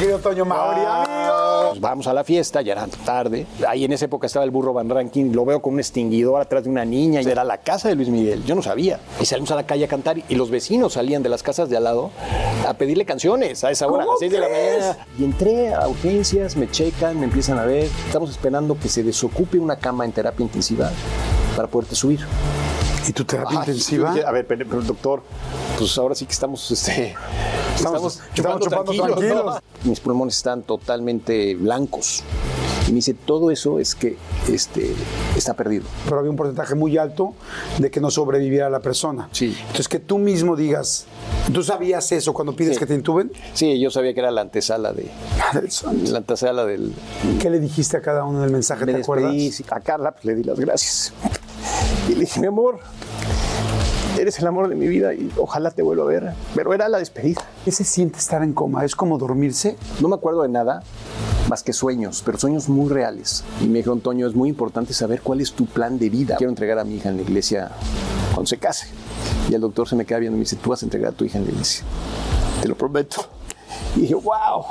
querido Toño Mauri, amigos. Vamos a la fiesta, ya era tarde. Ahí en esa época estaba el burro Van Ranking, lo veo con un extinguidor atrás de una niña. Y era la casa de Luis Miguel, yo no sabía. Y salimos a la calle a cantar y los vecinos salían de las casas de al lado a pedirle canciones a esa hora, a las 6 de la mañana. Y entré a urgencias, me checan, me empiezan a ver. Estamos esperando que se desocupe una cama en terapia intensiva para poderte subir. ¿Y tu terapia intensiva? A ver, pero, doctor, pues ahora sí que estamos, este, estamos, estamos, chupando, tranquilos. Mis pulmones están totalmente blancos. Y me dice, todo eso es que este, está perdido. Pero había un porcentaje muy alto de que no sobreviviera la persona. Sí. Entonces, que tú mismo digas, ¿tú sabías eso cuando pides que te intuben? Sí, yo sabía que era la antesala de... la antesala del... ¿Qué le dijiste a cada uno en el mensaje, me te acuerdas? A Carla pues, le di las gracias. Y le dije, mi amor, eres el amor de mi vida y ojalá te vuelva a ver. Pero era la despedida. ¿Qué se siente estar en coma? ¿Es como dormirse? No me acuerdo de nada más que sueños, pero sueños muy reales. Y me dijo, Antonio, es muy importante saber cuál es tu plan de vida. Quiero entregar a mi hija en la iglesia cuando se case. Y el doctor se me queda viendo y me dice, tú vas a entregar a tu hija en la iglesia. Te lo prometo. Y dije, wow.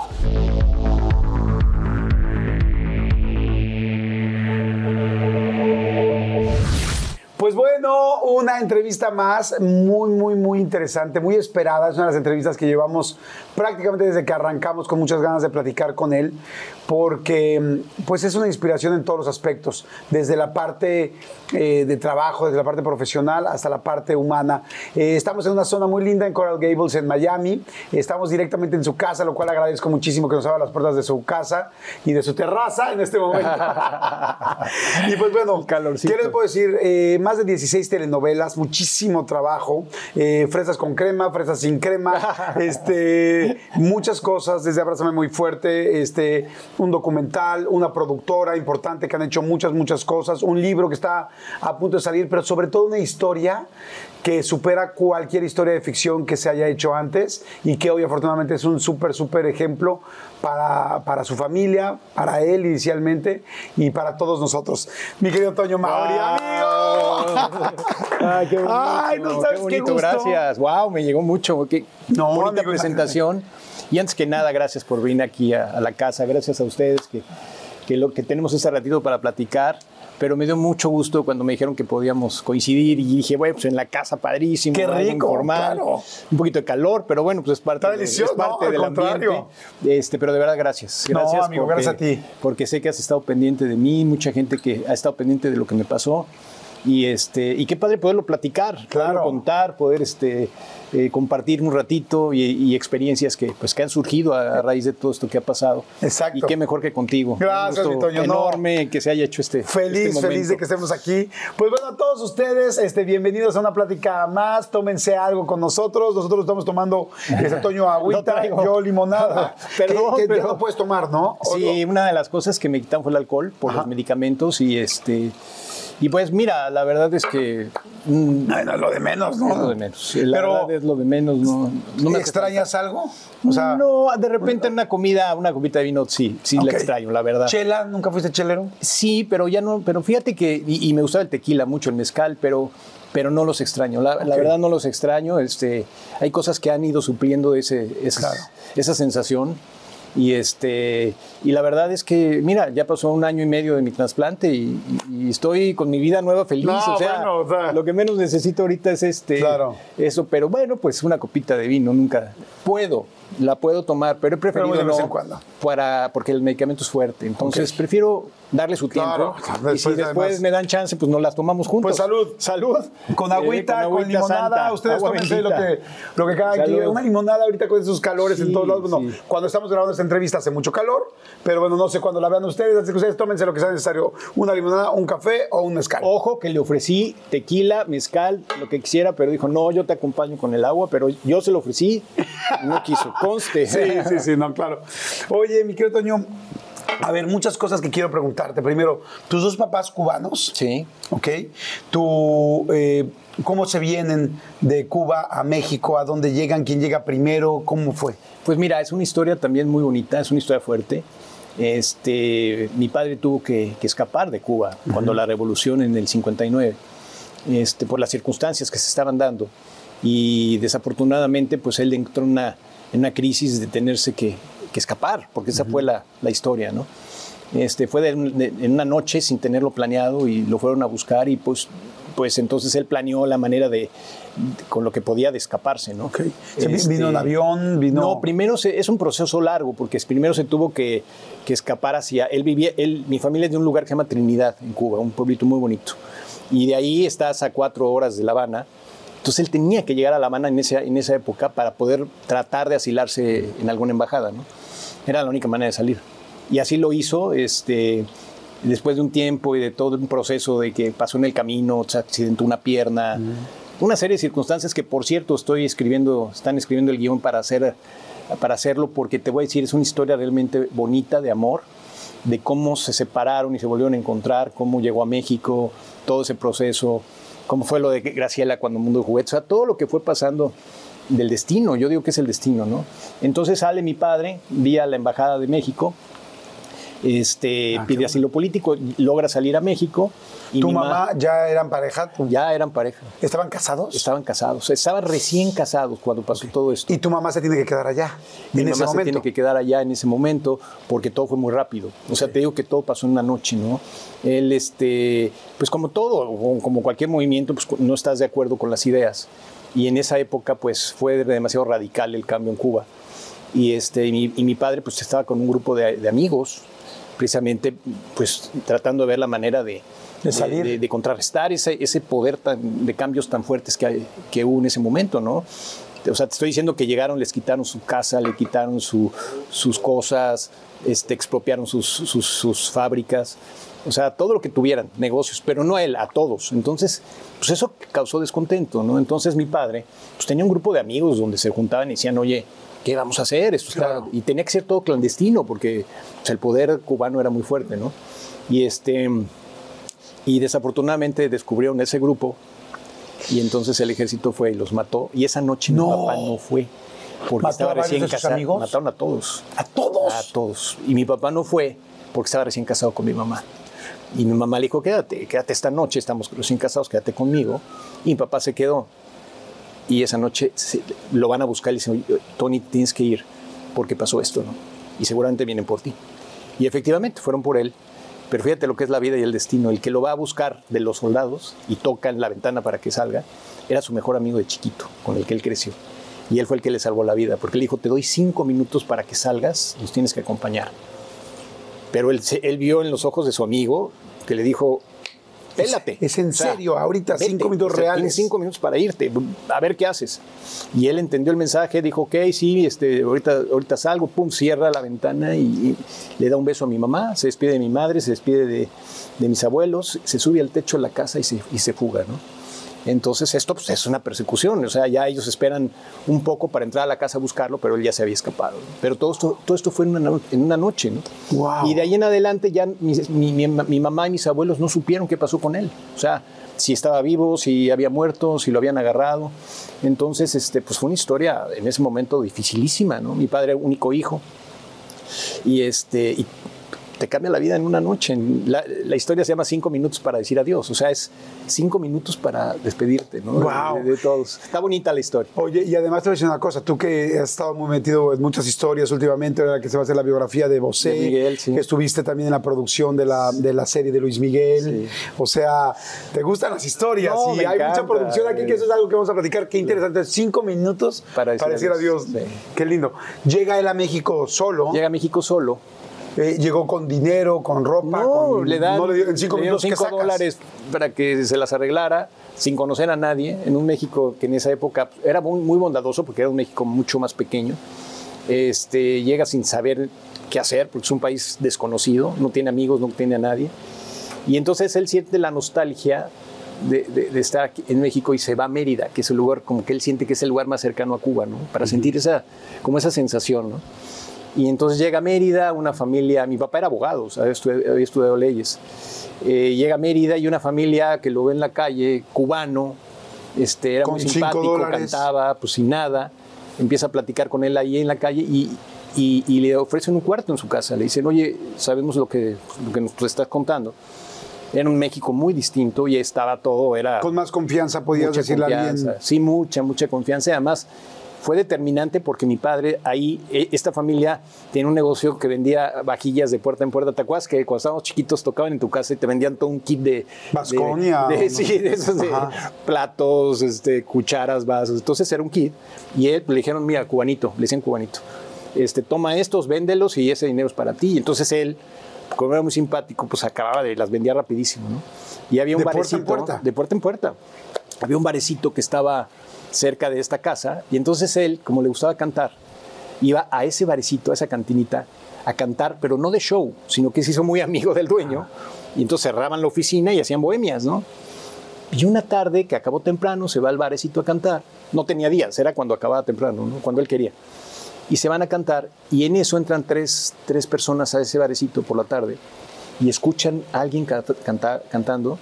Pues bueno, una entrevista más muy, muy, muy interesante, muy esperada. Es una de las entrevistas que llevamos prácticamente desde que arrancamos con muchas ganas de platicar con él, porque pues es una inspiración en todos los aspectos, desde la parte eh, de trabajo, desde la parte profesional hasta la parte humana. Eh, estamos en una zona muy linda en Coral Gables, en Miami. Estamos directamente en su casa, lo cual agradezco muchísimo que nos abra las puertas de su casa y de su terraza en este momento. y pues bueno, Calorcito. ¿qué les puedo decir? Eh, más de 16 telenovelas, muchísimo trabajo, fresas con crema, fresas sin crema, este, muchas cosas, desde Abrázame Muy Fuerte, este, un documental, una productora importante que han hecho muchas, muchas cosas, un libro que está a punto de salir, pero sobre todo una historia que supera cualquier historia de ficción que se haya hecho antes y que hoy afortunadamente es un súper, súper ejemplo para, para, su familia, para él inicialmente y para todos nosotros. Mi querido Toño Mauri, amigo. Ay, qué bonito. Ay, no sabes qué, bonito, qué gusto. gracias. Wow, me llegó mucho. Qué No, bonita amigo, presentación. Y antes que nada, gracias por venir aquí a, a la casa. Gracias a ustedes que, que, lo, que tenemos este ratito para platicar pero me dio mucho gusto cuando me dijeron que podíamos coincidir y dije, bueno, pues en la casa padrísimo, Qué rico, informal, claro. un poquito de calor, pero bueno, pues es parte, Está de- es parte no, del contrario. ambiente. Este, pero de verdad, gracias. No, Gracias amigo, porque, gracias a ti. Porque sé que has estado pendiente de mí, mucha gente que ha estado pendiente de lo que me pasó. Y, este, y qué padre poderlo platicar, Claro. poderlo contar, poder este, eh, compartir un ratito y, y experiencias que, pues, que han surgido a, a raíz de todo esto que ha pasado. Exacto. Y qué mejor que contigo. Gracias, Un gusto mi Toño, no. Enorme que se haya hecho este. Feliz, este feliz de momento. que estemos aquí. Pues bueno, a todos ustedes, este, bienvenidos a una plática más. Tómense algo con nosotros. Nosotros estamos tomando este Toño agüita, yo limonada. Perdón, que, pero- no puedes tomar, ¿no? Sí, una de las cosas que me quitaron fue el alcohol por Ajá. los medicamentos y este Y pues mira, la verdad es que... mm, no, es lo de menos, ¿no? Es lo de menos. La Pero, verdad es lo de menos, ¿no? no me ¿Extrañas algo? O sea, no, de repente en una comida, una copita de vino, sí, sí la extraño, la verdad. ¿Chela? ¿Nunca fuiste chelero? Sí, pero ya no, pero fíjate que, y, me gustaba el tequila mucho, el mezcal, pero pero no los extraño. La, verdad no los extraño. Este, hay cosas que han ido supliendo ese, esa sensación. Y, este, y la verdad es que, mira, ya pasó un año y medio de mi trasplante y, estoy con mi vida nueva feliz. o, sea, lo que menos necesito ahorita es este, eso. Pero bueno, pues una copita de vino, nunca puedo la puedo tomar, pero he preferido pero no cuando. para porque el medicamento es fuerte. Entonces prefiero darle su tiempo. y si después me dan chance, pues nos las tomamos juntos. Pues salud. Salud. Con agüita, con, limonada. Ustedes tómense lo que, lo que cada quien. Una limonada ahorita con esos calores en todos lados. Bueno, cuando estamos grabando esta entrevista hace mucho calor, pero bueno, no sé cuándo la vean ustedes. Así que ustedes tómense lo que sea necesario. Una limonada, un café o un mezcal. Ojo que le ofrecí tequila, mezcal, lo que quisiera, pero dijo, no, yo te acompaño con el agua, pero yo se lo ofrecí, no quiso conste. Sí, sí, sí, no, claro. Oye, mi querido Toño, a ver, muchas cosas que quiero preguntarte. Primero, tus dos papás cubanos. Sí. Ok. ¿Tú, eh, ¿Cómo se vienen de Cuba a México? ¿A dónde llegan? ¿Quién llega primero? ¿Cómo fue? Pues mira, es una historia también muy bonita, es una historia fuerte. Este, mi padre tuvo que, escapar de Cuba cuando la revolución en el 59, este, por las circunstancias que se estaban dando. Y desafortunadamente, pues él entró en una en una crisis de tenerse que, escapar, porque esa fue la, historia, ¿no? Este, fue en una noche sin tenerlo planeado y lo fueron a buscar y pues, pues entonces él planeó la manera de, con lo que podía de escaparse, ¿no? Okay. Este, ¿Vino en avión? Vino... No, primero es un proceso largo porque primero se tuvo que, que, escapar hacia, él vivía, él, mi familia es de un lugar que se llama Trinidad en Cuba, un pueblito muy bonito y de ahí estás a cuatro horas de La Habana entonces él tenía que llegar a La Habana en esa, en esa época para poder tratar de asilarse en alguna embajada, ¿no? Era la única manera de salir. Y así lo hizo, este, después de un tiempo y de todo un proceso de que pasó en el camino, se accidentó una pierna, una serie de circunstancias que por cierto estoy escribiendo, están escribiendo el guion para, hacer, para hacerlo porque te voy a decir, es una historia realmente bonita de amor, de cómo se separaron y se volvieron a encontrar, cómo llegó a México, todo ese proceso como fue lo de Graciela cuando Mundo de Juguetes, o sea, todo lo que fue pasando del destino, yo digo que es el destino, ¿no? Entonces sale mi padre, vía la Embajada de México, este, ah, pide asilo político, logra salir a México. Y ¿Tu mamá, ya eran pareja? Ya eran pareja. ¿Estaban casados? Estaban casados, estaban recién casados cuando pasó todo esto. ¿Y tu mamá se tiene que quedar allá? Mi mamá se tiene que quedar allá en ese momento porque todo fue muy rápido. O sea, te digo que todo pasó en una noche, ¿no? Él, este, pues como todo, como cualquier movimiento, pues no estás de acuerdo con las ideas. Y en esa época, pues fue demasiado radical el cambio en Cuba. Y, este, y, mi, padre pues estaba con un grupo de, de amigos precisamente pues tratando de ver la manera de, de, contrarrestar ese, ese poder de cambios tan fuertes que, que hubo en ese momento, ¿no? O sea, te estoy diciendo que llegaron, les quitaron su casa, le quitaron sus cosas, este, expropiaron sus, sus, fábricas, o sea, todo lo que tuvieran, negocios, pero no a él, a todos. Entonces, pues eso causó descontento, ¿no? Entonces mi padre, pues tenía un grupo de amigos donde se juntaban y decían, oye, ¿qué vamos a hacer? Esto Y tenía que ser todo clandestino porque el poder cubano era muy fuerte, ¿no? Y, este, y desafortunadamente descubrieron ese grupo y entonces el ejército fue y los mató. Y esa noche mi papá no fue. Porque estaba recién casado. amigos? Mataron a todos. ¿A todos? A todos. Y mi papá no fue porque estaba recién casado con mi mamá. Y mi mamá le dijo, quédate, quédate esta noche, estamos recién casados, quédate conmigo. Y mi papá se quedó y esa noche lo van a buscar y dicen, Tony, tienes que ir porque pasó esto. Y seguramente vienen por ti. Y efectivamente fueron por él, pero fíjate lo que es la vida y el destino. El que lo va a buscar de los soldados y toca en la ventana para que salga, era su mejor amigo de chiquito, con el que él creció. Y él fue el que le salvó la vida, porque le dijo, te doy cinco minutos para que salgas, los tienes que acompañar. Pero él, él vio en los ojos de su amigo que le dijo, pélate. Es, en serio, ahorita cinco minutos reales. Tienes cinco minutos para irte, a ver qué haces. Y él entendió el mensaje, dijo, ok, sí, este, ahorita, ahorita salgo, pum, cierra la ventana y, le da un beso a mi mamá, se despide de mi madre, se despide de, mis abuelos, se sube al techo de la casa y se, y se fuga, ¿no? Entonces esto pues, es una persecución, o sea, ya ellos esperan un poco para entrar a la casa a buscarlo, pero él ya se había escapado. Pero todo esto, todo esto fue en una, en una noche, ¿no? Wow. Y de ahí en adelante ya mi, mi- mi- mi mamá y mis abuelos no supieron qué pasó con él. O sea, si estaba vivo, si había muerto, si lo habían agarrado. Entonces, este, pues fue una historia en ese momento dificilísima, ¿no? Mi padre, único hijo, y este y te cambia la vida en una noche. La, la historia se llama Cinco minutos para decir adiós. O sea, es cinco minutos para despedirte, ¿no? Guau. De, de todos. Está bonita la historia. Oye, y además te voy a decir una cosa, tú que has estado muy metido en muchas historias últimamente, ahora que se va a hacer la biografía de Bosé, De Miguel, sí. que estuviste también en la producción de la, de la serie de Luis Miguel, Sí. o sea, te gustan las historias No, y hay mucha producción aquí, que eso es algo que vamos a platicar, qué interesante, cinco minutos Para decir adiós. adiós. Sí. Qué lindo. Llega él a México solo, Llega a México solo. Eh, llegó con dinero, con ropa, No, con- le dan, no le en cinco le minutos, ¿qué cinco dólares para que se las arreglara sin conocer a nadie en un México que en esa época era muy, muy bondadoso porque era un México mucho más pequeño. Este, llega sin saber qué hacer porque es un país desconocido, no tiene amigos, no tiene a nadie. Y entonces él siente la nostalgia de, de- de estar aquí en México y se va a Mérida, que es el lugar como que él siente que es el lugar más cercano a Cuba, ¿no? Para sentir esa, como esa sensación, ¿no? Y entonces llega a Mérida, una familia, mi papá era abogado, o sea, había estudiado, había estudiado leyes. Eh, llega a Mérida y una familia que lo ve en la calle, cubano, este, era Con muy simpático, cantaba, pues sin nada, empieza a platicar con él ahí en la calle y, y- y le ofrecen un cuarto en su casa. Le dicen, oye, sabemos lo que, lo que nos estás contando. Era un México muy distinto y estaba todo, era Con más confianza podías mucha decirle a confianza. alguien. Sí, mucha, mucha confianza. Además fue determinante porque mi padre ahí, eh, esta familia tiene un negocio que vendía vajillas de puerta en puerta. ¿Te acuerdas que cuando estábamos chiquitos tocaban en tu casa y te vendían todo un kit de... Vasconia, de- de- ¿o no? sí, de esos de platos, este, cucharas, vasos. Entonces era un kit. Y él le dijeron, mira, cubanito, le decían cubanito. Este, toma estos, véndelos y ese dinero es para ti. Y entonces él, como era muy simpático, pues acababa de las vendía rapidísimo, ¿no? Y había un De puerta en puerta. de puerta en puerta. Había un barecito que estaba cerca de esta casa y entonces él, como le gustaba cantar, iba a ese barecito, a esa cantinita, a cantar, pero no de show, sino que se hizo muy amigo del dueño y entonces cerraban la oficina y hacían bohemias, ¿no? Y una tarde que acabó temprano, se va al barecito a cantar. No tenía días, era cuando acababa temprano, ¿no? cuando él quería. Y se van a cantar y en eso entran tres, tres personas a ese barecito por la tarde y escuchan a alguien canta- canta- cantando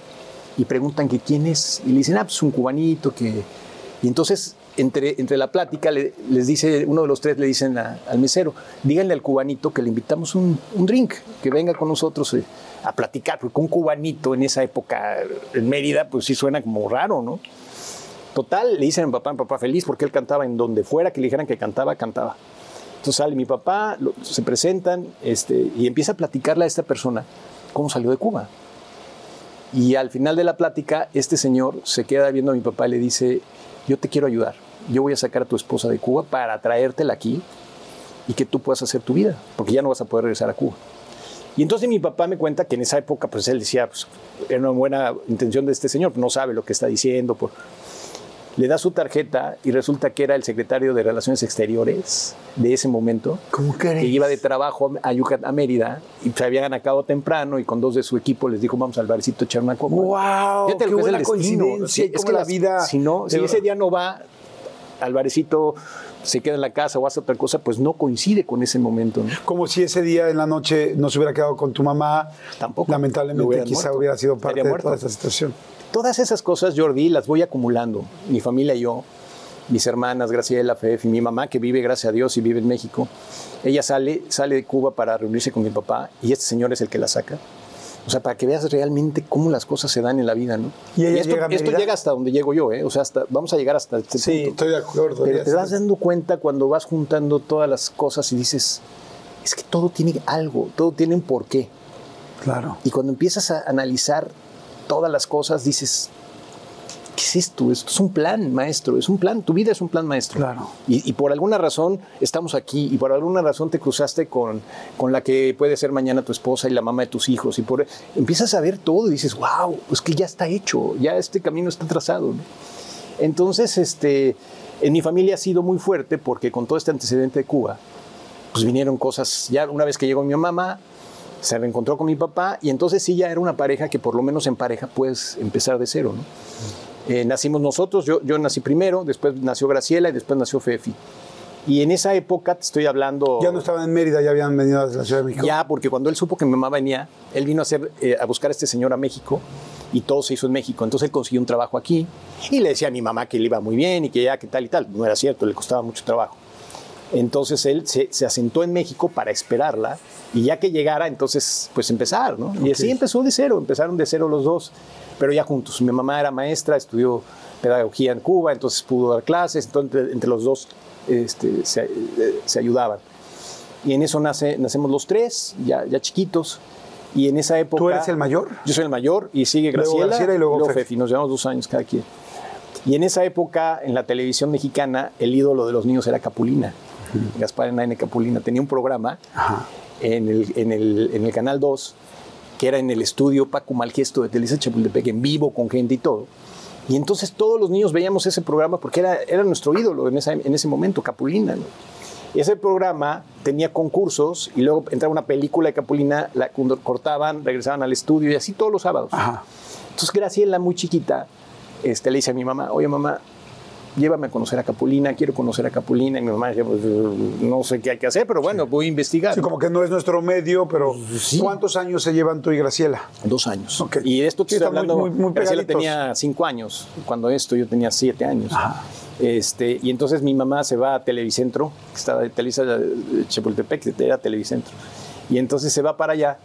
y preguntan que quién es. Y le dicen, ah, pues un cubanito que... Y entonces, entre, entre la plática, le- les dice, uno de los tres le dicen a- al mesero, díganle al cubanito que le invitamos un, un drink, que venga con nosotros eh, a platicar, porque un cubanito en esa época en Mérida, pues sí suena como raro, ¿no? Total, le dicen a mi papá, mi papá feliz, porque él cantaba en donde fuera que le dijeran que cantaba, cantaba. Entonces sale mi papá, lo- se presentan este, y empieza a platicarle a esta persona cómo salió de Cuba. Y al final de la plática, este señor se queda viendo a mi papá y le dice, yo te quiero ayudar, yo voy a sacar a tu esposa de Cuba para traértela aquí y que tú puedas hacer tu vida, porque ya no vas a poder regresar a Cuba. Y entonces mi papá me cuenta que en esa época, pues él decía, pues, era una buena intención de este señor, no sabe lo que está diciendo. Por... Le da su tarjeta y resulta que era el secretario de Relaciones Exteriores de ese momento ¿Cómo que iba de trabajo a, Yucat- a Mérida y se habían acabado temprano y con dos de su equipo les dijo vamos al barecito a echar una copa. ¡Wow! Fíjate ¡Qué lo que es el coincidencia! Sí, es que la las- vida... Si, no, si ese día no va al barecito, se queda en la casa o hace otra cosa, pues no coincide con ese momento. ¿no? Como si ese día en la noche no se hubiera quedado con tu mamá. Tampoco. Lamentablemente, quizá muerto. hubiera sido parte de toda esa situación. Todas esas cosas, Jordi, las voy acumulando. Mi familia y yo, mis hermanas, Graciela, Fef y mi mamá, que vive, gracias a Dios, y vive en México. Ella sale, sale de Cuba para reunirse con mi papá y este señor es el que la saca. O sea, para que veas realmente cómo las cosas se dan en la vida, ¿no? ¿Y esto, llega esto hasta donde llego yo, ¿eh? O sea, hasta, vamos a llegar hasta este Sí, punto. estoy de acuerdo. Pero te vas dando cuenta cuando vas juntando todas las cosas y dices, es que todo tiene algo, todo tiene un porqué. Claro. Y cuando empiezas a analizar todas las cosas, dices, ¿qué es esto? Esto es un plan, maestro, es un plan, tu vida es un plan, maestro. Claro. Y, y por alguna razón estamos aquí y por alguna razón te cruzaste con, con la que puede ser mañana tu esposa y la mamá de tus hijos y por empiezas a ver todo y dices, wow, es que ya está hecho, ya este camino está trazado. ¿no? Entonces, este, en mi familia ha sido muy fuerte porque con todo este antecedente de Cuba, pues vinieron cosas, ya una vez que llegó mi mamá, se reencontró con mi papá y entonces sí ya era una pareja que por lo menos en pareja puedes empezar de cero, ¿no? Eh, nacimos nosotros, yo, yo nací primero, después nació Graciela y después nació Fefi. Y en esa época, te estoy hablando... Ya no estaban en Mérida, ya habían venido a la Ciudad de México. Ya, porque cuando él supo que mi mamá venía, él vino a, hacer, eh, a buscar a este señor a México y todo se hizo en México. Entonces él consiguió un trabajo aquí y le decía a mi mamá que le iba muy bien y que ya, que tal y tal. No era cierto, le costaba mucho trabajo. Entonces él se, se asentó en México para esperarla y ya que llegara, entonces pues empezar, ¿no? Y así empezó de cero, empezaron de cero los dos, pero ya juntos. Mi mamá era maestra, estudió pedagogía en Cuba, entonces pudo dar clases, entonces entre, entre los dos este, se, se ayudaban. Y en eso nace, nacemos los tres, ya, ya chiquitos. Y en esa época. ¿Tú eres el mayor? Yo soy el mayor y sigue Luego Graciela, Graciela y luego Fefi. Fefi. Nos llevamos dos años cada quien. Y en esa época, en la televisión mexicana, el ídolo de los niños era Capulina. Gaspar Enaine Capulina. Tenía un programa en el, en, el, en el Canal 2, que era en el estudio Paco Malgesto de Televisa Chapultepec, en vivo, con gente y todo. Y entonces todos los niños veíamos ese programa porque era, era nuestro ídolo en, esa- en ese momento, Capulina. ¿no? Y ese programa tenía concursos y luego entraba una película de Capulina, la cortaban, regresaban al estudio y así todos los sábados. Ajá. Entonces Graciela, muy chiquita, este, le dice a mi mamá, oye mamá, llévame a conocer a Capulina, quiero conocer a Capulina. Y mi mamá dice, "Pues, no sé qué hay que hacer, pero bueno, voy a investigar. Sí, como que no es nuestro medio, pero Sí. ¿cuántos años se llevan tú y Graciela? Dos años. Ok. Y esto te Sí, estoy están muy- hablando, muy- muy Graciela tenía cinco años, cuando esto yo tenía siete años. Ajá. Este, y entonces mi mamá se va a Televicentro, que estaba de Televisa Chapultepec, que era Televicentro. Y entonces se va para allá,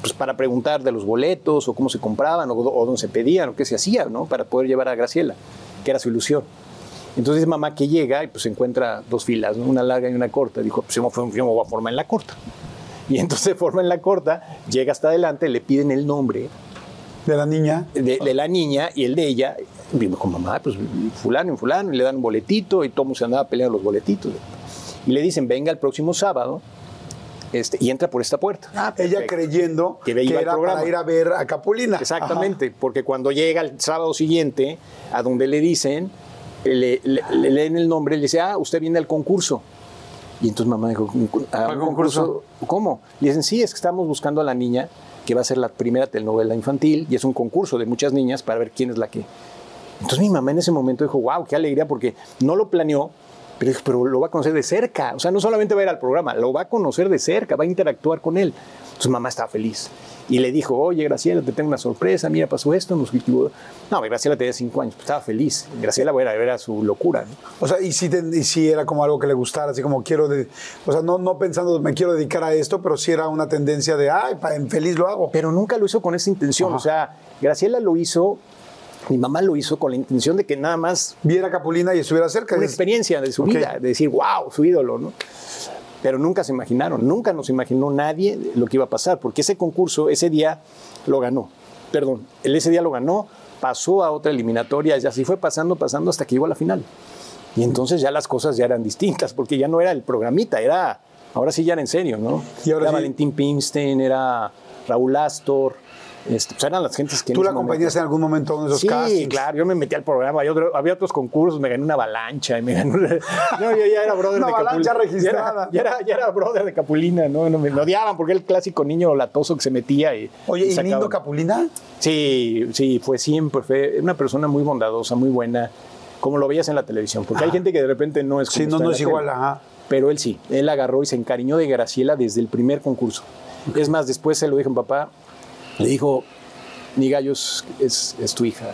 pues para preguntar de los boletos, o cómo se compraban, o, o dónde se pedían, o qué se hacía, ¿no? Para poder llevar a Graciela, que era su ilusión. Entonces mamá que llega y pues encuentra dos filas, ¿no? una larga y una corta. Dijo, pues yo me yo me voy a formar en la corta. Y entonces se forma en la corta, llega hasta adelante, le piden el nombre De la niña. de, de la niña y el de ella. Y dijo, con mamá, pues fulano y fulano, y le dan un boletito y todo el mundo se andaba peleando los boletitos. Y le dicen, venga el próximo sábado este, y entra por esta puerta. Ah, Ella creyendo Que que, era programa. para ir a ver a Capulina. Exactamente, porque cuando llega el sábado siguiente, a donde le dicen, le, le- le leen el nombre, le dice, ah, usted viene al concurso. Y entonces mamá dijo, ¿a ¿Cuál un concurso? ¿Cómo? Le dicen, sí, es que estamos buscando a la niña que va a ser la primera telenovela infantil y es un concurso de muchas niñas para ver quién es la que. Entonces mi mamá en ese momento dijo, wow, qué alegría, porque no lo planeó, pero dijo, pero lo va a conocer de cerca. O sea, no solamente va a ir al programa, lo va a conocer de cerca, va a interactuar con él. Entonces mamá estaba feliz. Y le dijo, oye, Graciela, te tengo una sorpresa, mira, pasó esto. Nos... No, Graciela tenía cinco años, pues estaba feliz. Graciela era, era su locura. ¿no? O sea, y si, y si era como algo que le gustara, así como quiero, de, o sea, no, no pensando me quiero dedicar a esto, pero sí era una tendencia de, ay, en feliz lo hago. Pero nunca lo hizo con esa intención. Ajá. O sea, Graciela lo hizo, mi mamá lo hizo con la intención de que nada más Viera a Capulina y estuviera cerca. una experiencia de su vida, de decir, wow, su ídolo, ¿no? Pero nunca se imaginaron, nunca nos imaginó nadie lo que iba a pasar, porque ese concurso, ese día lo ganó. Perdón, él ese día lo ganó, pasó a otra eliminatoria, y así fue pasando, pasando hasta que llegó a la final. Y entonces ya las cosas ya eran distintas, porque ya no era el programita, era, ahora sí ya era en serio, ¿no? Y ahora era sí- Valentín Pimstein, era Raúl Astor, este, pues eran las gentes que en ¿Tú la acompañaste en algún momento a uno de esos Sí, castings? claro, yo me metí al programa, había, otro- había otros concursos, me gané una avalancha, y me ganó una- no, yo ya era brother Una de avalancha registrada. Ya era, ya, era, ya era brother de Capulina, ¿no? No, me me odiaban porque era el clásico niño latoso que se metía y. Oye, ¿y sacaba- lindo Capulina? Sí, sí, fue siempre, fue una persona muy bondadosa, muy buena, como lo veías en la televisión, porque hay gente que de repente no es Sí, no, en es igual, ajá. Pero él sí, él agarró y se encariñó de Graciela desde el primer concurso. Es más, después se lo dijo a mi papá, le dijo, mi gallo es, es- tu hija,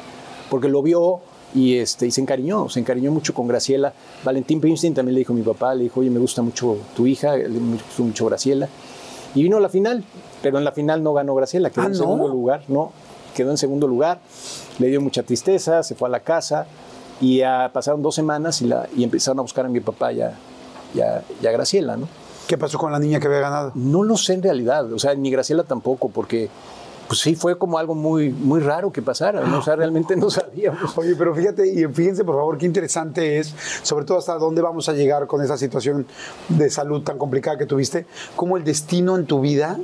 porque lo vio y, este, y se encariñó, se encariñó mucho con Graciela. Valentín Pimstein también le dijo a mi papá, le dijo, oye, me gusta mucho tu hija, me gusta mucho Graciela. Y vino a la final, pero en la final no ganó Graciela, quedó Ah, en ¿no? segundo lugar, no, quedó en segundo lugar, le dio mucha tristeza, se fue a la casa y pasaron dos semanas y, la, y empezaron a buscar a mi papá y a, y a- y a Graciela, ¿no? ¿Qué pasó con la niña que había ganado? No lo sé en realidad, o sea, ni Graciela tampoco, porque pues sí fue como algo muy, muy raro que pasara, ¿no? o sea, realmente no sabíamos. Oye, pero fíjate, y fíjense por favor qué interesante es, sobre todo hasta dónde vamos a llegar con esa situación de salud tan complicada que tuviste, cómo el destino en tu vida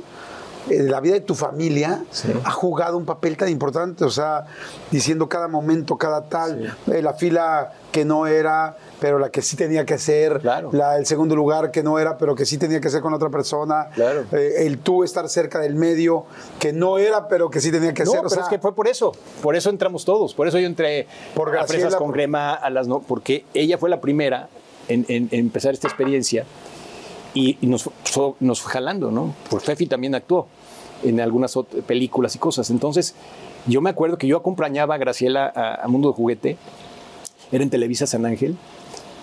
eh, la vida de tu familia ha jugado un papel tan importante, o sea, diciendo cada momento, cada tal, eh, la fila que no era, pero la que sí tenía que ser, Claro. la, el segundo lugar que no era, pero que sí tenía que ser con otra persona, Claro. eh, el tú estar cerca del medio, que no era, pero que sí tenía que No, ser. o pero sea, es que fue por eso. Por eso entramos todos. Por eso yo entré Por a Fresas con por- Crema, a las no, porque ella fue la primera en, en- en empezar esta experiencia y, y nos, fue, nos fue jalando, ¿no? Por Fefi también actuó en algunas películas y cosas. Entonces, yo me acuerdo que yo acompañaba a Graciela a, a Mundo de Juguete, era en Televisa San Ángel,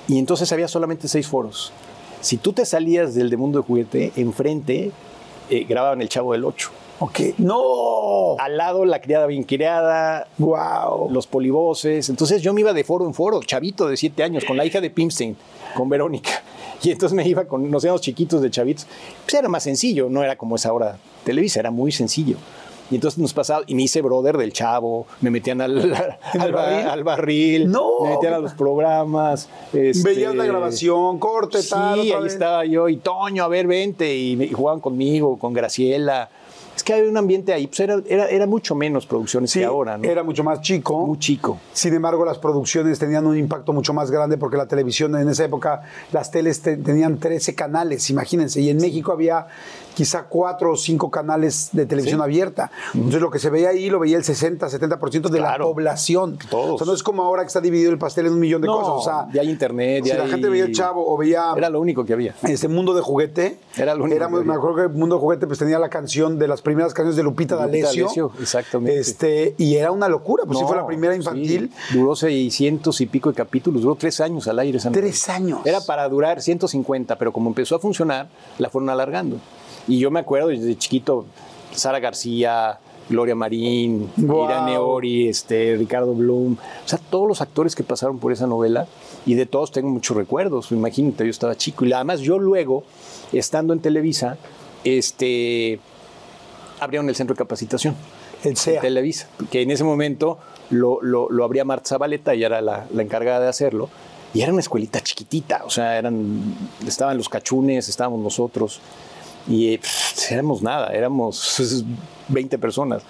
y entonces había solamente seis foros. Si tú te salías del de Mundo de Juguete, enfrente eh, grababan El Chavo del Ocho. ok, no, Al lado la criada bien criada, wow. los polivoces. Entonces yo me iba de foro en foro, chavito de siete años, con la hija de Pimstein, con Verónica. Y entonces me iba con, nos íbamos chiquitos de chavitos. Pues era más sencillo, no era como es ahora Televisa, era muy sencillo. Y entonces nos pasaba, y me hice brother del chavo, me metían al, ¿En el al, ba- barril? al barril, No, me metían a los programas. este, Veías la grabación, corte, Sí, tal. ahí vez. estaba yo, y Toño, a ver, vente, y, me- y jugaban conmigo, con Graciela. Es que había un ambiente ahí, pues era, era, era mucho menos producciones Sí, que ahora, ¿no? era mucho más chico. muy chico. Sin embargo, las producciones tenían un impacto mucho más grande porque la televisión en esa época, las teles te- tenían 13 canales, imagínense, y en México había quizá cuatro o cinco canales de televisión Sí. abierta. Entonces lo que se veía ahí lo veía el 60, 70% de la población. Todos. O sea, no es como ahora que está dividido el pastel en un millón de No, cosas. O sea, ya hay internet, si ya la hay- gente veía el chavo o veía Era lo único que había. este mundo de juguete. Era lo único éramos- que había. me acuerdo que el mundo de juguete pues tenía la canción de las primeras canciones de Lupita, Lupita D'Alessio. D'Alessio, exactamente. Este, y era una locura, pues sí No, fue la primera sí, infantil. duró 600 y pico de capítulos, duró tres años al aire. esa Tres años. Era para durar 150, pero como empezó a funcionar, la fueron alargando. Y yo me acuerdo desde chiquito, Sara García, Gloria Marín, Guau. Irene Ori, este, Ricardo Bloom, o sea, todos los actores que pasaron por esa novela, y de todos tengo muchos recuerdos. Imagínate, yo estaba chico. Y además yo luego, estando en Televisa, este, abrieron el centro de capacitación. El SEA. Televisa, que en ese momento lo, lo, lo abría Marta Zabaleta, ella era la, la encargada de hacerlo, y era una escuelita chiquitita, o sea, eran, estaban los cachunes, estábamos nosotros, y pff, éramos nada, éramos 20 personas.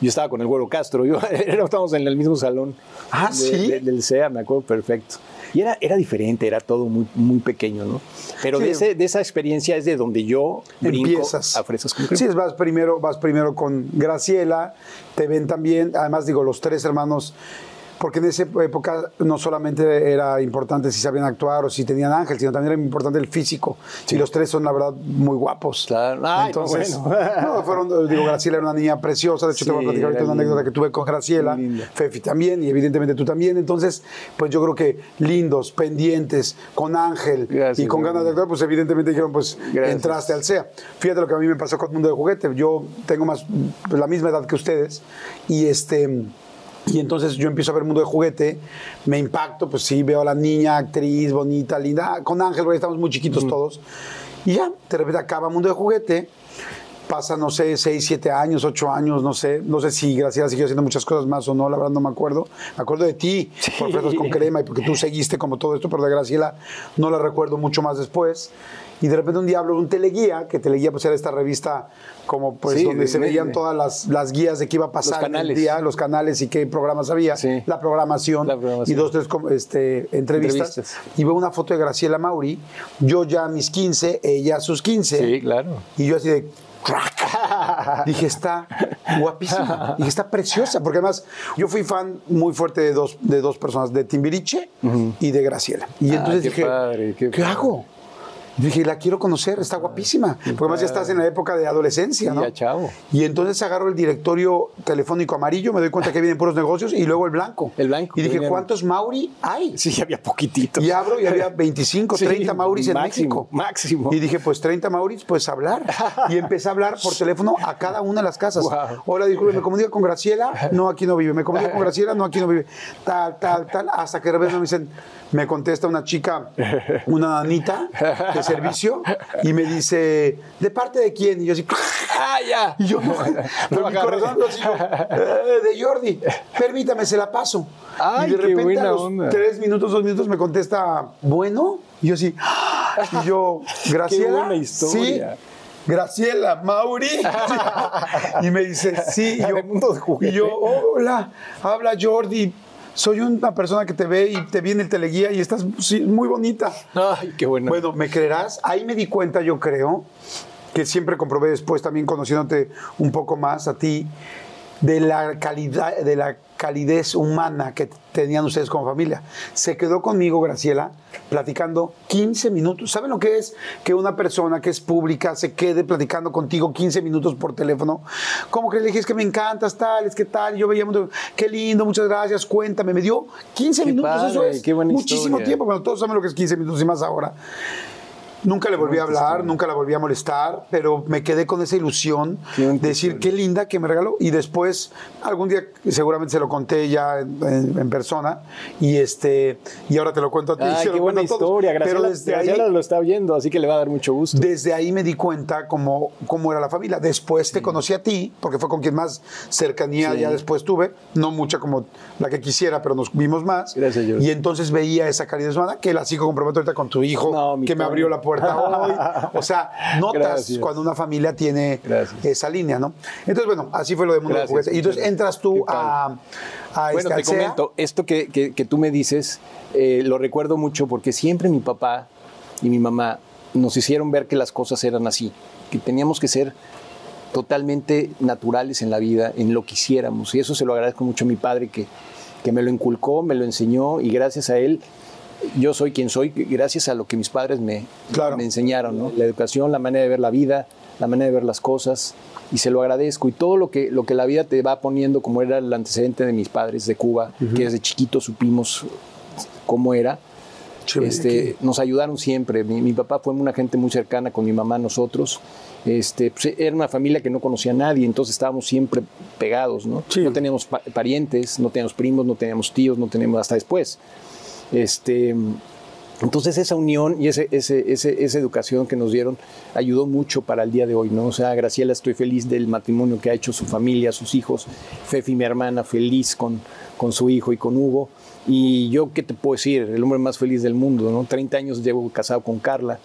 Yo estaba con el Güero Castro, yo, estábamos en el mismo salón Ah, de- ¿sí? de- del SEA, me acuerdo perfecto. Y era, era diferente, era todo muy, muy pequeño, ¿no? Pero Sí. de, ese- de esa experiencia es de donde yo brinco Empiezas. a Fresas con Crema. Sí, vas primero, vas primero con Graciela, te ven también, además digo, los tres hermanos, porque en esa época no solamente era importante si sabían actuar o si tenían ángel, sino también era importante el físico. Y los tres son, la verdad, muy guapos. Claro. Ay, Entonces, bueno. no, fueron, digo, Graciela era una niña preciosa, de hecho te voy a Sí, platicar ahorita una anécdota que tuve con Graciela. Fefi también, y evidentemente tú también. Entonces, pues yo creo que lindos, pendientes, con ángel Gracias, y con ganas de actuar, pues evidentemente dijeron, pues Gracias. entraste al SEA. Fíjate lo que a mí me pasó con Mundo de Juguete. Yo tengo más pues, la misma edad que ustedes y este y entonces yo empiezo a ver Mundo de Juguete, me impacto, pues sí, veo a la niña, actriz, bonita, linda, Ah, con Ángel, porque estamos muy chiquitos todos. Y ya, de repente acaba Mundo de Juguete, pasa, no sé, 6, 7 años, 8 años, no sé, no sé si Graciela siguió haciendo muchas cosas más o no, la verdad no me acuerdo. Me acuerdo de ti, por Fresas con Crema, y porque tú seguiste como todo esto, pero de Graciela no la recuerdo mucho más después. Y de repente un día hablo de un teleguía, que teleguía pues era esta revista como pues Sí, donde de- se veían de- todas las, las guías de qué iba a pasar en el día, los canales y qué programas había, Sí. la, programación, La programación. y dos, tres este, entrevistas. Entrevistas. Y veo una foto de Graciela Mauri, yo ya a mis 15, ella a sus 15. Sí, claro. Y yo así de crack. Dije, está guapísima. Dije, está preciosa. Porque además, yo fui fan muy fuerte de dos, de dos personas, de Timbiriche y de Graciela. Y Ah, entonces qué dije, padre, qué qué, padre. hago? Dije, la quiero conocer, está guapísima. Porque además ya estás en la época de adolescencia, ¿no? ya chavo. Y entonces agarro el directorio telefónico amarillo, me doy cuenta que vienen puros negocios y luego el blanco. El blanco, Y dije. ¿cuántos Mauri hay? Sí, había poquititos. Y abro y había 25, Sí, 30 Mauris en México. máximo. Y dije, pues 30 Mauris, pues hablar. Y empecé a hablar por teléfono a cada una de las casas. Guau. Hola, disculpe, ¿me comunica con Graciela? No, aquí no vive. ¿Me comunica con Graciela? No, aquí no vive. Tal, tal, tal. Hasta que de repente me dicen, me contesta una chica, una nanita de servicio, y me dice, ¿de parte de quién? Y yo así, Ah, ya. y yo, no, pero mi corazón yo, "Eh, de Jordi, permítame, se la paso. Ay, y de qué buena a los onda. tres minutos, dos minutos me contesta, bueno, y yo así, y yo, Graciela, buena historia. sí. Graciela, Mauri. y me dice, sí. Y yo, y yo, hola, habla Jordi. Soy una persona que te ve y te vi en el teleguía y estás muy bonita. Ay, qué bueno. Bueno, ¿me creerás? Ahí me di cuenta, yo creo, que siempre comprobé después también conociéndote un poco más a ti, de la calidad, de la calidez humana que tenían ustedes como familia. Se quedó conmigo, Graciela, platicando 15 minutos. ¿Saben lo que es que una persona que es pública se quede platicando contigo 15 minutos por teléfono? Como que le dije, es que me encantas, tal, es que tal, yo veía, mucho, qué lindo, muchas gracias, cuéntame. Me dio 15 Qué minutos, eso es qué buena muchísimo historia. tiempo. Bueno, todos saben lo que es 15 minutos y más ahora. Nunca le volví a hablar, nunca la volví a molestar, pero me quedé con esa ilusión de decir qué linda que me regaló. Y después, algún día seguramente se lo conté ya en, en- persona y este y ahora te lo cuento a ti. Ay, qué buena historia. Pero Graciela, desde Graciela ahí, lo está oyendo, así que le va a dar mucho gusto. desde ahí me di cuenta cómo, cómo era la familia. Después te conocí a ti, porque fue con quien más cercanía Sí. ya después tuve. No mucha como la que quisiera, pero nos vimos más. Gracias, Jordi. Y entonces veía esa calidez humana, que la sigo comprometo ahorita con tu hijo, No, que me abrió la puerta hoy. O sea, notas Gracias. cuando una familia tiene Gracias. esa línea, ¿no? Entonces, bueno, así fue lo de Mundo Gracias, de Juguete. Y entonces entras tú a, a, Bueno, te comento, esto que, que- que tú me dices, eh, lo recuerdo mucho porque siempre mi papá y mi mamá nos hicieron ver que las cosas eran así, que teníamos que ser totalmente naturales en la vida, en lo que hiciéramos. Y eso se lo agradezco mucho a mi padre que, que me lo inculcó, me lo enseñó y gracias a él yo soy quien soy, gracias a lo que mis padres me, Claro. me enseñaron, ¿no? La educación, la manera de ver la vida, la manera de ver las cosas, y se lo agradezco. Y todo lo que, lo que la vida te va poniendo, como era el antecedente de mis padres de Cuba, que desde chiquito supimos cómo era, Chévere, este, nos ayudaron siempre. Mi, mi papá fue una gente muy cercana con mi mamá, nosotros. Este, pues, era una familia que no conocía a nadie, entonces estábamos siempre pegados, ¿no? Sí. No teníamos pa- parientes, no teníamos primos, no teníamos tíos, no teníamos hasta después. Este, entonces esa unión y ese, esa educación que nos dieron ayudó mucho para el día de hoy, ¿no? O sea, Graciela, estoy feliz del matrimonio que ha hecho su familia, sus hijos. Fefi, mi hermana, feliz con, con su hijo y con Hugo. Y yo, ¿qué te puedo decir? El hombre más feliz del mundo, ¿no? 30 años llevo casado con Carla.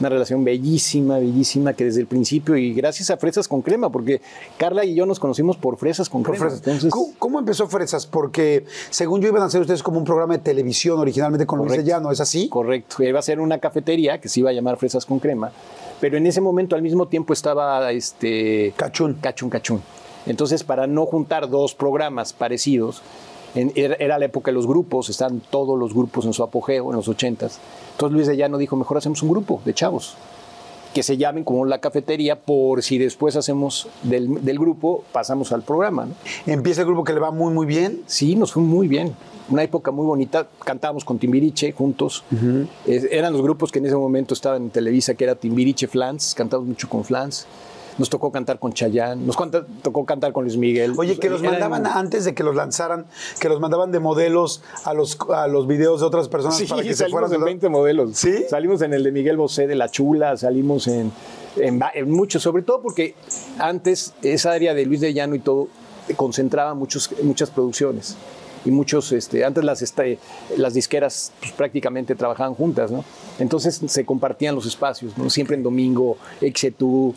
Una relación bellísima, bellísima, que desde el principio, y gracias a Fresas con Crema, porque Carla y yo nos conocimos por Fresas con Por Crema. Fresas. Entonces, ¿Cómo, cómo empezó Fresas? Porque según yo iban a hacer ustedes como un programa de televisión originalmente con Luis de Correcto. Llano, ¿es así? Correcto. Iba a ser una cafetería que se iba a llamar Fresas con Crema, pero en ese momento al mismo tiempo estaba este Cachún. Cachún Cachún. Entonces, para no juntar dos programas parecidos, en- era, la época de los grupos, están todos los grupos en su apogeo en los ochentas. Entonces Luis de Llano dijo, mejor hacemos un grupo de chavos que se llamen como la cafetería por si después hacemos del, del grupo, pasamos al programa. ¿no? Empieza el grupo que le va muy, muy bien. Sí, nos fue muy bien. Una época muy bonita. Cantábamos con Timbiriche juntos. Eran los grupos que en ese momento estaban en Televisa, que era Timbiriche, Flans. Cantamos mucho con Flans. Nos tocó cantar con Chayanne. Nos canta- tocó cantar con Luis Miguel. Oye, que los Eran- mandaban antes de que los lanzaran, que los mandaban de modelos a los, a los videos de otras personas Sí, para que se salimos fueran. en 20 modelos. ¿Sí? Salimos en el de Miguel Bosé de La Chula, salimos en, en muchos, sobre todo porque antes esa área de Luis de Llano y todo concentraba muchos, muchas producciones. Y muchos, este, antes las, este, las disqueras pues, prácticamente trabajaban juntas, ¿no? Entonces se compartían los espacios, ¿no? Siempre en domingo, Exetú,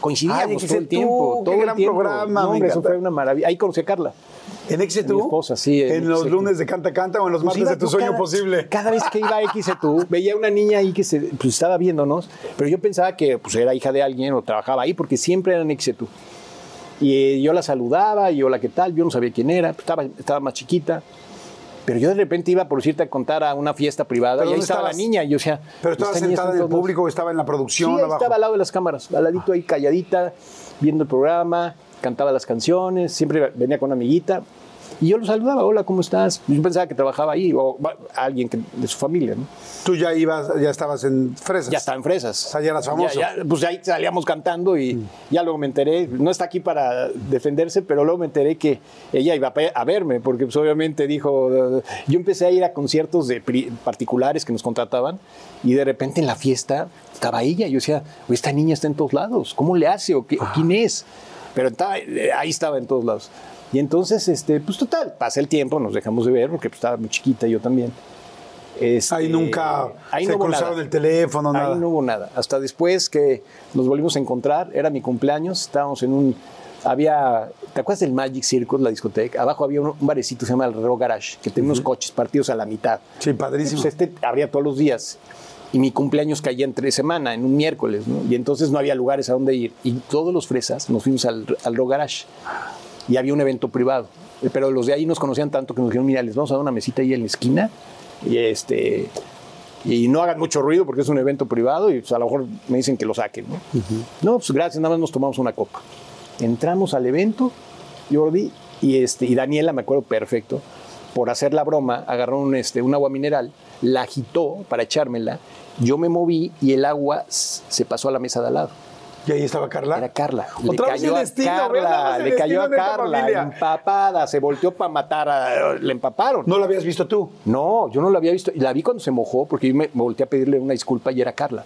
coincidíamos Ay, todo Exetú, el tiempo. qué Todo el gran tiempo. programa, No, hombre, eso fue una maravilla. Ahí conocí a Carla. ¿En Exetú? Mi esposa, sí, en ¿En los Exetú. lunes de Canta Canta o en los Pues martes de tu sueño cada- posible? Cada vez que iba a XETU, veía una niña ahí que se, pues, estaba viéndonos, pero yo pensaba que pues, era hija de alguien o trabajaba ahí, porque siempre era en XETU. Y eh, yo la saludaba, y hola, ¿qué tal? Yo no sabía quién era, pues, estaba, estaba más chiquita. Pero yo de repente iba, por decirte, a contar a una fiesta privada, ¿Pero y ahí estaba la niña, y yo decía... ¿Pero esta estabas niña sentada en el todos público estaba en la producción Sí, abajo? estaba al lado de las cámaras, al ladito ahí calladita, viendo el programa, cantaba las canciones, siempre venía con una amiguita. Y yo lo saludaba, hola, ¿cómo estás? Yo pensaba que trabajaba ahí, o alguien que- de su familia, ¿no? Tú ya ibas, ya estabas en Fresas. Ya está en Fresas. sea, ya eras famoso. Ya- ya, pues ahí salíamos cantando y ya luego me enteré, no está aquí para defenderse, pero luego me enteré que ella iba a verme, porque pues obviamente dijo, yo empecé a ir a conciertos de particulares que nos contrataban y de repente en la fiesta estaba ella, yo decía, "Oye, esta niña está en todos lados, ¿cómo le hace o, qué- o quién es? Pero estaba- ahí estaba en todos lados. Y entonces, este, pues total, pasa el tiempo, nos dejamos de ver porque pues, estaba muy chiquita yo también. Este, Ahí nunca ahí se no cruzaron nada. el teléfono, nada. Ahí no hubo nada. Hasta después que nos volvimos a encontrar, era mi cumpleaños, estábamos en un. Había. ¿Te acuerdas del Magic Circus, la discoteca? Abajo había un, barecito, se llama el Reo Garage, que tenía unos coches partidos a la mitad. Sí, padrísimo. Pues este abría todos los días. Y mi cumpleaños caía entre semana, en un miércoles, ¿no? Y entonces no había lugares a donde ir. Y todos los fresas nos fuimos al, al Reo Garage. Y había un evento privado. Pero los de ahí nos conocían tanto que nos dijeron, mira, les vamos a dar una mesita ahí en la esquina. Y este. Y no hagan mucho ruido porque es un evento privado y pues, a lo mejor me dicen que lo saquen. ¿no? no, pues gracias, nada más nos tomamos una copa. Entramos al evento, Jordi y, este, y Daniela, me acuerdo perfecto, por hacer la broma, agarró un, este, un agua mineral, la agitó para echármela, yo me moví y el agua se pasó a la mesa de al lado. Y ahí estaba Carla. Era Carla. Otra vez el destino, a Carla, el le cayó a Carla, empapada, se volteó para matar, a, le empaparon. No lo habías visto tú. No, yo no la había visto. Y la vi cuando se mojó porque yo me, volteé a pedirle una disculpa y era Carla.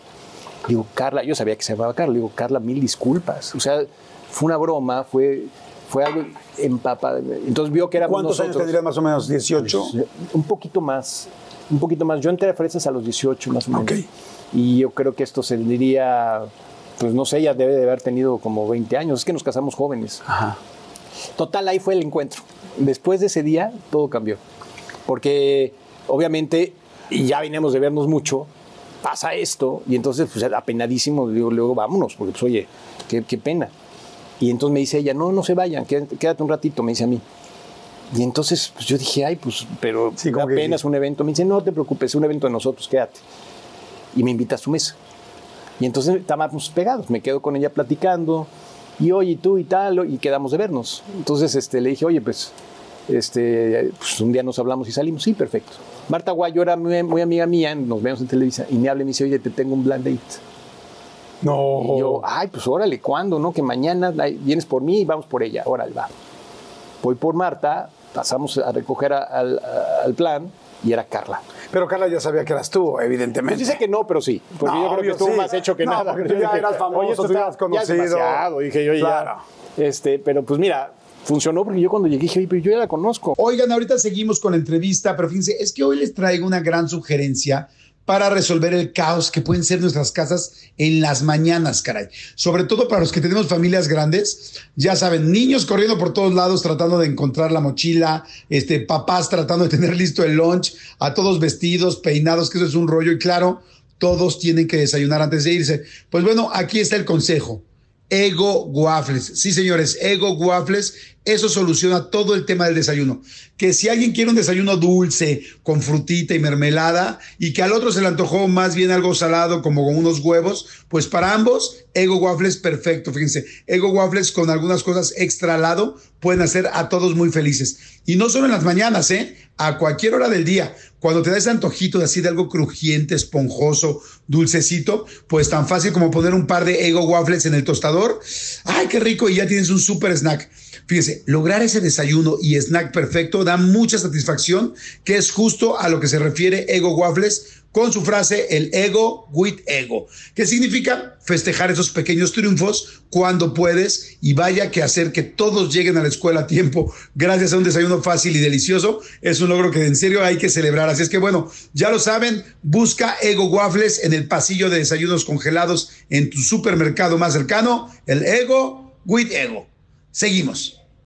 Digo, Carla, yo sabía que se llamaba Carla. Digo, Carla, mil disculpas. O sea, fue una broma, fue, fue algo empapado. Entonces vio que éramos ¿Cuántos años nosotros. tendrías más o menos? ¿18? Un poquito más, un poquito más. Yo entré a Fresas a los 18 más o menos. Ok. Y yo creo que esto se diría, pues no sé, ella debe de haber tenido como 20 años. Es que nos casamos jóvenes. Ajá. Total, ahí fue el encuentro. Después de ese día, todo cambió. Porque, obviamente, y ya veníamos de vernos mucho, pasa esto, y entonces, pues, apenadísimo, digo, luego vámonos, porque, pues, oye, qué, qué pena. Y entonces me dice ella, no, no se vayan, quédate, un ratito, me dice a mí. Y entonces, pues, yo dije, ay, pues, pero Sí, que apenas sí. un evento. Me dice, no te preocupes, es un evento de nosotros, quédate. Y me invita a su mesa. Y entonces estábamos pegados, me quedo con ella platicando, y oye, y tú y tal, y quedamos de vernos. Entonces este, le dije, oye, pues, este, pues un día nos hablamos y salimos, sí, perfecto. Marta Guayo era muy, muy amiga mía, nos vemos en Televisa, y me habla y me dice, oye, te tengo un blind date. No. Y yo, ay, pues órale, ¿cuándo? No? Que mañana vienes por mí y vamos por ella, órale, va. Voy por Marta, pasamos a recoger a- al, a- al plan, y era Carla. Pero Carla ya sabía que eras tú, evidentemente. Pues dice que no, pero sí. Porque No, yo creo que estuvo sí. más hecho que No, nada. porque tú ya Dije, eras famoso, tú ya conocido. Ya es demasiado. Dije yo, ya. Claro. Este, pero pues mira, funcionó porque yo cuando llegué dije, oye, pero yo ya la conozco. Oigan, ahorita seguimos con la entrevista, pero fíjense, es que hoy les traigo una gran sugerencia para resolver el caos que pueden ser nuestras casas en las mañanas, caray. Sobre todo para los que tenemos familias grandes, ya saben, niños corriendo por todos lados tratando de encontrar la mochila, este, papás tratando de tener listo el lunch, a todos vestidos, peinados, que eso es un rollo y claro, todos tienen que desayunar antes de irse. Pues bueno, aquí está el consejo. Ego Waffles. Sí, señores, Ego Waffles. Eso soluciona todo el tema del desayuno. Que si alguien quiere un desayuno dulce, con frutita y mermelada, y que al otro se le antojó más bien algo salado, como con unos huevos, pues para ambos, Ego Waffles perfecto. Fíjense, Ego Waffles con algunas cosas extra al lado pueden hacer a todos muy felices. Y no solo en las mañanas, ¿eh? A cualquier hora del día. Cuando te da ese antojito de así de algo crujiente, esponjoso, dulcecito, pues tan fácil como poner un par de Ego Waffles en el tostador. ¡Ay, qué rico! Y ya tienes un super snack. Fíjese, lograr ese desayuno y snack perfecto da mucha satisfacción, que es justo a lo que se refiere Ego Waffles con su frase el ego with ego, que significa festejar esos pequeños triunfos cuando puedes y vaya que hacer que todos lleguen a la escuela a tiempo gracias a un desayuno fácil y delicioso es un logro que en serio hay que celebrar. Así es que bueno, ya lo saben, busca Ego Waffles en el pasillo de desayunos congelados en tu supermercado más cercano, el Ego with Ego. Seguimos.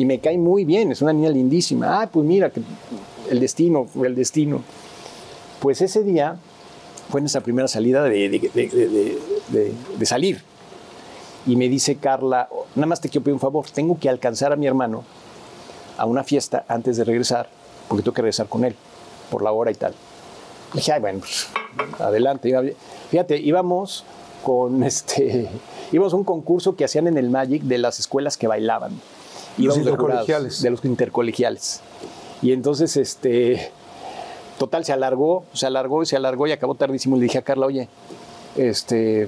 Y me cae muy bien, es una niña lindísima. Ah, pues mira, el destino, el destino. Pues ese día fue nuestra primera salida de, salir. Y me dice Carla, nada más te quiero pedir un favor, tengo que alcanzar a mi hermano a una fiesta antes de regresar, porque tengo que regresar con él, por la hora y tal. Dije, ay, bueno, pues, adelante. Fíjate, íbamos con este, íbamos a un concurso que hacían en el Magic de las escuelas que bailaban. Íbamos de. De los intercolegiales. Y entonces, este, Total, se alargó, se alargó y se alargó y acabó tardísimo. Le dije a Carla, oye, este,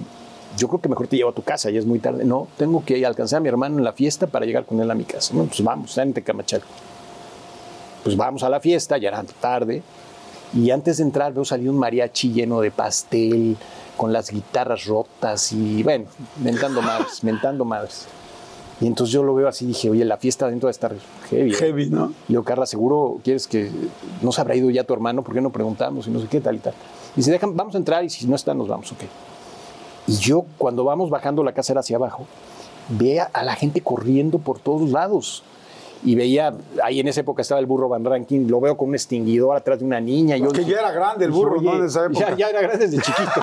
yo creo que mejor te llevo a tu casa, ya es muy tarde. No, tengo que alcanzar a mi hermano en la fiesta para llegar con él a mi casa. No, pues vamos, está en Tecamachalco. Pues vamos a la fiesta, ya era tarde. Y antes de entrar veo salir un mariachi lleno de pastel, con las guitarras rotas y, bueno, mentando madres, mentando madres. Y entonces yo lo veo así, dije, oye, la fiesta dentro de estar heavy. ¿eh?". Heavy, ¿no? Le digo, Carla, ¿seguro quieres que no se habrá ido ya tu hermano? ¿Por qué no preguntamos? Y no sé qué, tal y tal. Dice, dejan, vamos a entrar y si no está, nos vamos, ok. Y yo, cuando vamos bajando la casera hacia abajo, veía a la gente corriendo por todos lados. Y veía, ahí en esa época estaba el burro Van Ranking, lo veo con un extinguidor atrás de una niña. yo que ya era grande el burro, ¿no? "Oye, En esa época. Ya, ya era grande desde chiquito.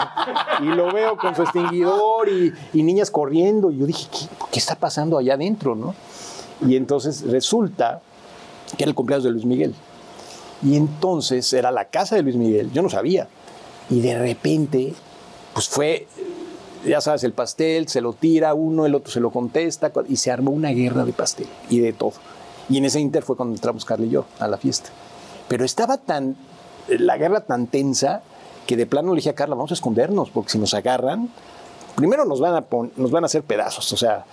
y lo veo con su extinguidor y, y niñas corriendo. Y yo dije, ¿qué, qué está pasando allá adentro, no? Y entonces resulta que era el cumpleaños de Luis Miguel. Y entonces era la casa de Luis Miguel, yo no sabía. Y de repente, pues fue, ya sabes, el pastel, se lo tira uno, el otro se lo contesta, y se armó una guerra de pastel y de todo. Y en ese inter fue cuando entramos Carla y yo a la fiesta. Pero estaba tan, la guerra tan tensa, que de plano le dije a Carla, vamos a escondernos, porque si nos agarran, primero nos van a, pon- nos van a hacer pedazos, o sea...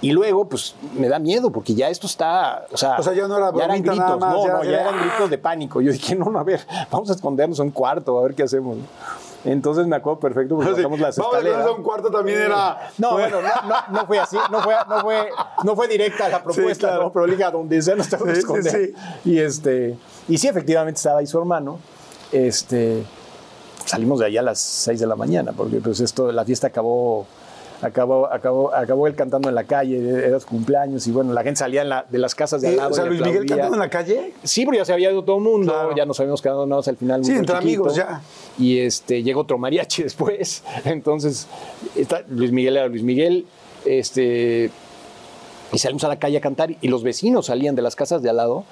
Y luego, pues, me da miedo, porque ya esto está... O sea, O sea, ya no era eran bromita gritos, nada más, no, ya no, ya era- eran gritos de pánico. Yo dije, no, no, a ver, vamos a escondernos en un cuarto, a ver qué hacemos. Entonces me acuerdo perfecto, porque bajamos las Vamos escaleras. quedarse a un cuarto también era. No, bueno, no, no, no fue así, no fue, no fue, no fue directa la propuesta, claro. ¿no? pero dije a donde sea nos tengo que Sí, sí, esconder. sí. Y este, y sí, efectivamente estaba ahí su hermano. Este, salimos de allá a las 6 de la mañana, porque pues esto, la fiesta acabó, acabó, acabó, acabó él cantando en la calle, era su cumpleaños, y bueno, la gente salía en la- de las casas de al Eh, lado. o sea, Luis Miguel cantando en la calle. Sí, porque ya se había ido todo el mundo, Claro. ya nos habíamos quedado nada más al final. Sí, entre chiquito. amigos, ya. Y este, llegó otro mariachi después. Entonces, está- Luis Miguel era Luis Miguel. Este, y salimos a la calle a cantar y los vecinos salían de las casas de al lado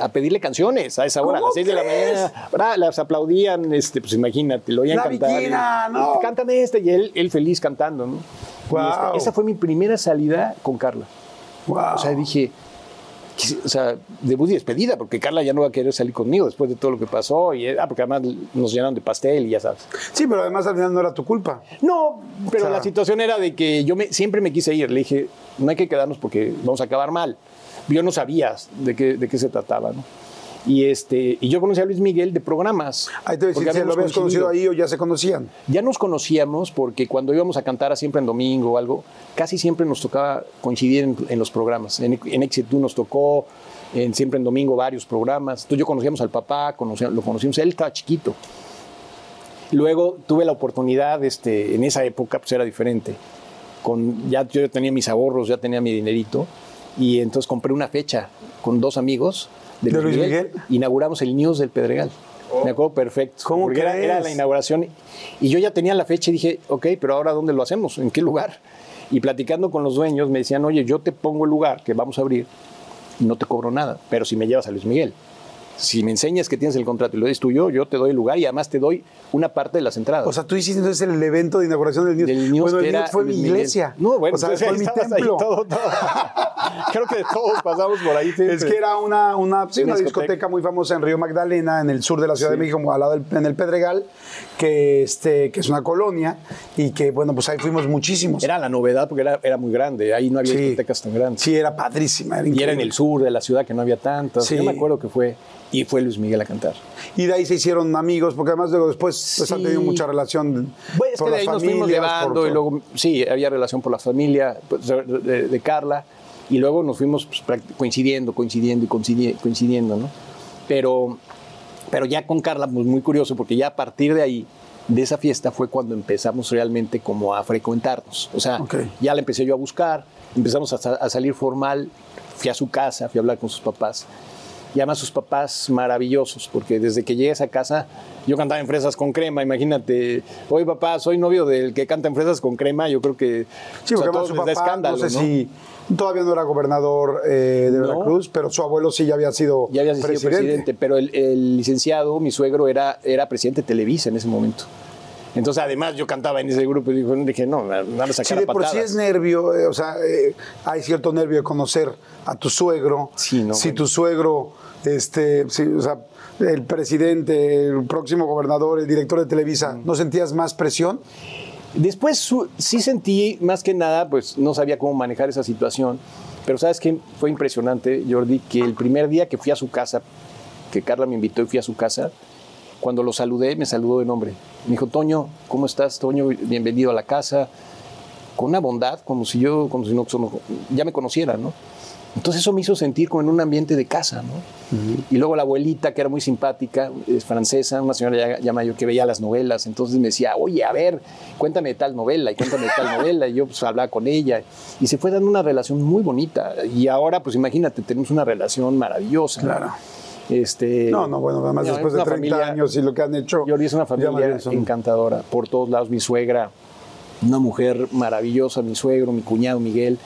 a pedirle canciones a esa hora, a ¿Cómo las 6 de la mañana. Bra, Las aplaudían, este, pues imagínate, lo oían La cantar. Viquina, y, no. Cantan este y él, él feliz cantando. ¿no? Guau. este, esa fue mi primera salida con Carla. Wow. O sea, dije, o sea, debut y despedida, porque Carla ya no va a querer salir conmigo después de todo lo que pasó. Y, ah, porque además nos llenaron de pastel y ya sabes. Sí, pero además al final no era tu culpa. No, pero O sea- la situación era de que yo me, siempre me quise ir. Le dije, no hay que quedarnos porque vamos a acabar mal. Yo no sabía de qué, de qué se trataba, ¿no? Y, este, y yo conocí a Luis Miguel de programas. Ahí te voy a porque decir, si lo habías conocido ahí o ya se conocían. Ya nos conocíamos porque cuando íbamos a cantar a siempre en domingo o algo, casi siempre nos tocaba coincidir en, en los programas. En, en Éxito nos tocó, en siempre en domingo, varios programas. Entonces yo conocíamos al papá, conocíamos- lo conocimos, él estaba chiquito. Luego tuve la oportunidad, este, en esa época pues era diferente. Con, ya yo tenía mis ahorros, ya tenía mi dinerito, y entonces compré una fecha con dos amigos de, ¿De Luis Miguel? Inauguramos el News del Pedregal. Me acuerdo perfecto. ¿Cómo porque era, era la inauguración. Y yo ya tenía la fecha y dije, ok, pero ahora ¿dónde lo hacemos? ¿En qué lugar? Y platicando con los dueños me decían, oye, yo te pongo el lugar que vamos a abrir y no te cobro nada, pero si me llevas a Luis Miguel. Si me enseñas que tienes el contrato y lo eres tuyo, yo te doy el lugar y además te doy una parte de las entradas. O sea, tú hiciste entonces el evento de inauguración del News. Del News bueno, el News fue mi iglesia. No, bueno, o sea, pues, fue mi templo. todo, todo. Creo que todos pasamos por ahí. siempre. Es que era una, una, sí, Una una discoteca. muy famosa en Río Magdalena, en el sur de la Ciudad de México, al lado del, en el Pedregal, que, este, que es una colonia y que, bueno, pues ahí fuimos muchísimos. Era la novedad porque era, era muy grande. Ahí no había Sí. discotecas tan grandes. Sí, era padrísima. Era Y era en el sur de la ciudad que no había tantas. Sí. Yo me acuerdo que fue. Y fue Luis Miguel a cantar. Y de ahí se hicieron amigos, porque además luego después pues, han tenido mucha relación Bueno, es por que de ahí nos fuimos llevando por y luego, sí, había relación por la familia pues, de, de- de Carla y luego nos fuimos pues, coincidiendo, coincidiendo y coincidi- coincidiendo, ¿no? Pero, pero ya con Carla, pues muy curioso, porque ya a partir de ahí, de esa fiesta, fue cuando empezamos realmente como a frecuentarnos. O sea, ya la empecé yo a buscar, empezamos a, a salir formal, fui a su casa, fui a hablar con sus papás. Y además sus papás maravillosos, porque desde que llegué a esa casa, yo cantaba en fresas con crema, imagínate, oye papá, soy novio del que canta en fresas con crema, yo creo que Sí, o sea, a todos su da papá, escándalo, no sé ¿no? si todavía no era gobernador eh, de No. Veracruz, pero su abuelo sí ya había sido, Ya había sido presidente, pero el, el licenciado, mi suegro, era, era presidente de Televisa en ese momento. Entonces, además, yo cantaba en ese grupo y dijo- dije, no, van a Sí, sacar de a por sí es nervio, eh, o sea, eh, hay cierto nervio de conocer a tu suegro. Sí, no, Si tu suegro, este, sí, o sea, el presidente, el próximo gobernador, el director de Televisa, ¿no sentías más presión? Después su- sí sentí, más que nada, pues no sabía cómo manejar esa situación, pero sabes que fue impresionante, Jordi, que el primer día que fui a su casa, que Carla me invitó y fui a su casa, cuando lo saludé, me saludó de nombre. Me dijo, Toño, ¿cómo estás, Toño? Bienvenido a la casa. Con una bondad, como si yo, como si no, ya me conociera, ¿no? Entonces eso me hizo sentir como en un ambiente de casa, ¿no? Y luego la abuelita, que era muy simpática, es francesa, una señora ya, ya mayor que veía las novelas, entonces me decía, oye, a ver, cuéntame tal novela y cuéntame tal novela, y yo pues hablaba con ella, y se fue dando una relación muy bonita, y ahora pues imagínate, tenemos una relación maravillosa. ¿no? Claro. Este, No, no, bueno, además no, después es de una 30 familia- años y lo que han hecho. Jordi es una familia encantadora, por todos lados, mi suegra, una mujer maravillosa, mi suegro, mi cuñado Miguel,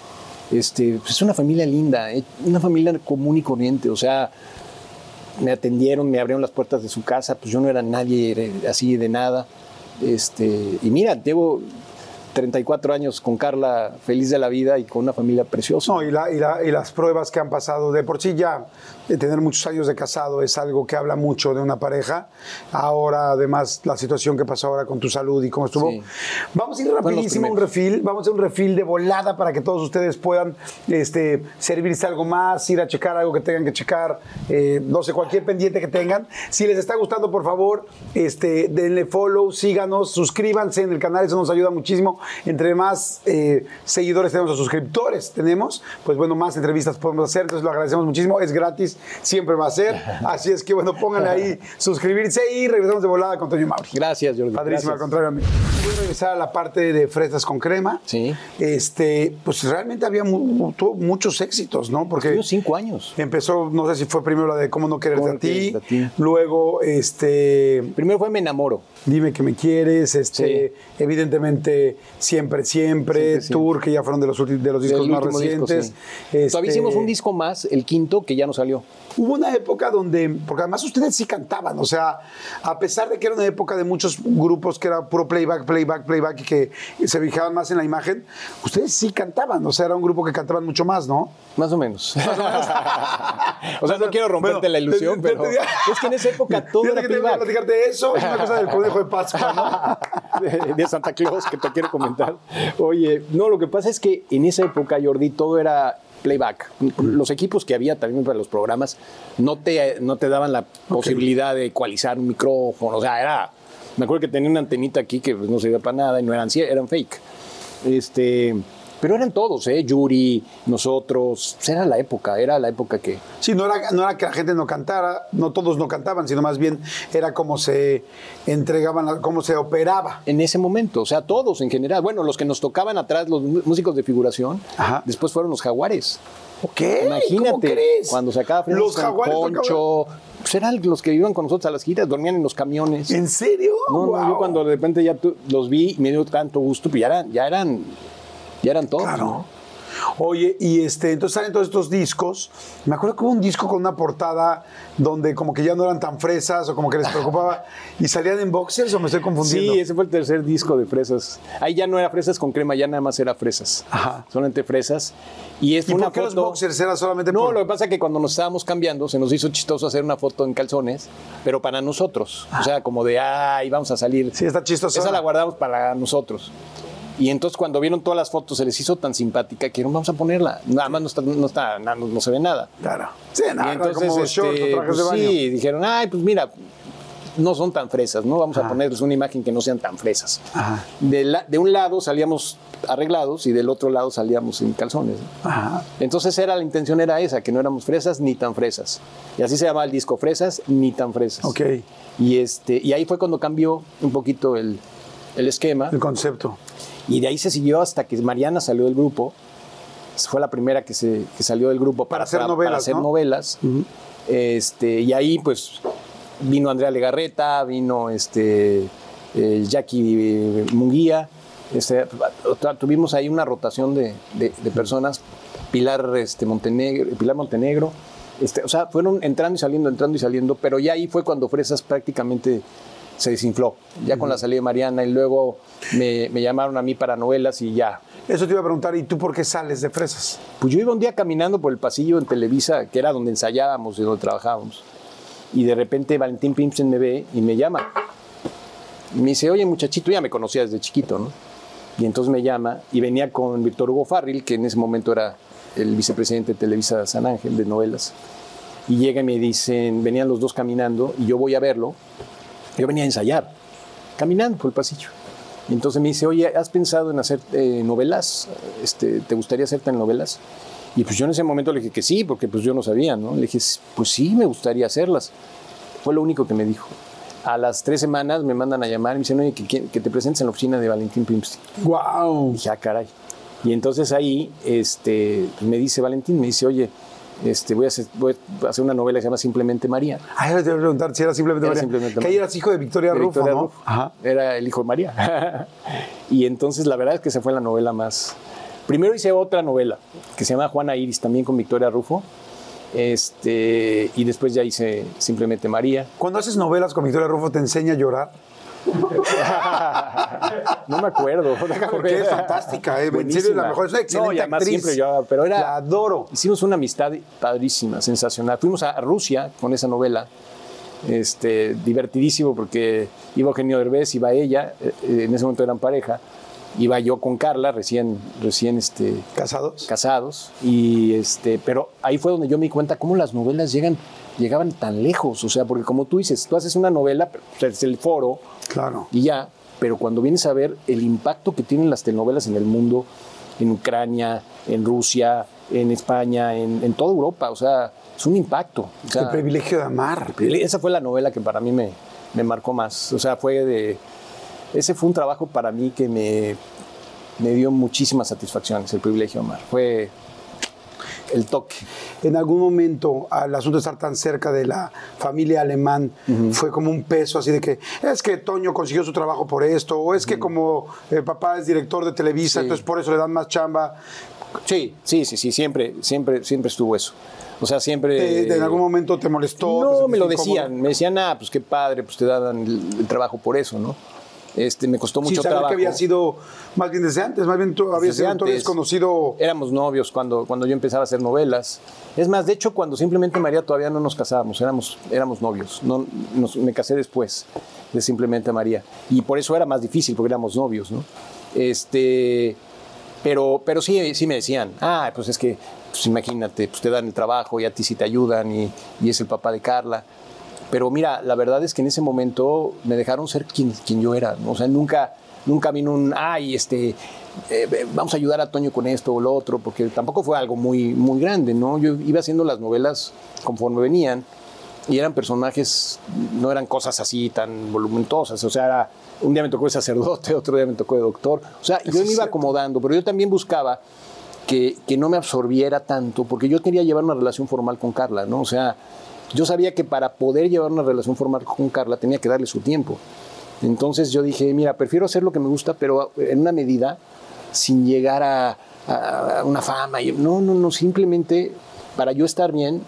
este, pues es una familia linda, eh, una familia común y corriente, o sea, me atendieron, me abrieron las puertas de su casa, pues yo no era nadie así de nada, este, y mira, llevo 34 años con Carla, feliz de la vida y con una familia preciosa. No, y, la- y la- y las pruebas que han pasado, de por sí ya eh, tener muchos años de casado es algo que habla mucho de una pareja. Ahora, además, la situación que pasó ahora con tu salud y cómo estuvo. Sí. Vamos a ir rapidísimo a un refil, vamos a hacer un refil de volada para que todos ustedes puedan este, servirse algo más, ir a checar algo que tengan que checar, eh, no sé, cualquier pendiente que tengan. Si les está gustando, por favor, este, denle follow, síganos, suscríbanse en el canal, eso nos ayuda muchísimo. Entre más eh, seguidores tenemos o suscriptores tenemos, pues bueno, más entrevistas podemos hacer, entonces lo agradecemos muchísimo, es gratis, siempre va a ser. Así es que bueno, pónganle ahí suscribirse y regresamos de volada con Toño Mauri. Gracias, Jordi. Padrísimo, al contrario a mí. Voy a regresar a la parte de fresas con crema. Sí. Este, pues realmente había mu- tuvo muchos éxitos, ¿no? Porque Tuvimos cinco años. empezó, no sé si fue primero la de cómo no quererte a ti, a ti. luego este Primero fue Me enamoro. Dime que me quieres, este, Sí. evidentemente siempre, siempre. Tour, que ya fueron de los, de los discos más disco, recientes. sí. Este, Todavía hicimos un disco más, el quinto, que ya no salió. Hubo una época donde, porque además ustedes sí cantaban, o sea, a pesar de que era una época de muchos grupos que era puro playback, playback, playback y que se fijaban más en la imagen, ustedes sí cantaban, o sea, era un grupo que cantaban mucho más, ¿no? Más o menos. o sea, no quiero romperte Bueno, la ilusión, te- te- pero te- es que en esa época todo era que tengo que playback. platicarte eso y una cosa del conejo de Pascua, ¿no? de, de Santa Claus que te quiero comentar. Oye, no, lo que pasa es que en esa época, Jordi, todo era playback. Los equipos que había también para los programas no te, no te daban la posibilidad de ecualizar un micrófono. O sea, era. Me acuerdo que tenía una antenita aquí que pues, no servía para nada y no eran, eran fake. Este. Pero eran todos, ¿eh? Yuri, nosotros. Era la época, era la época que. Sí, no era, no era que la gente no cantara, no todos no cantaban, sino más bien era como se entregaban, cómo se operaba. en ese momento, o sea, todos en general. Bueno, los que nos tocaban atrás, los mú- músicos de figuración, Ajá. después fueron los jaguares. ¿Qué? ¿Cómo Imagínate, crees? cuando sacaba Fresas Los jaguares Poncho, pues eran los que iban con nosotros a las giras, dormían en los camiones. ¿En serio? No, no, yo cuando de repente ya los vi me dio tanto gusto, pues ya eran, ya eran, ya eran todos, Claro. Oye, y este, entonces salen todos estos discos. Me acuerdo que hubo un disco con una portada donde como que ya no eran tan fresas o como que les preocupaba y salían en boxers o me estoy confundiendo. Sí, ese fue el tercer disco de Fresas. Ahí ya no era Fresas con crema, ya nada más era Fresas. Ajá. Solamente Fresas. Y es ¿Y una por qué los foto- boxers era solamente No, por- lo que pasa es que cuando nos estábamos cambiando se nos hizo chistoso hacer una foto en calzones, pero para nosotros. O sea, como de, ay, vamos a salir. Sí, está chistoso. Esa la guardamos para nosotros. Y entonces cuando vieron todas las fotos se les hizo tan simpática que dijeron, vamos a ponerla. Nada más no, está, no, está, no, no se ve nada. Claro. Sí, Y nada, entonces, como shorts este, o trajes pues, de baño. sí, dijeron, ay, pues mira, no son tan fresas, ¿no? Vamos a ponerles una imagen que no sean tan fresas. Ajá. De, la- de un lado salíamos arreglados y del otro lado salíamos en calzones. ¿no? Ajá. Entonces era la intención era esa, que no éramos fresas ni tan fresas. Y así se llama el disco Fresas ni tan fresas. Ok. Y este y ahí fue cuando cambió un poquito el, el esquema El concepto. y de ahí se siguió hasta que Mariana salió del grupo. Fue la primera que, se, que salió del grupo Para hacer novelas, para hacer ¿no? novelas. este, y ahí pues vino Andrea Legarreta, vino este, eh, Jackie Munguía. Este, tu- tuvimos ahí una rotación de, de- de personas. Pilar, este, Montenegro, Pilar Montenegro. Este, o sea, fueron entrando y saliendo, entrando y saliendo, pero ya ahí fue cuando Fresas prácticamente se desinfló, ya con la salida de Mariana y luego me, me llamaron a mí para novelas y ya. Eso te iba a preguntar, ¿y tú por qué sales de fresas? Pues yo iba un día caminando por el pasillo en Televisa, que era donde ensayábamos y donde trabajábamos. y de repente Valentín Pimsen me ve y me llama. Y me dice, oye muchachito, ya me conocía desde chiquito, ¿no? Y entonces me llama y venía con Víctor Hugo Farril, que en ese momento era el vicepresidente de Televisa San Ángel de novelas. Y llega y me dicen, venían los dos caminando y yo voy a verlo. Yo venía a ensayar, caminando por el pasillo. Y entonces me dice, oye, ¿has pensado en hacer eh, novelas? Este, ¿Te gustaría hacerte en novelas? Y pues yo en ese momento le dije que sí, porque pues yo no sabía, ¿no? Le dije, pues sí, me gustaría hacerlas. Fue lo único que me dijo. A las tres semanas me mandan a llamar y me dicen, oye, que, que te presentes en la oficina de Valentín Pimstein. ¡Wow! Y dije, ah, caray. Y entonces ahí este, me dice Valentín, me dice, oye, este, voy, a hacer, voy a hacer una novela que se llama Simplemente María. Ah, te iba a preguntar si era simplemente Era María. Simplemente que ahí eras hijo de Victoria de Rufo, Victoria ¿no? Rufo. Ajá. Era el hijo de María. y entonces la verdad es que esa fue la novela más... Primero hice otra novela que se llama Juana Iris, también con Victoria Rufo. Este, y después ya hice Simplemente María. Cuando haces novelas con Victoria Rufo, ¿te enseña a llorar? no me acuerdo. Porque es fantástica, ¿eh? En serio, la mejor. Es una excelente No, y además actriz. siempre yo, pero era... La adoro. Hicimos una amistad padrísima, sensacional. Fuimos a Rusia con esa novela. Este, divertidísimo porque iba Eugenio Derbez, iba ella, eh, en ese momento eran pareja, iba yo con Carla, recién, recién este, ¿Casados? casados, y este, pero ahí fue donde yo me di cuenta cómo las novelas llegan, llegaban tan lejos, o sea, porque como tú dices, tú haces una novela, es el foro, Claro. y ya, pero cuando vienes a ver el impacto que tienen las telenovelas en el mundo, en Ucrania, en Rusia, en España, en, en toda Europa, o sea, es un impacto. O sea, el privilegio de amar. esa fue la novela que para mí me, me marcó más. O sea, fue de. Ese fue un trabajo para mí que me, me dio muchísimas satisfacciones, el privilegio de amar. Fue el toque. En algún momento, al asunto de estar tan cerca de la familia alemán, fue como un peso así de que es que Toño consiguió su trabajo por esto, o es que como el papá es director de Televisa, Sí. entonces por eso le dan más chamba. Sí, sí, sí, sí, siempre, siempre, siempre estuvo eso. O sea, siempre. Eh, ¿En algún momento te molestó? No, me lo decían. Me decían, ah, pues qué padre, pues te dan el, el trabajo por eso, ¿no? Este, me costó Sí, mucho saber trabajo. que había sido más bien desde antes, más bien tú habías sido tú habías antes. conocido. Éramos novios cuando, cuando yo empezaba a hacer novelas. Es más, de hecho, cuando simplemente María todavía no nos casábamos, éramos, éramos novios. No, nos- me casé después de simplemente María. Y por eso era más difícil, porque éramos novios, ¿no? Este, pero, pero sí, sí me decían, ah, pues es que, pues imagínate, pues te dan el trabajo y a ti sí te ayudan y, y es el papá de Carla. Pero mira, la verdad es que en ese momento me dejaron ser quien, quien yo era. ¿no? O sea, nunca, nunca vino un, ay, este, eh, vamos a ayudar a Toño con esto o lo otro, porque tampoco fue algo muy, muy grande, ¿no? Yo iba haciendo las novelas conforme venían y eran personajes, no eran cosas así tan volumentosas. O sea, era- un día me tocó de sacerdote, otro día me tocó de doctor. O sea, yo me iba acomodando, pero yo también buscaba que, que no me absorbiera tanto, porque yo quería llevar una relación formal con Carla, ¿no? O sea, yo sabía que para poder llevar una relación formal con Carla tenía que darle su tiempo. Entonces yo dije, mira, prefiero hacer lo que me gusta, pero en una medida sin llegar a, a- a una fama. No, no, no, simplemente para yo estar bien,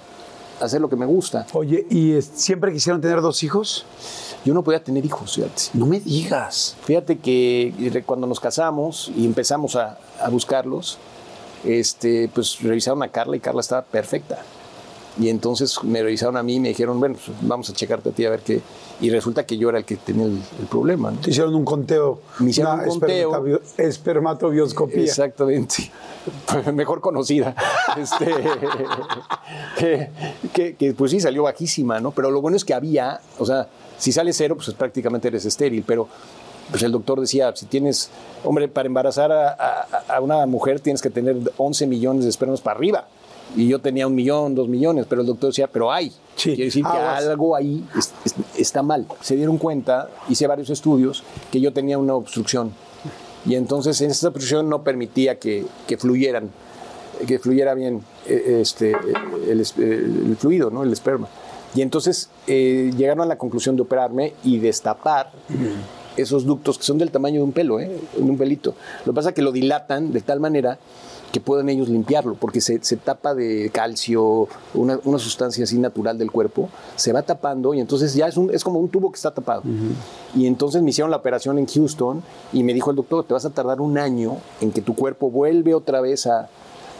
hacer lo que me gusta. Oye, ¿y siempre quisieron tener dos hijos? Yo no podía tener hijos, fíjate. No me digas. Fíjate que eh, cuando nos casamos y empezamos a, a buscarlos, este, pues revisaron a Carla y Carla estaba perfecta. Y entonces me revisaron a mí y me dijeron, bueno, pues vamos a checarte a ti a ver qué. Y resulta que yo era el que tenía el, el problema. ¿no? Te hicieron un conteo. Me hicieron un conteo. espermatobio- Espermatobioscopía. Exactamente. Mejor conocida. Este, que, que- que, pues sí, salió bajísima, ¿no? Pero lo bueno es que había, o sea, si sale cero, pues prácticamente eres estéril, pero pues el doctor decía, si tienes, hombre, para embarazar a, a- a una mujer tienes que tener 11 millones de espermas para arriba. Y yo tenía un millón, dos millones, pero el doctor decía, pero hay. Sí, Quiere decir que algo ahí es- es- está mal. Se dieron cuenta, hice varios estudios, que yo tenía una obstrucción. Y entonces en esa obstrucción no permitía que, que fluyeran, que fluyera bien eh, este, eh, el, eh, el fluido, ¿no? el esperma. Y entonces eh, llegaron a la conclusión de operarme y destapar esos ductos que son del tamaño de un pelo, ¿eh? de un pelito. Lo que pasa es que lo dilatan de tal manera que pueden ellos limpiarlo, porque se, se tapa de calcio, una, una sustancia así natural del cuerpo, se va tapando y entonces ya es, un, es como un tubo que está tapado. Y entonces me hicieron la operación en Houston y me dijo el doctor, te vas a tardar un año en que tu cuerpo vuelve otra vez a,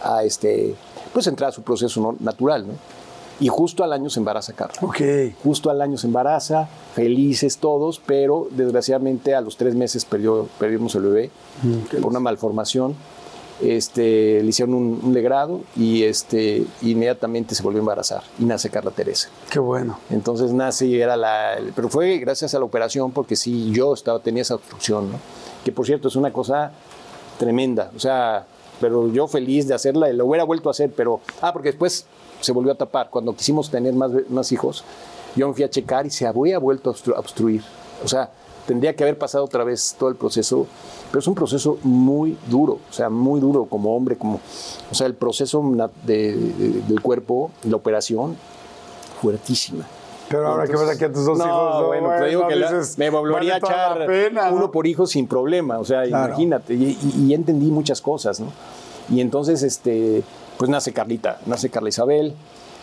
a este, pues entrar a su proceso natural, ¿no? Y justo al año se embaraza Carla. Ok. Justo al año se embaraza, felices todos, pero desgraciadamente a los tres meses perdió, perdimos el bebé por una malformación. Este, le hicieron un, un legrado y este, inmediatamente se volvió a embarazar y nace Carla Teresa. Qué bueno. Entonces nace y era la... Pero fue gracias a la operación porque sí, yo estaba, tenía esa obstrucción, ¿no? Que por cierto es una cosa tremenda. O sea, pero yo feliz de hacerla, lo hubiera vuelto a hacer, pero... Ah, porque después se volvió a tapar. Cuando quisimos tener más, más hijos, yo me fui a checar y se había vuelto a obstruir. O sea, tendría que haber pasado otra vez todo el proceso, pero es un proceso muy duro, o sea, muy duro como hombre, como... O sea, el proceso de- de- del cuerpo, la operación, fuertísima. Pero ahora que ves aquí a tus dos no, hijos, no, bueno, te digo que la- me volvería vale a echar pena, ¿no? uno por hijo sin problema, o sea, Claro. imagínate, y, y- y entendí muchas cosas, ¿no? Y entonces, este, pues nace Carlita, nace Carla Isabel,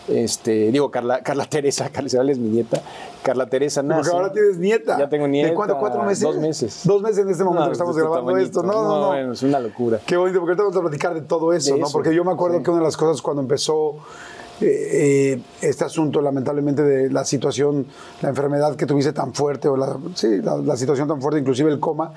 este, digo, Carla, Carla Teresa, Carla Isabel es mi nieta, Carla Teresa nace. Porque ahora tienes nieta. Ya tengo nieta. ¿De cuánto? ¿Cuatro meses? Dos meses. Dos meses en este momento No, que estamos este grabando tamañito. esto. No, no, no. bueno, es una locura. Qué bonito, porque ahorita vamos a platicar de todo eso, De ¿no? eso, Porque yo me acuerdo sí. que una de las cosas cuando empezó eh, este asunto, lamentablemente, de la situación, la enfermedad que tuviste tan fuerte, o la, sí, la, la situación tan fuerte, inclusive el coma,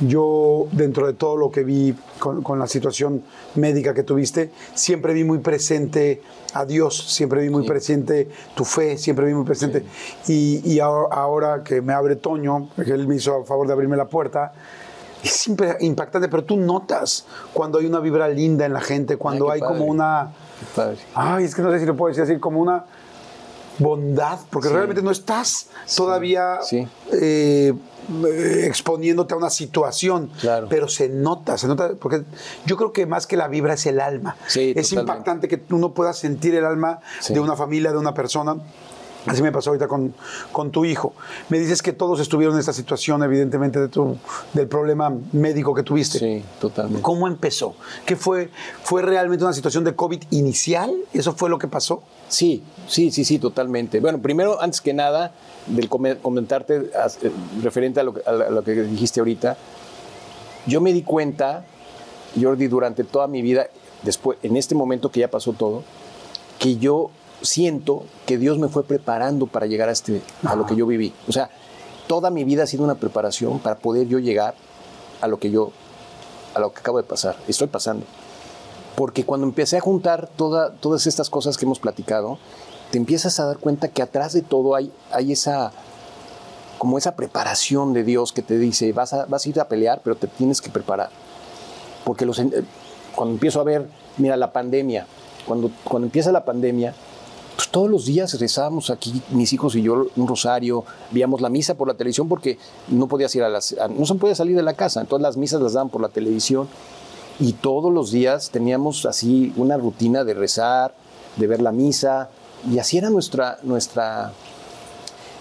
yo, dentro de todo lo que vi con, con la situación médica que tuviste, siempre vi muy presente a Dios, siempre vi muy presente tu fe, siempre vi muy presente. Y, y ahora, ahora que me abre Toño, que él me hizo a favor de abrirme la puerta, es siempre impactante, pero tú notas cuando hay una vibra linda en la gente, cuando qué hay padre. como una... Ay, es que no sé si lo puedo decir así, como una bondad, porque Sí. realmente no estás todavía sí. eh, eh, exponiéndote a una situación, Claro. pero se nota, se nota, porque yo creo que más que la vibra es el alma. Sí, es totalmente. impactante que uno pueda sentir el alma de una familia, de una persona. Así me pasó ahorita con, con tu hijo. Me dices que todos estuvieron en esta situación, evidentemente, de tu, del problema médico que tuviste. Sí, totalmente. ¿Cómo empezó? ¿Qué fue? ¿Fue realmente una situación de COVID inicial? ¿Eso fue lo que pasó? Sí, sí, sí, sí, totalmente. Bueno, primero, antes que nada, del come- comentarte eh, referente a lo, a lo que dijiste ahorita, yo me di cuenta, Jordi, durante toda mi vida, después, en este momento que ya pasó todo, que yo siento que Dios me fue preparando para llegar a, este, a lo que yo viví. O sea, toda mi vida ha sido una preparación para poder yo llegar a lo que yo, a lo que acabo de pasar, estoy pasando. Porque cuando empecé a juntar toda- todas estas cosas que hemos platicado, te empiezas a dar cuenta que atrás de todo hay, hay esa, como esa preparación de Dios que te dice, vas a, vas a ir a pelear, pero te tienes que preparar. Porque los, eh, cuando empiezo a ver, mira, la pandemia, cuando, cuando empieza la pandemia, pues todos los días rezábamos aquí, mis hijos y yo, un rosario, veíamos la misa por la televisión porque no podías ir a las, a- no se podía salir de la casa, entonces las misas las daban por la televisión y todos los días teníamos así una rutina de rezar, de ver la misa y así era nuestra, nuestra,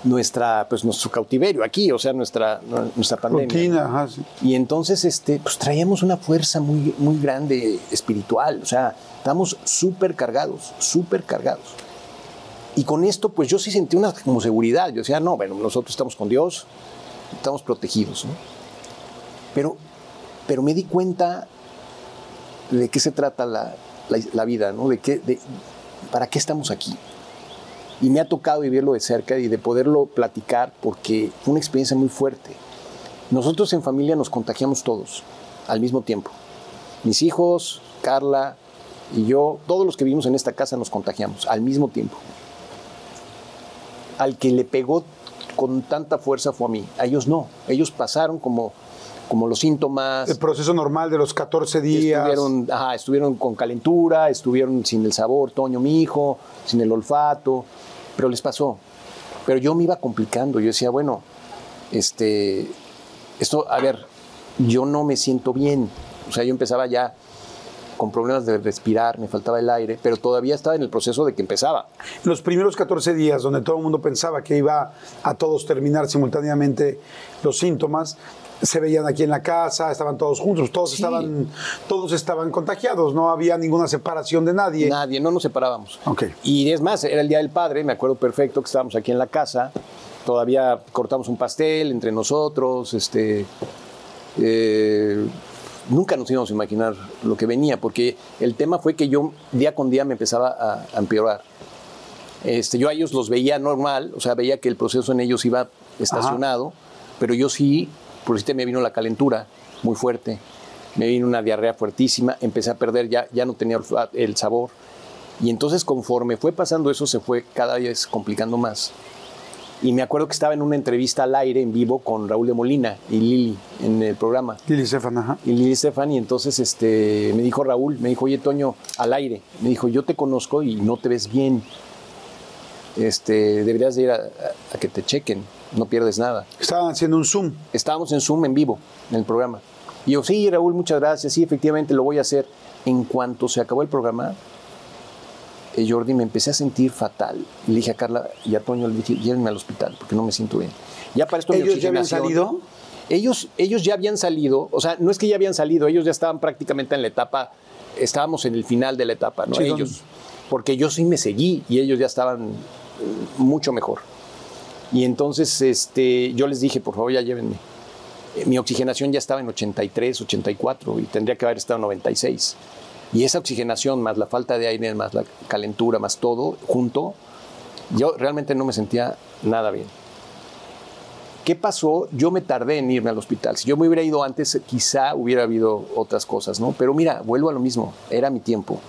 nuestra, pues nuestro cautiverio aquí, o sea, nuestra, nuestra pandemia. Rutina, ajá, sí. Y entonces, este, pues traíamos una fuerza muy, muy grande espiritual, o sea, estamos súper cargados, súper cargados. Y con esto, pues yo sí sentí una como seguridad. Yo decía, no, bueno, nosotros estamos con Dios, estamos protegidos, ¿no? Pero, pero me di cuenta de qué se trata la, la- la vida, ¿no? De qué, de, ¿Para qué estamos aquí? Y me ha tocado vivirlo de cerca y de poderlo platicar porque fue una experiencia muy fuerte. Nosotros en familia nos contagiamos todos al mismo tiempo. Mis hijos, Carla y yo, todos los que vivimos en esta casa nos contagiamos al mismo tiempo. Al que le pegó con tanta fuerza fue a mí, a ellos no. Ellos pasaron como, como los síntomas. El proceso normal de los 14 días. Estuvieron, ajá, estuvieron con calentura, estuvieron sin el sabor, Toño, mi hijo, sin el olfato, pero les pasó. Pero yo me iba complicando, yo decía, bueno, este, esto, a ver, yo no me siento bien. O sea, yo empezaba ya con problemas de respirar, me faltaba el aire, pero todavía estaba en el proceso de que empezaba. Los primeros 14 días, donde todo el mundo pensaba que iba a todos terminar simultáneamente los síntomas, se veían aquí en la casa, estaban todos juntos, todos, Sí. estaban, todos estaban contagiados, no había ninguna separación de nadie. Nadie, no nos separábamos. Ok. Y es más, era el Día del Padre, me acuerdo perfecto que estábamos aquí en la casa, todavía cortamos un pastel entre nosotros, este, eh, nunca nos íbamos a imaginar lo que venía, porque el tema fue que yo día con día me empezaba a, a empeorar. Este, yo a ellos los veía normal, o sea, veía que el proceso en ellos iba estacionado, pero yo sí, por si me vino la calentura muy fuerte, me vino una diarrea fuertísima, empecé a perder, ya, ya no tenía el sabor. Y entonces conforme fue pasando eso, se fue cada vez complicando más. Y me acuerdo que estaba en una entrevista al aire, en vivo, con Raúl de Molina y Lili en el programa. Lili Stefan, ajá. Y Lili Stefan, y entonces este, me dijo Raúl, me dijo, oye Toño, al aire, me dijo, yo te conozco y no te ves bien. Este, deberías de ir a, a- a que te chequen, no pierdes nada. Estaban haciendo un Zoom. Estábamos en Zoom en vivo, en el programa. Y yo, sí, Raúl, muchas gracias, sí, efectivamente lo voy a hacer. En cuanto se acabó el programa, eh, Jordi, me empecé a sentir fatal. Y le dije a Carla y a Toño, le dije, llévenme al hospital porque no me siento bien. Ya para esto mi ¿Ellos ya habían oxigenación- salido? Ellos, ellos ya habían salido, o sea, no es que ya habían salido, ellos ya estaban prácticamente en la etapa, estábamos en el final de la etapa, ¿no? Sí, ellos, porque yo sí me seguí y ellos ya estaban eh, mucho mejor. Y entonces este, yo les dije, por favor, ya llévenme. Eh, Mi oxigenación ya estaba en 83, 84 y tendría que haber estado en 96. Y esa oxigenación, más la falta de aire, más la calentura, más todo junto, yo realmente no me sentía nada bien. ¿Qué pasó? Yo me tardé en irme al hospital. Si yo me hubiera ido antes, quizá hubiera habido otras cosas, ¿no? Pero mira, vuelvo a lo mismo, era mi tiempo.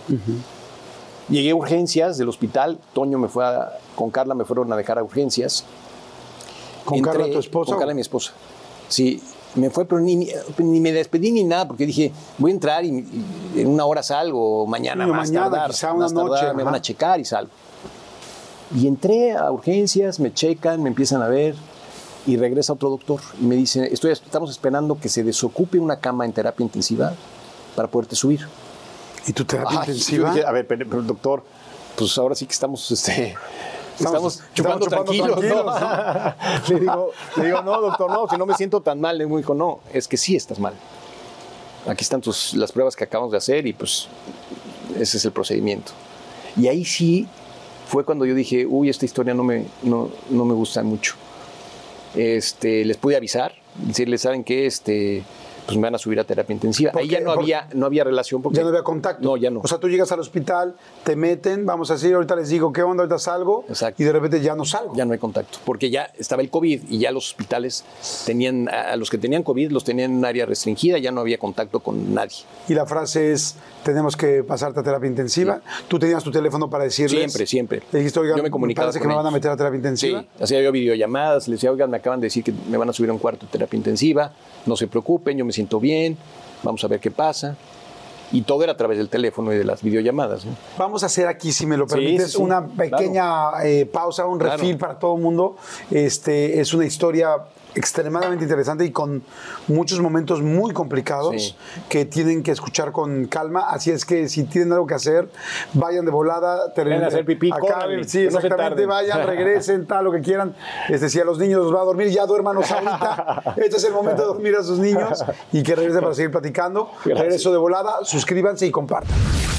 Llegué a urgencias del hospital, Toño me fue a- con Carla me fueron a dejar a urgencias. ¿Con Carla, tu esposa? Con Carla, mi esposa. Sí, me fue, pero ni, ni me despedí ni nada, porque dije, voy a entrar y, y en una hora salgo, mañana Sí, más mañana, tardar, quizá una más tardar, noche, me van a checar y salgo. Y entré a urgencias, me checan, me empiezan a ver y regresa otro doctor y me dice, Estoy, estamos esperando que se desocupe una cama en terapia intensiva para poderte subir. ¿Y tu terapia Ay, intensiva? dije, a ver, pero, pero, doctor, pues ahora sí que estamos, este, estamos, Estamos chupando, tranquilos. tranquilos, ¿no? le, digo, le digo, no, doctor, no, si no me siento tan mal. Le dijo, no, es que sí estás mal. Aquí están tus, las pruebas que acabamos de hacer y pues ese es el procedimiento. Y ahí sí fue cuando yo dije, uy, esta historia no me, no, no me gusta mucho. Este, les pude avisar, decirles, ¿saben qué? Este, pues me van a subir a terapia intensiva. ¿Por Ahí ya no había, no había relación porque Ya no había contacto. No, ya no. O sea, tú llegas al hospital, te meten, vamos a decir, ahorita les digo qué onda, ahorita salgo. Exacto. Y de repente ya no salgo. ya no hay contacto, porque ya estaba el COVID y ya los hospitales tenían, a los que tenían COVID los tenían en un área restringida, ya no había contacto con nadie. Y la frase es, tenemos que pasarte a terapia intensiva. Tú tenías tu teléfono para decirles. Siempre, siempre. Le dijiste, oigan, Yo me comunicaba parece que con me van a ellos. meter a terapia intensiva. Sí, hacía yo videollamadas, les decía, oigan, me acaban de decir que me van a subir a un cuarto de terapia intensiva, no se preocupen, yo me siento bien, vamos a ver qué pasa. Y todo era a través del teléfono y de las videollamadas. ¿no? Vamos a hacer aquí, si me lo permites, sí, sí. una pequeña eh, pausa, un Claro. refil para todo el mundo. Este, es una historia extremadamente interesante y con muchos momentos muy complicados Sí. que tienen que escuchar con calma. Así es que si tienen algo que hacer, vayan de volada. terminen- hacer pipí, acaben, sí, no exactamente. vayan, regresen, tal, lo que quieran. Este, si a los niños los va a dormir, ya duérmanos ahorita. Este es el momento de dormir a sus niños y que regresen para seguir platicando. Gracias. Regreso de volada, suscríbanse y compartan.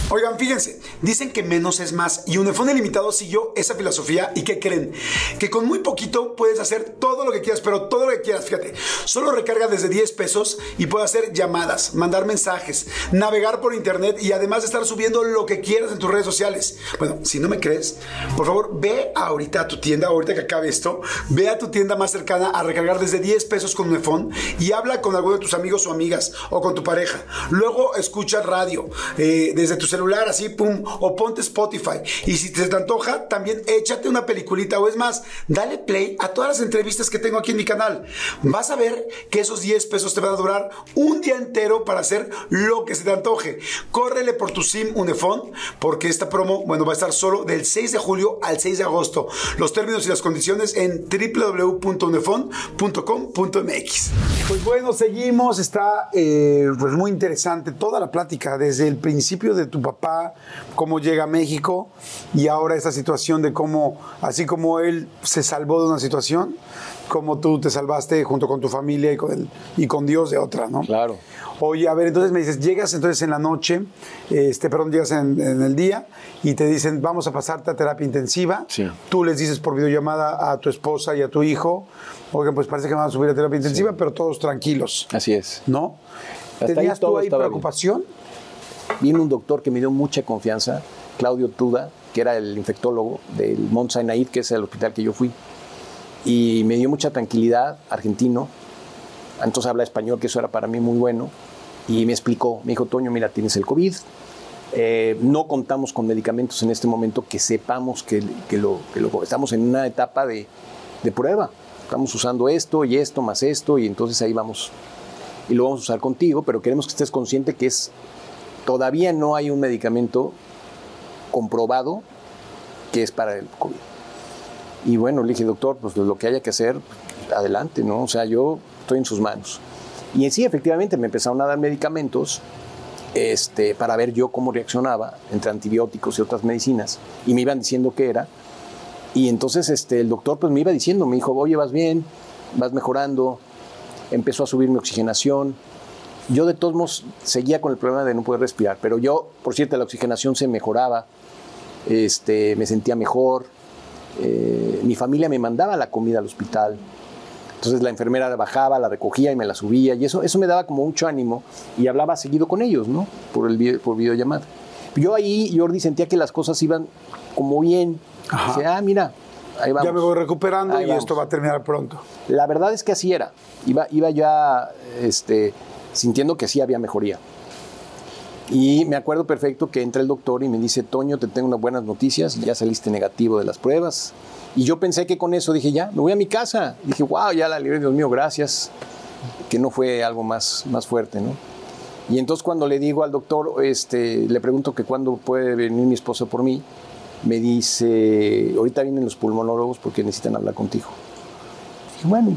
Oigan, fíjense, dicen que menos es más y Unifón Ilimitado siguió esa filosofía y ¿qué creen? Que con muy poquito puedes hacer todo lo que quieras, pero todo lo que quieras, fíjate, solo recarga desde 10 pesos y puedes hacer llamadas, mandar mensajes, navegar por internet y además estar subiendo lo que quieras en tus redes sociales. Bueno, si no me crees, por favor ve ahorita a tu tienda, ahorita que acabe esto, ve a tu tienda más cercana a recargar desde 10 pesos con Unifón y habla con alguno de tus amigos o amigas o con tu pareja. Luego escucha radio eh, desde tu celular, así, pum, o ponte Spotify. Y si te, antoja, también échate una peliculita o es más, dale play a todas las entrevistas que tengo aquí en mi canal. Vas a ver que esos 10 pesos te van a durar un día entero para hacer lo que se te antoje. Córrele por tu SIM Unifón, porque esta promo, bueno, va a estar solo del 6 de julio al 6 de agosto. Los términos y las condiciones en www.unifón.com.mx. Pues bueno, seguimos. Está eh, pues muy interesante toda la plática, desde el principio de tu papá, cómo llega a México y ahora esta situación de cómo, así como él se salvó de una situación, como tú te salvaste junto con tu familia y con, el, y con Dios de otra, ¿no? Claro. Oye, a ver, entonces me dices, llegas entonces en la noche, este, perdón, llegas en, en el día y te dicen, vamos a pasarte a terapia intensiva. Sí. Tú les dices por videollamada a tu esposa y a tu hijo, oigan, pues parece que me van a subir a terapia intensiva, pero todos tranquilos, Así es. ¿no? Hasta ahí ¿Tenías tú ahí bien. Vino un doctor que me dio mucha confianza, Claudio Tuda, que era el infectólogo del Mount Sinai, que es el hospital que yo fui. Y me dio mucha tranquilidad, argentino. Entonces habla español, que eso era para mí muy bueno. Y me explicó, me dijo, Toño, mira, tienes el COVID. Eh, no contamos con medicamentos en este momento que sepamos que, que, lo, que lo, estamos en una etapa de, de prueba. Estamos usando esto y esto más esto y entonces ahí vamos y lo vamos a usar contigo, pero queremos que estés consciente que es todavía no hay un medicamento comprobado que es para el COVID. Y bueno, le dije, doctor, pues lo que haya que hacer, adelante, ¿no? O sea, yo estoy en sus manos. Y en sí, efectivamente, me empezaron a dar medicamentos este, para ver yo cómo reaccionaba entre antibióticos y otras medicinas. Y me iban diciendo qué era. Y entonces este, el doctor pues me iba diciendo, me dijo, oye, vas bien, vas mejorando, empezó a subir mi oxigenación. Yo de todos modos seguía con el problema de no poder respirar, pero yo, por cierto, la oxigenación se mejoraba, este, me sentía mejor, eh, mi familia me mandaba la comida al hospital, entonces la enfermera bajaba, la recogía y me la subía, y eso, eso me daba como mucho ánimo, y hablaba seguido con ellos, ¿no? Por, el, por videollamada. Yo ahí, Jordi, sentía que las cosas iban como bien. Dice, ah, mira, ahí vamos. Ya me voy recuperando Ahí y vamos. esto va a terminar pronto. La verdad es que así era. Iba, iba ya este, sintiendo que sí había mejoría. Y me acuerdo perfecto que entra el doctor y me dice, Toño, te tengo unas buenas noticias, ya saliste negativo de las pruebas. Y yo pensé que con eso dije, ya, me voy a mi casa. Dije, wow, ya la libré, Dios mío, gracias. Que no fue algo más, más fuerte, ¿no? Y entonces cuando le digo al doctor, este, le pregunto que cuándo puede venir mi esposa por mí, me dice, ahorita vienen los pulmonólogos porque necesitan hablar contigo. Bueno,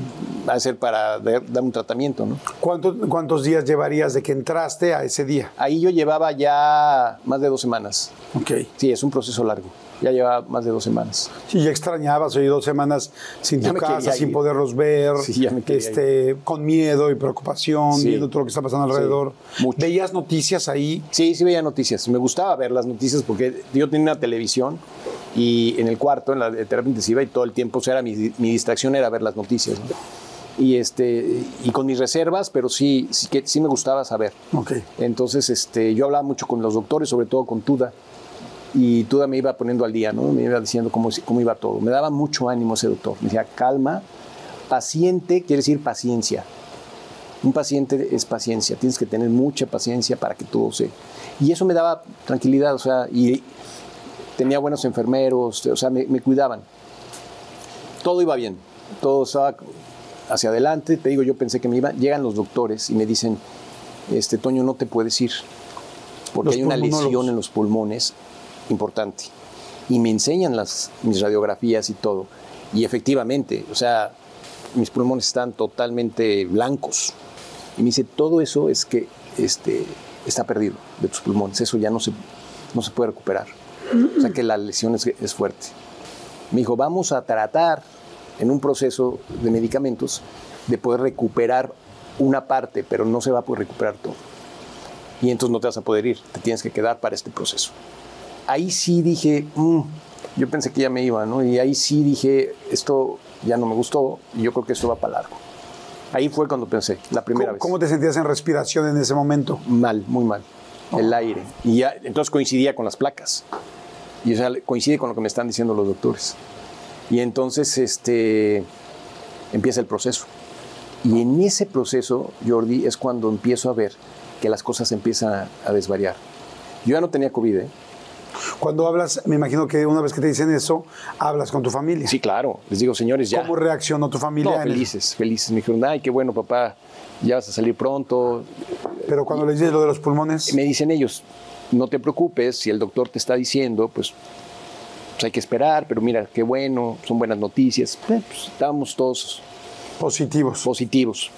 va a ser para dar, un tratamiento, ¿no? ¿Cuánto- ¿Cuántos días llevarías de que entraste a ese día? Ahí yo llevaba ya más de dos semanas. Ok. Sí, es un proceso largo. Ya llevaba más de dos semanas. Sí, ya extrañabas, oye, dos semanas sin Ya tu casa, sin poderlos ver, Sí, ya me este, con miedo y preocupación, Sí. viendo todo lo que está pasando Sí, alrededor. mucho. ¿Veías noticias ahí? Sí, sí veía noticias. Me gustaba ver las noticias porque yo tenía una televisión y en el cuarto, en la terapia intensiva, y todo el tiempo, o sea, era mi, mi distracción era ver las noticias. ¿no? Y, este, y con mis reservas, pero sí, sí, que, sí me gustaba saber. Ok. Entonces, este, yo hablaba mucho con los doctores, sobre todo con Tuda, y Tuda me iba poniendo al día, ¿no? Me iba diciendo cómo, cómo iba todo. Me daba mucho ánimo ese doctor. Me decía, calma, paciente quiere decir paciencia. Un paciente es paciencia, tienes que tener mucha paciencia para que todo se... Y eso me daba tranquilidad, o sea, y tenía buenos enfermeros, o sea, me, me cuidaban. Todo iba bien, todo estaba hacia adelante, te digo, yo pensé que me iba, llegan los doctores y me dicen, este, Toño, no te puedes ir, porque Los hay una lesión en los pulmones importante. Y me enseñan las, mis radiografías y todo. Y efectivamente, o sea, mis pulmones están totalmente blancos. Y me dice, todo eso es que este, está perdido de tus pulmones, eso ya no se, no se puede recuperar. O sea que la lesión es, es fuerte. Me dijo, vamos a tratar en un proceso de medicamentos de poder recuperar una parte, pero no se va a poder recuperar todo. Y entonces no te vas a poder ir, te tienes que quedar para este proceso. Ahí sí dije, "Mm", yo pensé que ya me iba, ¿no? Y ahí sí dije, esto ya no me gustó y yo creo que esto va para largo. Ahí fue cuando pensé, la primera ¿Cómo, vez. cómo te sentías en respiración en ese momento? Mal, muy mal. El aire. Y ya, entonces coincidía con las placas. Y o sea, coincide con lo que me están diciendo los doctores. Y entonces este, empieza el proceso. Y en ese proceso, Jordi, es cuando empiezo a ver que las cosas empiezan a, desvariar. Yo ya no tenía COVID, ¿eh? Cuando hablas, me imagino que una vez que te dicen eso, hablas con tu familia. Sí, claro. Les digo, señores, ya. ¿Cómo reaccionó tu familia? No, en el- felices, felices. Me dijeron, ay, qué bueno, papá, ya vas a salir pronto. Pero cuando le dices lo de los pulmones, Me dicen ellos, no te preocupes, si el doctor te está diciendo, pues, pues hay que esperar, pero mira, qué bueno, son buenas noticias. Eh, pues, estábamos todos positivos. positivos.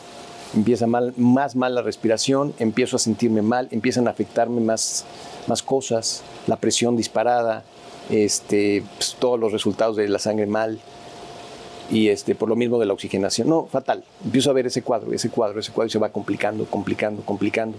Empieza mal, más mal la respiración, empiezo a sentirme mal, empiezan a afectarme más, más cosas, la presión disparada, este, pues, todos los resultados de la sangre mal y este, por lo mismo de la oxigenación. No, fatal. Empiezo a ver ese cuadro, ese cuadro, ese cuadro y se va complicando, complicando, complicando.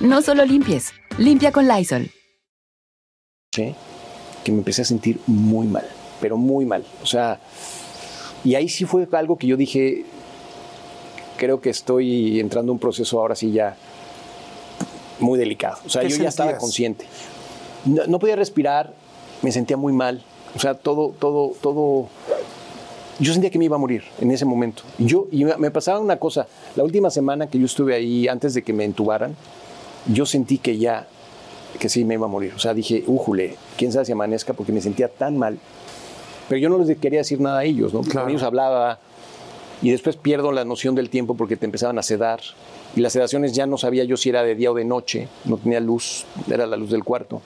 No solo limpies, limpia con Lysol. que me empecé a sentir muy mal, pero muy mal. O sea, y ahí sí fue algo que yo dije, creo que estoy entrando en un proceso ahora sí ya muy delicado. O sea, ¿Qué yo ya estaba sentías? consciente. No, no podía respirar, me sentía muy mal. O sea, todo, todo, todo. Yo sentía que me iba a morir en ese momento. Yo, y me pasaba una cosa. La última semana que yo estuve ahí, antes de que me entubaran, yo sentí que ya, que sí me iba a morir. O sea, dije, újule, quién sabe si amanezca, porque me sentía tan mal. Pero yo no les quería decir nada a ellos, ¿no? Claro. Con ellos hablaba, y después pierdo la noción del tiempo porque te empezaban a sedar. Y las sedaciones ya no sabía yo si era de día o de noche, no tenía luz, era la luz del cuarto.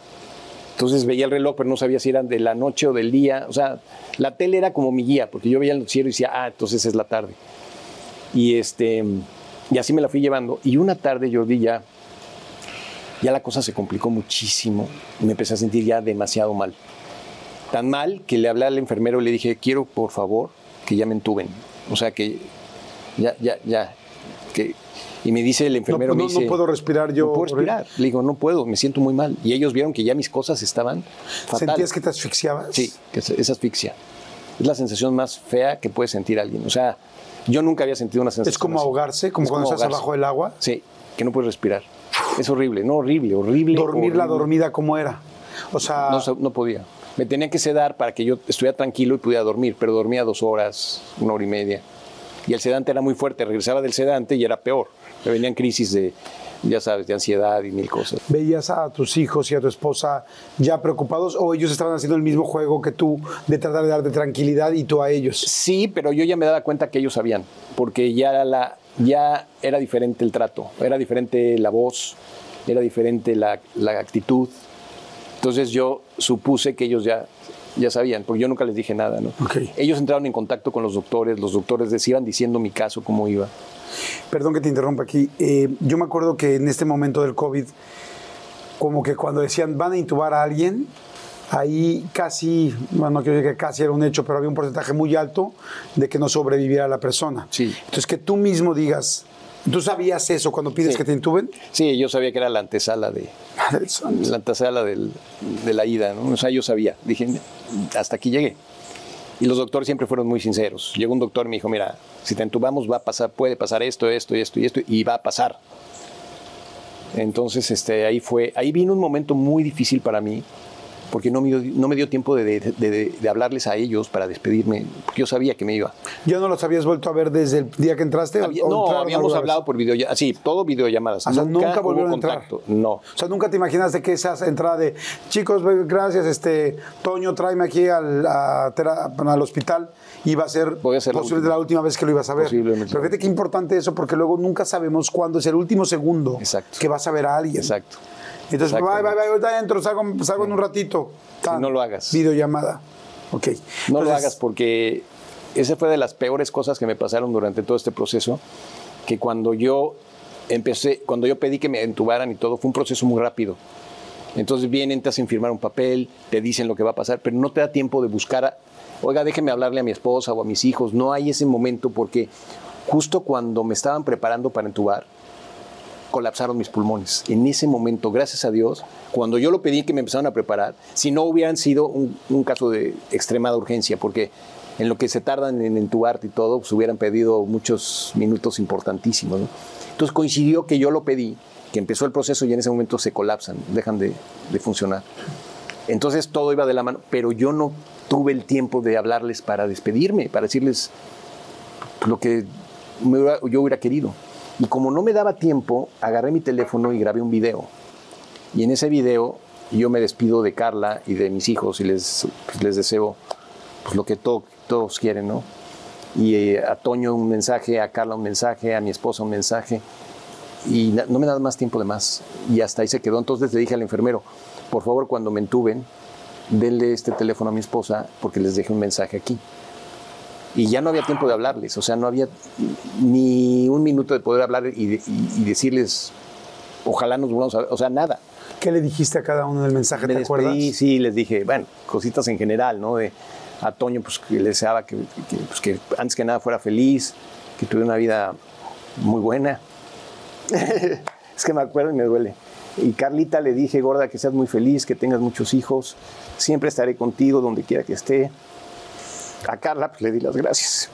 Entonces veía el reloj, pero no sabía si eran de la noche o del día. O sea, la tele era como mi guía, porque yo veía el noticiero y decía, ah, entonces es la tarde. Y, este, y así me la fui llevando. Y una tarde, Jordi, ya, ya la cosa se complicó muchísimo. Y me empecé a sentir ya demasiado mal. Tan mal que le hablé al enfermero y le dije, quiero por favor que ya me entuben. O sea, que ya, ya, ya. Que, y me dice el enfermero, no- me no puedo respirar yo. No puedo respirar. Le digo, no puedo, me siento muy mal. Y ellos vieron que ya mis cosas estaban fatal. ¿Sentías que te asfixiabas? Sí, que es, asfixia. Es la sensación más fea que puede sentir alguien. O sea, yo nunca había sentido una sensación Es como así. ahogarse, como Es cuando estás ahogarse. abajo del agua. Sí, que no puedes respirar. Es horrible, no horrible, horrible. Dormir la horrible. dormida como era. O sea, No, no podía. Me tenía que sedar para que yo estuviera tranquilo y pudiera dormir, pero dormía dos horas, una hora y media. Y el sedante era muy fuerte, regresaba del sedante y era peor. Me venían crisis de, ya sabes, de ansiedad y mil cosas. ¿veías a tus hijos y a tu esposa ya preocupados o ellos estaban haciendo el mismo juego que tú de tratar de darte tranquilidad y tú a ellos? Sí, pero yo ya me daba cuenta que ellos sabían, porque ya era, la, ya era diferente el trato, era diferente la voz, era diferente la, la actitud. Entonces yo supuse que ellos ya, ya sabían, porque yo nunca les dije nada. ¿no? Ok. Ellos entraron en contacto con los doctores, los doctores les iban diciendo mi caso, cómo iba. Perdón que te interrumpa aquí. Eh, yo me acuerdo que en este momento del COVID, como que cuando decían van a intubar a alguien, ahí casi, bueno, no quiero decir que casi era un hecho, pero había un porcentaje muy alto de que no sobreviviera la persona. Sí. Entonces, que tú mismo digas, ¿tú sabías eso cuando pides Sí. que te intuben? Sí, yo sabía que era la antesala de, la antesala del- de la ida, ¿no? O sea, yo sabía. Dije, hasta aquí llegué. Y los doctores siempre fueron muy sinceros. Llegó un doctor y me dijo, mira, si te entubamos va a pasar, puede pasar esto, esto y esto y esto, y va a pasar. Entonces, este, ahí fue, ahí vino un momento muy difícil para mí, porque no me dio, no me dio tiempo de, de- de- de hablarles a ellos para despedirme, porque yo sabía que me iba. ¿Ya no los habías vuelto a ver desde el día que entraste? Había- o no, habíamos hablado por videollamadas, sí, todo videollamadas. O sea, nunca, hubo volvieron a entrar. contacto, no. O sea, nunca te imaginaste que esa entrada de chicos, gracias, este Toño, tráeme aquí al, a al hospital iba a ser Podía ser la posiblemente la última vez que lo ibas a ver. Posiblemente. Pero fíjate qué importante eso, porque luego nunca sabemos cuándo es el último segundo Exacto. que vas a ver a alguien. Exacto. Entonces, bye, bye, bye, ahorita entro, salgo, salgo en un ratito. Tan. no lo hagas. Videollamada. Ok. No lo hagas porque esa fue de las peores cosas que me pasaron durante todo este proceso, que cuando yo empecé, cuando yo pedí que me entubaran y todo, fue un proceso muy rápido. Entonces vienen, te hacen firmar un papel, te dicen lo que va a pasar, pero no te da tiempo de buscar, a- oiga, déjeme hablarle a mi esposa o a mis hijos. No hay ese momento porque justo cuando me estaban preparando para entubar, colapsaron mis pulmones. En ese momento, gracias a Dios, cuando yo lo pedí que me empezaran a preparar, si no hubieran sido un, un caso de extremada urgencia, porque en lo que se tardan en entubarte y todo, pues hubieran pedido muchos minutos importantísimos. ¿no? Entonces coincidió que yo lo pedí, que empezó el proceso y en ese momento se colapsan, dejan de, de funcionar. Entonces todo iba de la mano, pero yo no tuve el tiempo de hablarles para despedirme, para decirles lo que yo hubiera querido. Y como no me daba tiempo, agarré mi teléfono y grabé un video. Y en ese video yo me despido de Carla y de mis hijos y les, pues, les deseo pues, lo que to- todos quieren, ¿no? Y eh, a Toño un mensaje, a Carla un mensaje, a mi esposa un mensaje. Y no me da más tiempo de más. Y hasta ahí se quedó. Entonces le dije al enfermero, por favor, cuando me entuben, denle este teléfono a mi esposa porque les dejé un mensaje aquí. Y ya no había tiempo de hablarles, o sea, no había ni un minuto de poder hablar y, de- y- y decirles, ojalá nos volvamos a ver, o sea, nada. ¿Qué le dijiste a cada uno en el mensaje? Me ¿Te despedí, acuerdas? sí, les dije, bueno, cositas en general, ¿no? De, a Toño, pues que le deseaba que, que, pues, que antes que nada fuera feliz, que tuviera una vida muy buena. es que me acuerdo y me duele. Y Carlita le dije, gorda, que seas muy feliz, que tengas muchos hijos, siempre estaré contigo donde quiera que esté. A Carla, pues le di las gracias.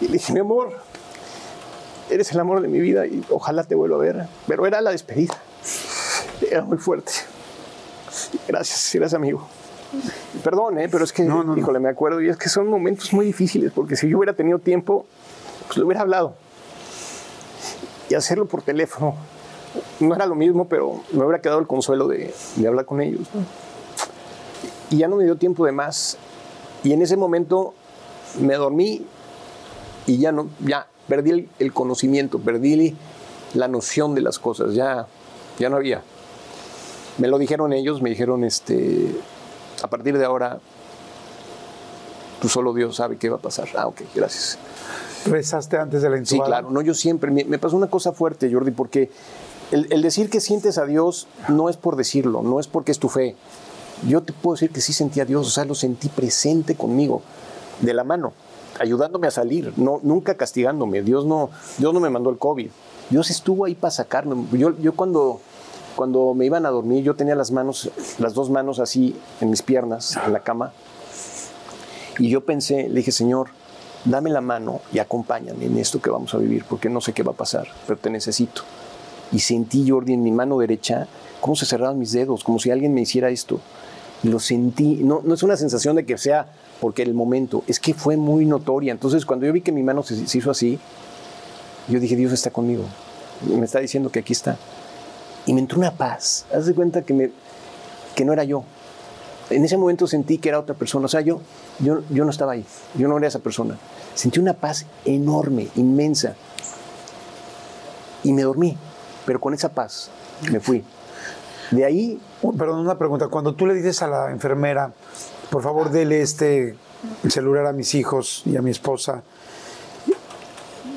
Y le dije, mi amor, eres el amor de mi vida y ojalá te vuelva a ver. Pero era la despedida. Era muy fuerte. Gracias, gracias amigo. Perdón, ¿eh? pero es que, No, no, no. híjole, me acuerdo y es que son momentos muy difíciles porque si yo hubiera tenido tiempo, pues le hubiera hablado. Y hacerlo por teléfono no era lo mismo, pero me hubiera quedado el consuelo de, de hablar con ellos. ¿no? Y ya no me dio tiempo de más. Y en ese momento me dormí y ya no, ya perdí el, el conocimiento, perdí la noción de las cosas, ya, ya no había. Me lo dijeron ellos, me dijeron, este, a partir de ahora, tú solo Dios sabe qué va a pasar. Ah, ok, gracias. ¿Rezaste antes de la Sí, intubada? claro, no, yo siempre, me, me pasó una cosa fuerte, Jordi, porque el, el decir que sientes a Dios no es por decirlo, no es porque es tu fe. Yo te puedo decir que sí sentí a Dios, o sea, lo sentí presente conmigo, de la mano, ayudándome a salir, no, nunca castigándome. Dios no, Dios no me mandó el COVID. Dios estuvo ahí para sacarme. Yo, yo cuando, cuando me iban a dormir, yo tenía las manos, las dos manos así en mis piernas, en la cama, y yo pensé, le dije, Señor, dame la mano y acompáñame en esto que vamos a vivir, porque no sé qué va a pasar, pero te necesito. Y sentí, Jordi, en mi mano derecha, cómo se cerraban mis dedos, como si alguien me hiciera esto. Lo sentí, no, no es una sensación de que sea porque el momento, es que fue muy notoria. Entonces, cuando yo vi que mi mano se, se hizo así, yo dije, Dios está conmigo. Me está diciendo que aquí está. Y me entró una paz. Haz de cuenta que, me, que no era yo. En ese momento sentí que era otra persona. O sea, yo, yo, yo no estaba ahí. Yo no era esa persona. Sentí una paz enorme, inmensa. Y me dormí. Pero con esa paz me fui. De ahí, Perdón, una pregunta. Cuando tú le dices a la enfermera, por favor, dele este celular a mis hijos y a mi esposa,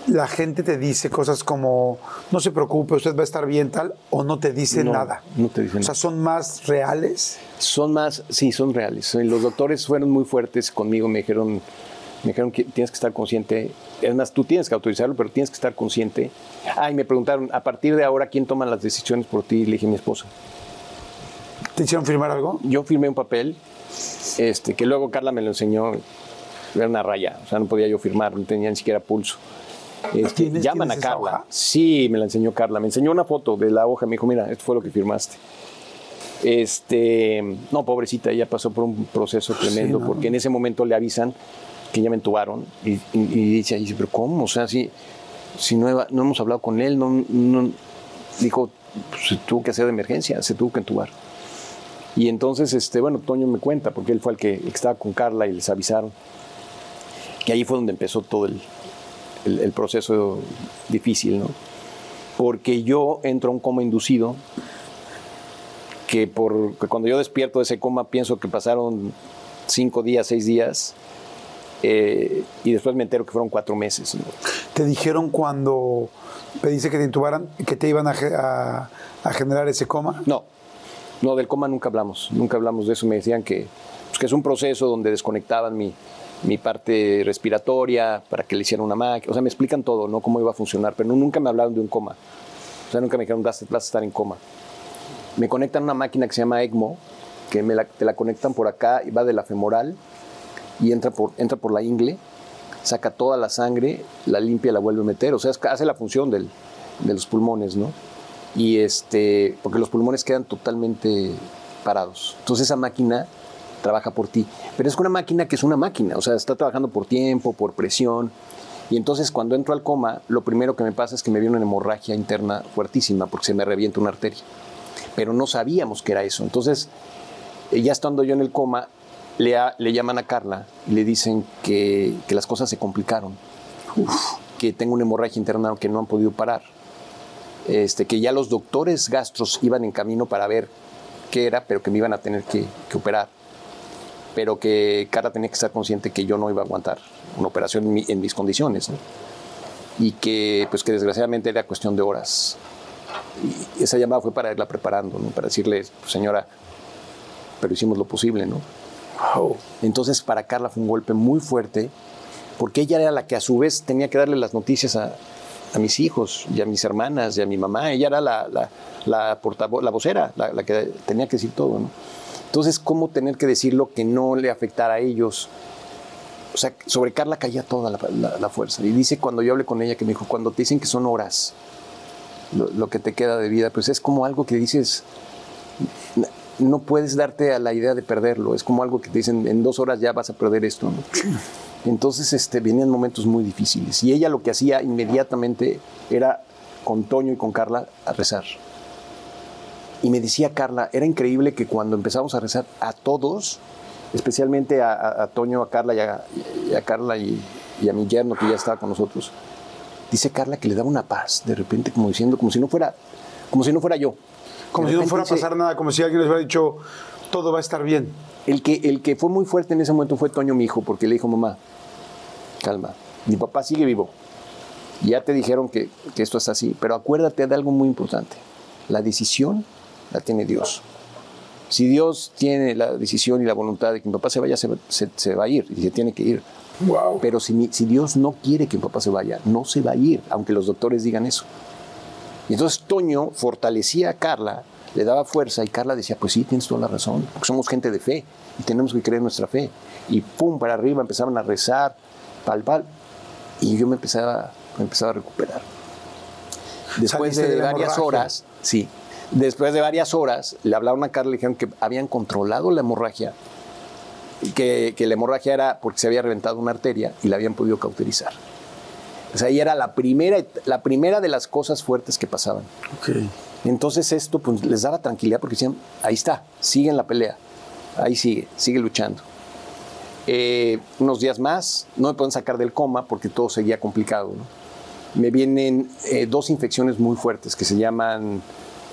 la gente te dice cosas como, no se preocupe, usted va a estar bien tal, o no te dicen No, nada. no te dicen O sea, son más reales. son más, sí, son reales. Los doctores fueron muy fuertes conmigo, me dijeron, me dijeron que tienes que estar consciente. Es más, tú tienes que autorizarlo, pero tienes que estar consciente. Ah, y me preguntaron, a partir de ahora, ¿quién toma las decisiones por ti? Le dije, mi esposa. ¿Te hicieron firmar algo? Yo firmé un papel, este, que luego Carla me lo enseñó, era una raya, o sea, no podía yo firmar, no tenía ni siquiera pulso. Este, ¿Tienes- llaman a Carla. hoja? Sí, me la enseñó Carla. Me enseñó una foto de la hoja. Me dijo, mira, esto fue lo que firmaste. Este, no, pobrecita, ella pasó por un proceso tremendo ¿no? porque en ese momento le avisan que ya me entubaron y, y- y dice, dice, pero ¿cómo? O sea, si, si no, he- no hemos hablado con él, no, no- dijo, pues, se tuvo que hacer de emergencia, se tuvo que entubar. Y entonces, este, bueno, Toño me cuenta, porque él fue el que, que estaba con Carla y les avisaron. Y ahí fue donde empezó todo el, el- el proceso difícil, ¿no? Porque yo entro a un coma inducido, que, por, que cuando yo despierto de ese coma pienso que pasaron cinco días, seis días, eh, y después me entero que fueron cuatro meses. ¿no? ¿Te dijeron cuando pediste que te intubaran que te iban a, ge- a- a generar ese coma? No, no, del coma nunca hablamos, nunca hablamos de eso. Me decían que, pues, es un proceso donde desconectaban mi, parte respiratoria para que le hicieran una máquina. O sea, me explican todo, ¿no? Cómo iba a funcionar, pero nunca me hablaron de un coma. O sea, nunca me dijeron, vas, vas a estar en coma. Me conectan una máquina que se llama ECMO, que me te la conectan por acá y va de la femoral y entra por, la ingle, saca toda la sangre, la limpia y la vuelve a meter. O sea, hace la función de los pulmones, ¿no? Y este, porque los pulmones quedan totalmente parados. Entonces esa máquina trabaja por ti. Pero es una máquina que es una máquina, o sea, está trabajando por tiempo, por presión. Y entonces cuando entro al coma, lo primero que me pasa es que me viene una hemorragia interna fuertísima porque se me revienta una arteria. Pero no sabíamos que era eso. Entonces, eh, ya estando yo en el coma, le, a- le llaman a Carla y le dicen que, que las cosas se complicaron. que tengo una hemorragia interna que no han podido parar. Este, que ya los doctores gastros iban en camino para ver qué era, pero que me iban a tener que, que operar. Pero que Carla tenía que estar consciente que yo no iba a aguantar una operación en, mi- en mis condiciones. ¿no? Y que, pues, que desgraciadamente era cuestión de horas. Y esa llamada fue para irla preparando, ¿no? para decirle, "Pues, señora, pero hicimos lo posible, ¿no? Entonces para Carla fue un golpe muy fuerte, porque ella era la que a su vez tenía que darle las noticias a, a mis hijos y a mis hermanas y a mi mamá. Ella era la, la, la la vocera, la, que tenía que decir todo, ¿no? Entonces, ¿cómo tener que decirlo que no le afectara a ellos? O sea, sobre Carla caía toda la fuerza. Y dice cuando yo hablé con ella que me dijo, cuando te dicen que son horas, lo, lo que te queda de vida, pues es como algo que dices, no puedes darte a la idea de perderlo. Es como algo que te dicen, en dos horas ya vas a perder esto. ¿no? Entonces este, venían momentos muy difíciles. Y ella lo que hacía inmediatamente era con Toño y con Carla a rezar. Y me decía Carla, era increíble que cuando empezamos a rezar a todos, especialmente a, a- a Toño, a Carla y a, y a Carla y, y a mi yerno que ya estaba con nosotros, dice Carla que le daba una paz, de repente como diciendo, como si no fuera, como si no fuera yo. Como si no fuera a pasar nada, como si alguien les hubiera dicho, todo va a estar bien. El que, el que fue muy fuerte en ese momento fue Toño, mi hijo, porque le dijo, mamá, calma, mi papá sigue vivo. Ya te dijeron que, que esto es así, pero acuérdate de algo muy importante. La decisión la tiene Dios. Si Dios tiene la decisión y la voluntad de que mi papá se vaya, se, se- se va a ir y se tiene que ir. Pero si, si Dios no quiere que mi papá se vaya, no se va a ir, aunque los doctores digan eso. Y entonces Toño fortalecía a Carla, le daba fuerza y Carla decía, pues sí, tienes toda la razón, porque somos gente de fe y tenemos que creer en nuestra fe. Y pum, para arriba empezaban a rezar, pal, pal, y yo me empezaba, me empezaba a recuperar. Después de, varias horas, sí, después de varias horas, le hablaron a Carla y le dijeron que habían controlado la hemorragia, que, que la hemorragia era porque se había reventado una arteria y la habían podido cauterizar. O sea, ahí era la primera, la primera de las cosas fuertes que pasaban. Entonces esto pues, les daba tranquilidad porque decían, ahí está, sigue en la pelea, ahí sigue, sigue luchando. Eh, unos días más, no me pueden sacar del coma porque todo seguía complicado. Me vienen eh, dos infecciones muy fuertes que se llaman,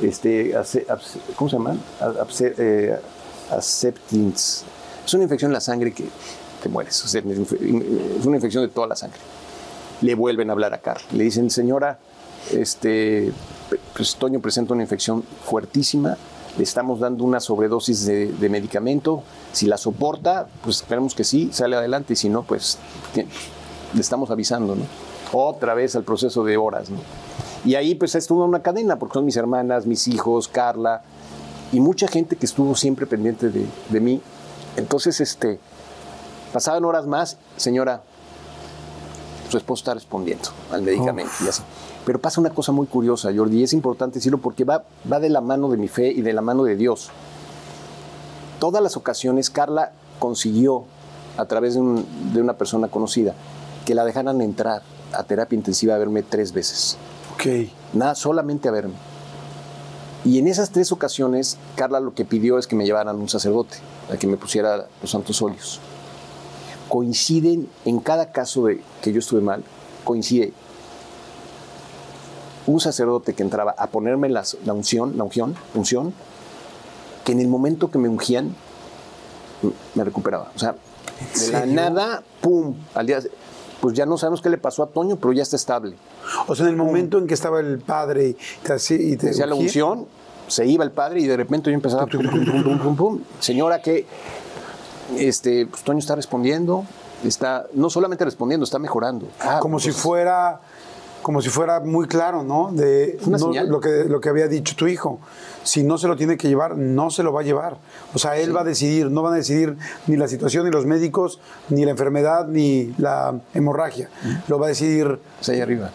este, ¿cómo se llaman? Abse- eh. Es una infección en la sangre que te mueres. o sea, es una infección de toda la sangre le vuelven a hablar a Carla. Le dicen, señora, este, pues Toño presenta una infección fuertísima, le estamos dando una sobredosis de, medicamento, si la soporta, pues esperemos que sí, sale adelante, y si no, pues le estamos avisando, ¿no? Otra vez al proceso de horas, ¿no? Y ahí pues es toda una cadena, porque son mis hermanas, mis hijos, Carla, y mucha gente que estuvo siempre pendiente de, de mí. Entonces, este, pasaban horas más, señora, su esposo está respondiendo al medicamento y así. Pero pasa una cosa muy curiosa, Jordi, y es importante decirlo porque va, va de la mano de mi fe y de la mano de Dios. Todas las ocasiones Carla consiguió, a través de, un- de una persona conocida, que la dejaran entrar a terapia intensiva a verme tres veces. Ok. Nada, solamente a verme. Y en esas tres ocasiones, Carla lo que pidió es que me llevaran un sacerdote, a que me pusiera los santos óleos. Coinciden, en cada caso de que yo estuve mal, coincide un sacerdote que entraba a ponerme las- la unción, la unción, unción, que en el momento que me ungían, me recuperaba. O sea, de la nada, pum, al día, pues ya no sabemos qué le pasó a Toño, pero ya está estable. O sea, en el momento en que estaba el padre y te hacía. Y te Decía la unción, se iba el padre y de repente yo empezaba. pum, pum, pum, pum, pum, pum. Señora, que este, pues, Toño está respondiendo, está no solamente respondiendo, está mejorando. Ah, Como si pues, fuera como si fuera muy claro, ¿no? De no- lo, que, lo que había dicho tu hijo. Si no se lo tiene que llevar, no se lo va a llevar. O sea, él va a decidir, no van a decidir ni la situación, ni los médicos, ni la enfermedad, ni la hemorragia. Lo va a decidir. O sea, ahí arriba.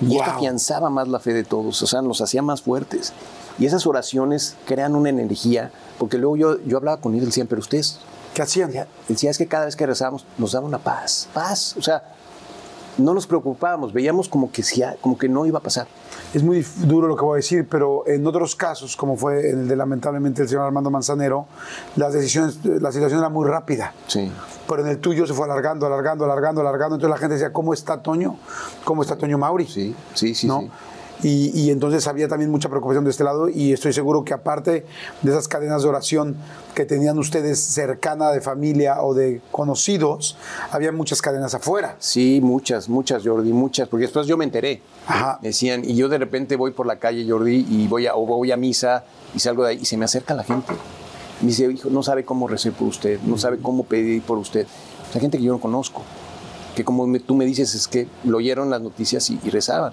Y esto Wow. afianzaba más la fe de todos, o sea, nos hacía más fuertes. Y esas oraciones crean una energía, porque luego yo, yo hablaba con él, decían, pero ustedes, ¿Qué hacían? decía, es que cada vez que rezábamos nos daba una paz, paz, o sea, no nos preocupábamos, veíamos como que, sí, como que no iba a pasar. Es muy duro lo que voy a decir, pero en otros casos, como fue en el de lamentablemente el señor Armando Manzanero, las decisiones, la situación era muy rápida. Sí. Pero en el tuyo se fue alargando, alargando, alargando, alargando. Entonces la gente decía, ¿cómo está Toño? ¿Cómo está Toño Mauri? Sí, sí, sí, ¿no? sí. Y, y entonces había también mucha preocupación de este lado y estoy seguro que aparte de esas cadenas de oración que tenían ustedes cercana de familia o de conocidos, había muchas cadenas afuera. Sí, muchas, muchas, Jordi, muchas, porque después yo me enteré. Ajá. Decían, y yo de repente voy por la calle, Jordi, y voy a, o voy a misa y salgo de ahí y se me acerca la gente. Me dice, hijo, no sabe cómo recé por usted, no sabe cómo pedir por usted. O sea, gente que yo no conozco, que como me- tú me dices, es que lo oyeron las noticias y, y rezaban.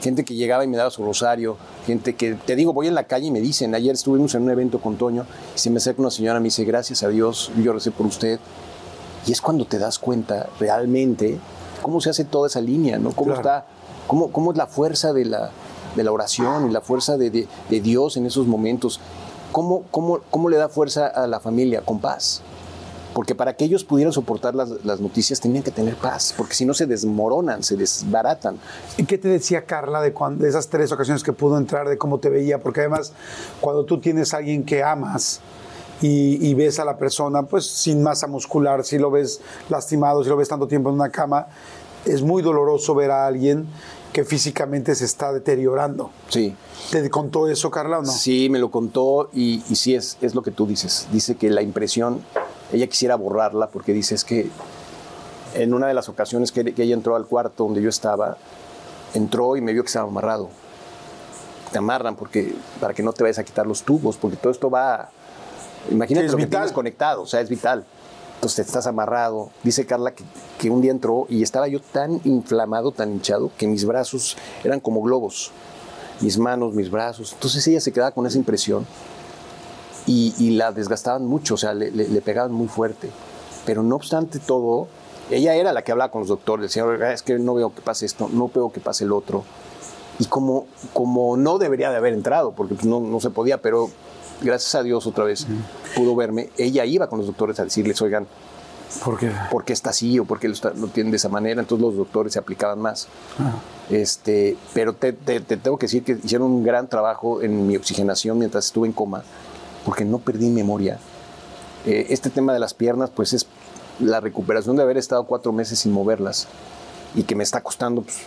Gente que llegaba y me daba su rosario, gente que, te digo, voy en la calle y me dicen, ayer estuvimos en un evento con Toño, y se me acerca una señora me dice, gracias a Dios, yo recé por usted. Y es cuando te das cuenta realmente cómo se hace toda esa línea, ¿no? Cómo Claro. está, cómo, cómo es la fuerza de la, de la oración y la fuerza de, de- de Dios en esos momentos. ¿Cómo, cómo, ¿Cómo le da fuerza a la familia? Con paz. Porque para que ellos pudieran soportar las, las noticias tenían que tener paz, porque si no se desmoronan, se desbaratan. ¿Y qué te decía Carla de, cuan- de esas tres ocasiones que pudo entrar, de cómo te veía? Porque además, cuando tú tienes a alguien que amas y, y ves a la persona, pues sin masa muscular, si lo ves lastimado, si lo ves tanto tiempo en una cama, es muy doloroso ver a alguien que físicamente se está deteriorando. Sí. ¿Te contó eso, Carla, o no? Sí, me lo contó y, y sí es, es lo que tú dices. Dice que la impresión, ella quisiera borrarla porque dice es que en una de las ocasiones que, que ella entró al cuarto donde yo estaba, entró y me vio que estaba amarrado. Te amarran porque, para que no te vayas a quitar los tubos, porque todo esto va... Imagínate es lo que vital. tienes conectado, o sea, es vital. Entonces te estás amarrado. Dice Carla que, que un día entró y estaba yo tan inflamado, tan hinchado, que mis brazos eran como globos mis manos, mis brazos. Entonces ella se quedaba con esa impresión y, y la desgastaban mucho, o sea, le, le- le pegaban muy fuerte. Pero no obstante todo, ella era la que hablaba con los doctores, decía, "Oiga, es que no veo que pase esto, no veo que pase el otro. Y como, como no debería de haber entrado, porque pues, no, no se podía, pero gracias a Dios otra vez pudo verme, ella iba con los doctores a decirles, oigan, ¿Por qué? por qué está así o por qué lo, está- lo tienen de esa manera. Entonces los doctores se aplicaban más. Este, pero te, te- te tengo que decir que hicieron un gran trabajo en mi oxigenación mientras estuve en coma, porque no perdí memoria. Eh, este tema de las piernas, pues es la recuperación de haber estado cuatro meses sin moverlas y que me está costando. pues,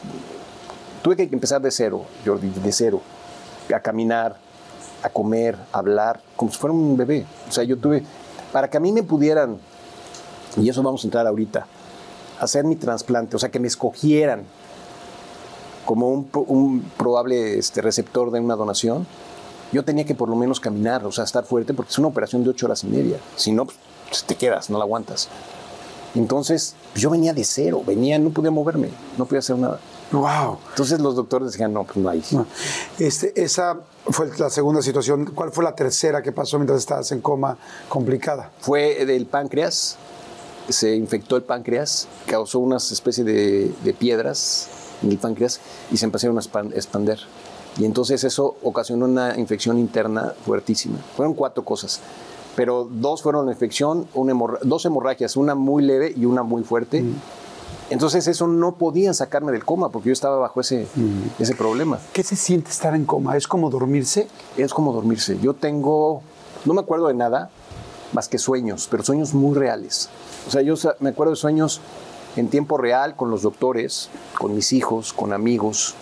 tuve que empezar de cero, Jordi, de cero, a caminar, a comer, a hablar, como si fuera un bebé. O sea, yo tuve, para que a mí me pudieran y eso vamos a entrar ahorita, hacer mi trasplante, o sea, que me escogieran como un, un probable este, receptor de una donación, yo tenía que por lo menos caminar, o sea, estar fuerte, porque es una operación de ocho horas y media. Si no, pues, te quedas, no la aguantas. Entonces, yo venía de cero, venía, no podía moverme, no podía hacer nada. ¡Wow! Entonces los doctores decían, no, pues no hay. Este, esa fue la segunda situación. ¿Cuál fue la tercera que pasó mientras estabas en coma complicada? Fue del páncreas, se infectó el páncreas, causó unas especies de, de piedras en el páncreas y se empezaron a expan- expander. Y entonces eso ocasionó una infección interna fuertísima. Fueron cuatro cosas, pero dos fueron la infección, una hemorra- dos hemorragias, una muy leve y una muy fuerte. Entonces eso no podían sacarme del coma porque yo estaba bajo ese, ese problema. ¿Qué se siente estar en coma? ¿Es como dormirse? Es como dormirse. Yo tengo, no me acuerdo de nada más que sueños, pero sueños muy reales. O sea, yo me acuerdo de sueños en tiempo real con los doctores, con mis hijos, con amigos,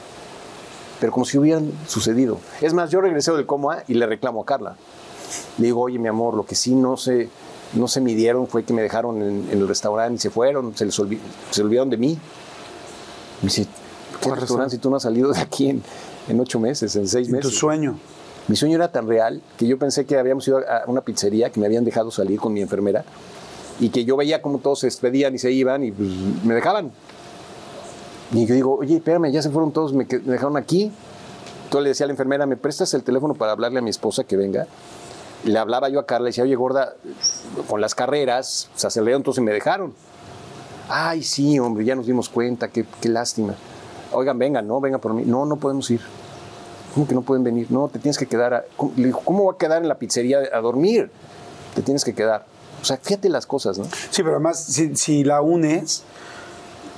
pero como si hubieran sucedido. Es más, yo regresé del coma y le reclamo a Carla. Le digo, oye, mi amor, lo que sí no se, no se midieron fue que me dejaron en, en el restaurante y se fueron, se les se olvidaron de mí. Me dice, ¿qué ¿Cuál restaurante si tú no has salido de aquí en, en ocho meses, en seis tu meses? sueño. Mi sueño era tan real que yo pensé que habíamos ido a una pizzería, que me habían dejado salir con mi enfermera y que yo veía como todos se despedían y se iban y pues, me dejaban. Y yo digo, oye, espérame, ya se fueron todos, me, me dejaron aquí. Entonces le decía a la enfermera, ¿me prestas el teléfono para hablarle a mi esposa que venga? Le hablaba yo a Carla y decía, oye, gorda, con las carreras se aceleraron, entonces me dejaron. Ay, sí, hombre, ya nos dimos cuenta, qué, qué lástima. Oigan, vengan, no, vengan por mí. No, no podemos ir. ¿Cómo que no pueden venir? No, te tienes que quedar. A... Le dijo, ¿cómo va a quedar en la pizzería a dormir? Te tienes que quedar. O sea, fíjate las cosas, ¿no? Sí, pero además, si, si la unes,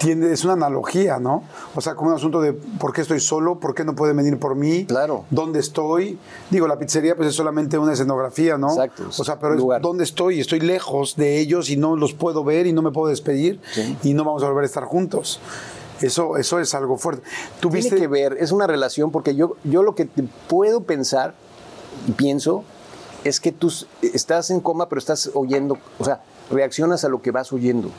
tiende, es una analogía, ¿no? O sea, como un asunto de por qué estoy solo, por qué no pueden venir por mí, Claro. dónde estoy. Digo, la pizzería pues es solamente una escenografía, ¿no? Exacto, O sea, pero es dónde estoy, estoy lejos de ellos y no los puedo ver y no me puedo despedir y no vamos a volver a estar juntos. Eso, eso es algo fuerte. ¿Tú Tiene que ver, es una relación, porque yo, yo lo que puedo pensar y pienso es que tú estás en coma, pero estás oyendo, o sea, reaccionas a lo que vas oyendo.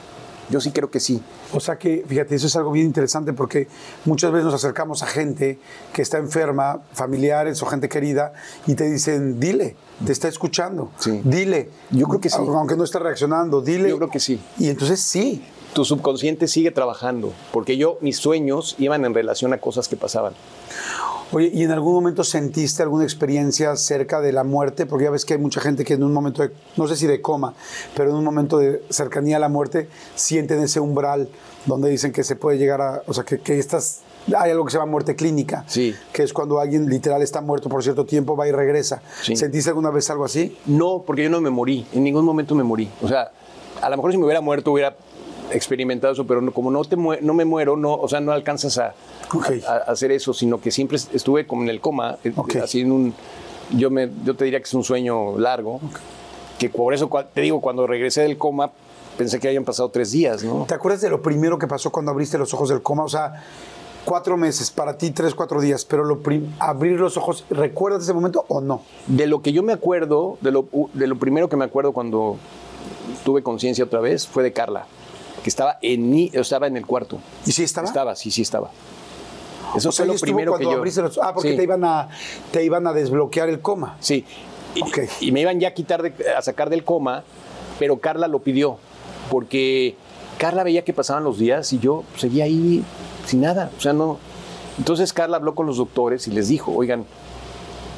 Yo sí creo que sí. O sea que, fíjate, eso es algo bien interesante porque muchas veces nos acercamos a gente que está enferma, familiares o gente querida, y te dicen, dile, te está escuchando, Sí. dile. Yo creo que sí. Aunque no está reaccionando, dile. Yo creo que sí. Y entonces sí. Tu subconsciente sigue trabajando, porque yo, mis sueños iban en relación a cosas que pasaban. Oye, ¿y en algún momento sentiste alguna experiencia cerca de la muerte? Porque ya ves que hay mucha gente que en un momento, de, no sé si de coma, pero en un momento de cercanía a la muerte, sienten ese umbral donde dicen que se puede llegar a, o sea, que, que estas, hay algo que se llama muerte clínica, Sí. que es cuando alguien literal está muerto por cierto tiempo, va y regresa. Sí. ¿Sentiste alguna vez algo así? No, porque yo no me morí, en ningún momento me morí. O sea, a lo mejor si me hubiera muerto hubiera experimentado eso, pero no- como no, te no me muero, no, o sea, no alcanzas a, Ok. a- a hacer eso, sino que siempre est- estuve como en el coma, eh, Ok. así en un, yo, me, yo te diría que es un sueño largo, que por eso te digo, cuando regresé del coma pensé que habían pasado tres días, ¿no? ¿Te acuerdas de lo primero que pasó cuando abriste los ojos del coma? O sea, cuatro meses, para ti tres, cuatro días, pero lo abrir los ojos, ¿recuerdas ese momento o no? De lo que yo me acuerdo, de lo, de lo primero que me acuerdo cuando tuve conciencia otra vez, fue de Carla, que estaba en estaba en el cuarto. ¿Y sí estaba? Estaba, sí, sí estaba. Eso O sea, fue lo primero que yo. los- Ah, porque Sí, te, iban a, te iban a desbloquear el coma. Sí. Y, Ok. y me iban ya a quitar, de- a sacar del coma, pero Carla lo pidió, porque Carla veía que pasaban los días y yo seguía ahí sin nada. O sea, no. Entonces Carla habló con los doctores y les dijo, oigan,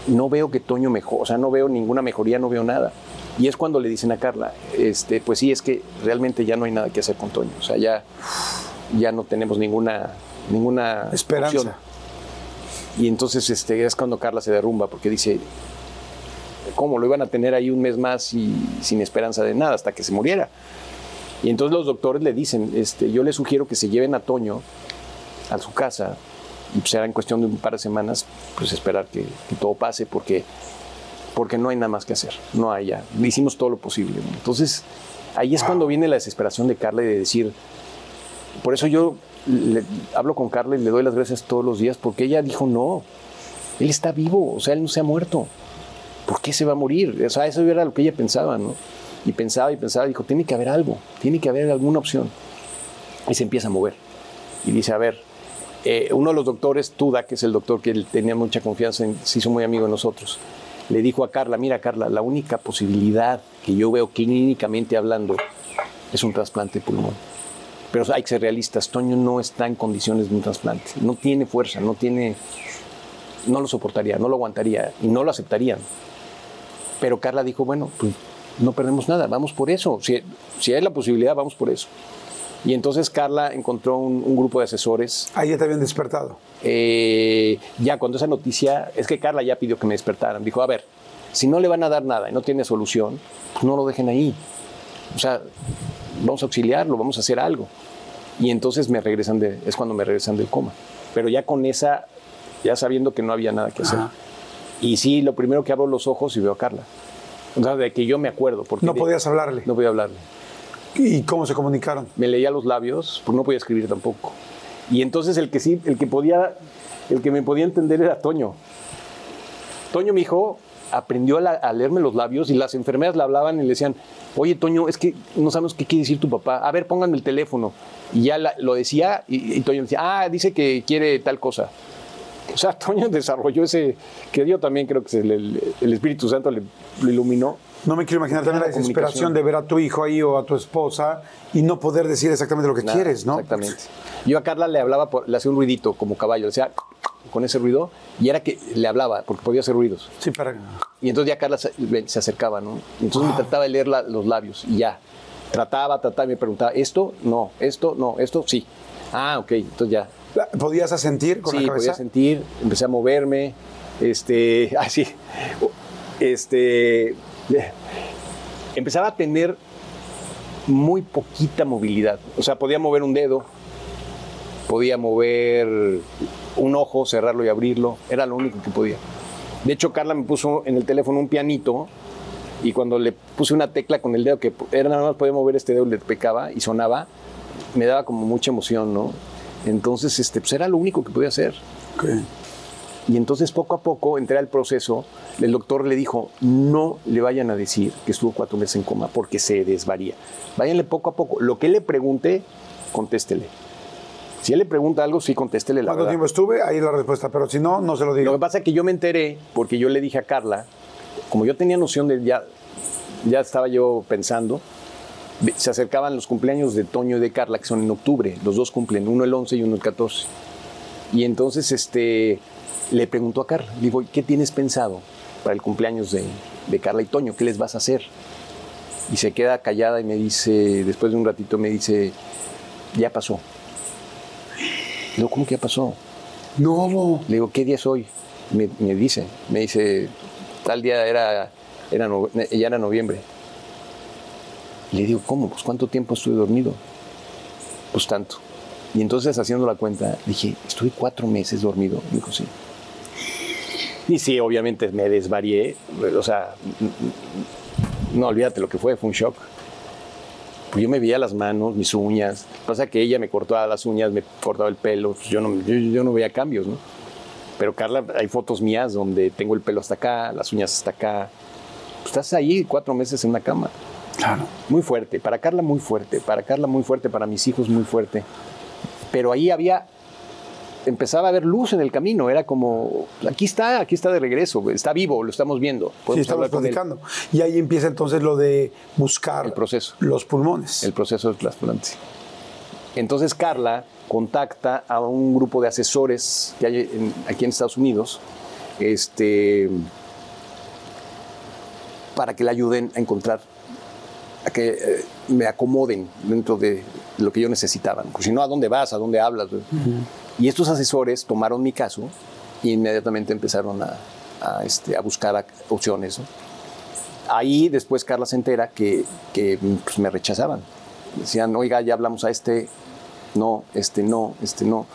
no veo que Toño mejor, o sea, no veo ninguna mejoría, no veo nada. Y es cuando le dicen a Carla, este, pues sí, es que realmente ya no hay nada que hacer con Toño. O sea, ya, ya no tenemos ninguna, ninguna Esperanza. opción. Y entonces este, es cuando Carla se derrumba, porque dice, ¿cómo lo iban a tener ahí un mes más y sin esperanza de nada hasta que se muriera? Y entonces los doctores le dicen, este, yo le sugiero que se lleven a Toño a su casa y pues será en cuestión de un par de semanas, pues esperar que, que todo pase porque, porque no hay nada más que hacer, no hay ya, hicimos todo lo posible. Entonces ahí es cuando viene la desesperación de Carla y de decir, por eso yo le- hablo con Carla y le doy las gracias todos los días porque ella dijo no, él está vivo, o sea, él no se ha muerto. ¿Por qué se va a morir? O sea, eso era lo que ella pensaba, ¿no? Y pensaba y pensaba, dijo, tiene que haber algo, tiene que haber alguna opción. Y se empieza a mover. Y dice, a ver, eh, uno de los doctores, Tuda, que es el doctor que él tenía mucha confianza en, se hizo muy amigo de nosotros, le dijo a Carla, mira Carla, la única posibilidad que yo veo clínicamente hablando es un trasplante de pulmón. Pero hay que ser realistas, Toño no está en condiciones de un trasplante, no tiene fuerza, no tiene, no lo soportaría, no lo aguantaría y no lo aceptarían. Pero Carla dijo, bueno, pues no perdemos nada, vamos por eso. Si, si hay la posibilidad, vamos por eso. Y entonces Carla encontró un, un grupo de asesores. Ahí ya te habían despertado. eh, ya cuando esa noticia, es que Carla ya pidió que me despertaran. Dijo, a ver, si no le van a dar nada y no tiene solución, pues no lo dejen ahí. O sea, vamos a auxiliarlo, vamos a hacer algo. Y entonces me regresan de, es cuando me regresan del coma. Pero ya con esa, ya sabiendo que no había nada que hacer. Ajá. Y sí, lo primero que abro los ojos y veo a Carla. O sea, de que yo me acuerdo. Porque No de- podías hablarle. No podía hablarle. ¿Y cómo se comunicaron? Me leía los labios, pues no podía escribir tampoco. Y entonces el que sí, el que podía, el que me podía entender era Toño. Toño, mi hijo, aprendió a, leerme los labios y las enfermeras le hablaban y le decían, oye, Toño, es que no sabemos qué quiere decir tu papá. A ver, pónganme el teléfono. Y ya lo decía y, Toño decía, ah, dice que quiere tal cosa. O sea, Toño desarrolló ese, que yo también creo que se le- el Espíritu Santo le, lo iluminó. No me quiero imaginar también la desesperación de ver a tu hijo ahí o a tu esposa y no poder decir exactamente lo que Nada, quieres, ¿no? Exactamente. Yo a Carla le hablaba, por- le hacía un ruidito como caballo, le hacía con ese ruido y era que le hablaba porque podía hacer ruidos. Sí, para. Y entonces ya Carla se, se acercaba, ¿no? Entonces me trataba de leer la- los labios y ya. Trataba, trataba y me preguntaba, ¿esto? No, esto, no, esto, sí. Ah, ok, entonces ya. ¿Podías asentir con sí, la cabeza? podía sentir, empecé a moverme, este, así, este, empezaba a tener muy poquita movilidad. O sea, podía mover un dedo, podía mover un ojo, cerrarlo y abrirlo, era lo único que podía. De hecho, Carla me puso en el teléfono un pianito y cuando le puse una tecla con el dedo, que era nada más podía mover este dedo, le pecaba y sonaba, me daba como mucha emoción, ¿no? Entonces, este, pues era lo único que podía hacer. Y entonces poco a poco entré al proceso, el doctor le dijo, no le vayan a decir que estuvo cuatro meses en coma porque se desvaría. Váyanle poco a poco. Lo que él le pregunte, contéstele. Si él le pregunta algo, sí, contéstele la ¿Cuánto verdad. tiempo estuve? Ahí la respuesta, pero si no, no se lo digo. Lo que pasa es que yo me enteré porque yo le dije a Carla, como yo tenía noción de ya, ya estaba yo pensando, se acercaban los cumpleaños de Toño y de Carla, que son en octubre, los dos cumplen, uno el 11 y uno el 14. Y entonces este, le preguntó a Carla, digo, ¿qué tienes pensado para el cumpleaños de, de Carla y Toño? ¿Qué les vas a hacer? Y se queda callada y me dice, después de un ratito me dice, ya pasó. Le digo, ¿cómo que ya pasó? No, Le digo, ¿qué día es hoy? Me, me dice, me dice, tal día era, era no- ya era noviembre. Le digo, ¿cómo? Pues ¿cuánto tiempo estuve dormido? Pues tanto. Y entonces haciendo la cuenta, dije, estuve cuatro meses dormido. Me dijo, sí. Y sí, obviamente me desvarié. O sea, no olvídate lo que fue, fue un shock. Pues yo me veía las manos, mis uñas. Pasa que ella me cortaba las uñas, me cortaba el pelo. pues yo, no, yo, yo no veía cambios, ¿no? Pero Carla, hay fotos mías donde tengo el pelo hasta acá, las uñas hasta acá. Pues estás ahí cuatro meses en una cama. Claro. Muy fuerte. Para Carla muy fuerte. Para Carla muy fuerte. Para mis hijos muy fuerte. Pero ahí había... Empezaba a haber luz en el camino. Era como... Aquí está, aquí está de regreso. Está vivo, lo estamos viendo. Sí, estamos platicando. Y ahí empieza entonces lo de buscar El proceso. los pulmones. el proceso del trasplante. Entonces Carla contacta a un grupo de asesores que hay en- aquí en Estados Unidos este, para que le ayuden a encontrar, a que eh, me acomoden dentro de lo que yo necesitaba. Porque si no, ¿a dónde vas? ¿A dónde hablas? Y estos asesores tomaron mi caso e inmediatamente empezaron a, a, este, a buscar opciones. ¿no? Ahí después Carla se entera que, que, pues, me rechazaban. Decían, oiga, ya hablamos a este, no, este no, este no.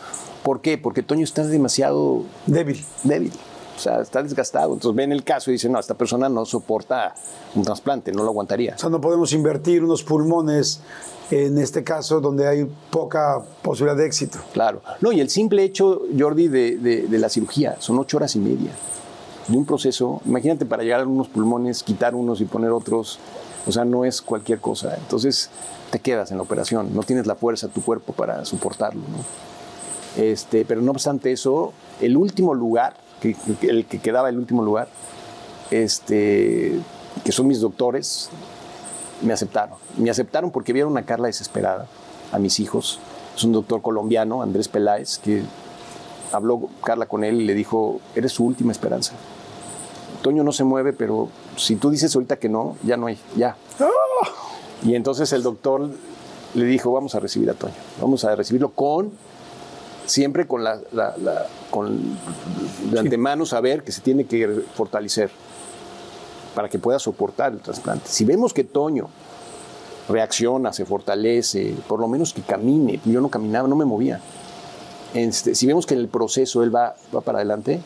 ¿Por qué? Porque Toño está demasiado Débil. débil. O sea, está desgastado. Entonces ven el caso y dicen, no, esta persona no soporta un trasplante, no lo aguantaría. O sea, no podemos invertir unos pulmones en este caso donde hay poca posibilidad de éxito. Claro. No, y el simple hecho, Jordi, de, de- de la cirugía, son ocho horas y media de un proceso. Imagínate para llegar a unos pulmones, quitar unos y poner otros. O sea, no es cualquier cosa. Entonces te quedas en la operación, no tienes la fuerza, tu cuerpo para soportarlo. ¿no? Este, pero no obstante eso, el último lugar, que, que- el que quedaba el último lugar, este, que son mis doctores, me aceptaron. Me aceptaron porque vieron a Carla desesperada, a mis hijos. Es un doctor colombiano, Andrés Peláez, que habló Carla con él y le dijo, eres su última esperanza. Toño no se mueve, pero si tú dices ahorita que no, ya no hay, ya. Y entonces el doctor le dijo, vamos a recibir a Toño, vamos a recibirlo con, siempre con la, la- la- con de antemano saber que se tiene que fortalecer para que pueda soportar el trasplante. Si vemos que Toño reacciona, se fortalece, por lo menos que camine, yo no caminaba, no me movía. Este, si vemos que en el proceso él va, va para adelante,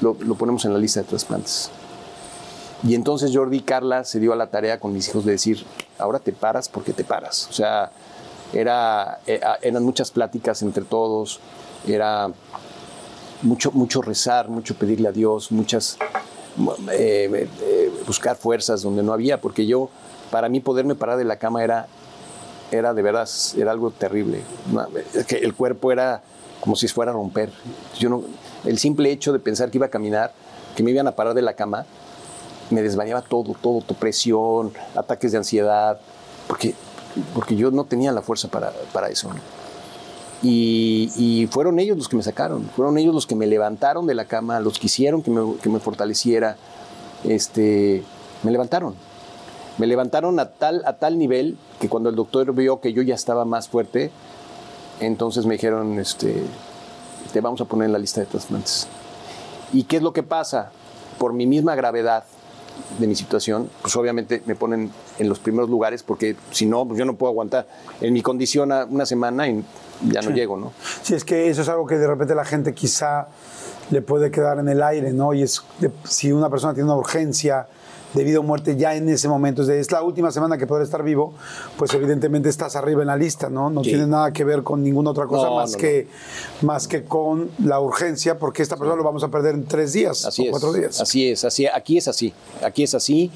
lo, lo ponemos en la lista de trasplantes. Y entonces Jordi y Carla se dio a la tarea con mis hijos de decir, ahora te paras porque te paras. O sea, era, eh, eran muchas pláticas entre todos, era mucho, mucho rezar, mucho pedirle a Dios, muchas eh, eh, buscar fuerzas donde no había, porque yo, para mí poderme parar de la cama era, era de verdad, era algo terrible. Que el cuerpo era como si fuera a romper. Yo no, el simple hecho de pensar que iba a caminar, que me iban a parar de la cama, me desvariaba todo, todo, tu presión, ataques de ansiedad, porque, porque yo no tenía la fuerza para, para eso. Y, fueron ellos los que me sacaron, fueron ellos los que me levantaron de la cama, los que hicieron que me, que me fortaleciera, este, me levantaron. Me levantaron a tal, a tal nivel que cuando el doctor vio que yo ya estaba más fuerte, entonces me dijeron, este, te vamos a poner en la lista de trasplantes. ¿Y qué es lo que pasa? Por mi misma gravedad de mi situación, pues obviamente me ponen en los primeros lugares porque si no, pues yo no puedo aguantar en mi condición una semana y ya no llego, ¿no? Sí, es que eso es algo que de repente la gente quizá le puede quedar en el aire, ¿no? Y es si una persona tiene una urgencia debido a muerte ya en ese momento, es la última semana que podrá estar vivo, pues evidentemente estás arriba en la lista, ¿no? No tiene nada que ver con ninguna otra cosa más, que, más que con la urgencia, porque esta persona lo vamos a perder en tres días así o cuatro días. Así es, así, aquí es así, aquí es así,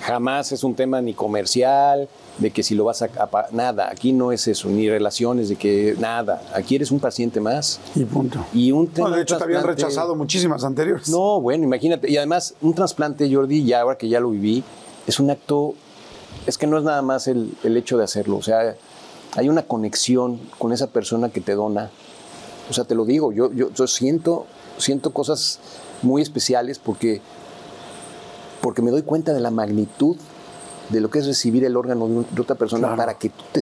jamás es un tema ni comercial, de que si lo vas a, nada, aquí no es eso, ni relaciones de que nada, aquí eres un paciente más. Y punto. Y un bueno, de hecho te habían rechazado muchísimas anteriores. No, bueno, imagínate, y además un trasplante, Jordi, ya ahora que ya lo viví, es un acto, es que no es nada más el, el hecho de hacerlo, o sea, hay una conexión con esa persona que te dona. O sea, te lo digo, yo, yo, yo siento, siento cosas muy especiales porque, porque me doy cuenta de la magnitud de lo que es recibir el órgano de, otra persona para que tú te...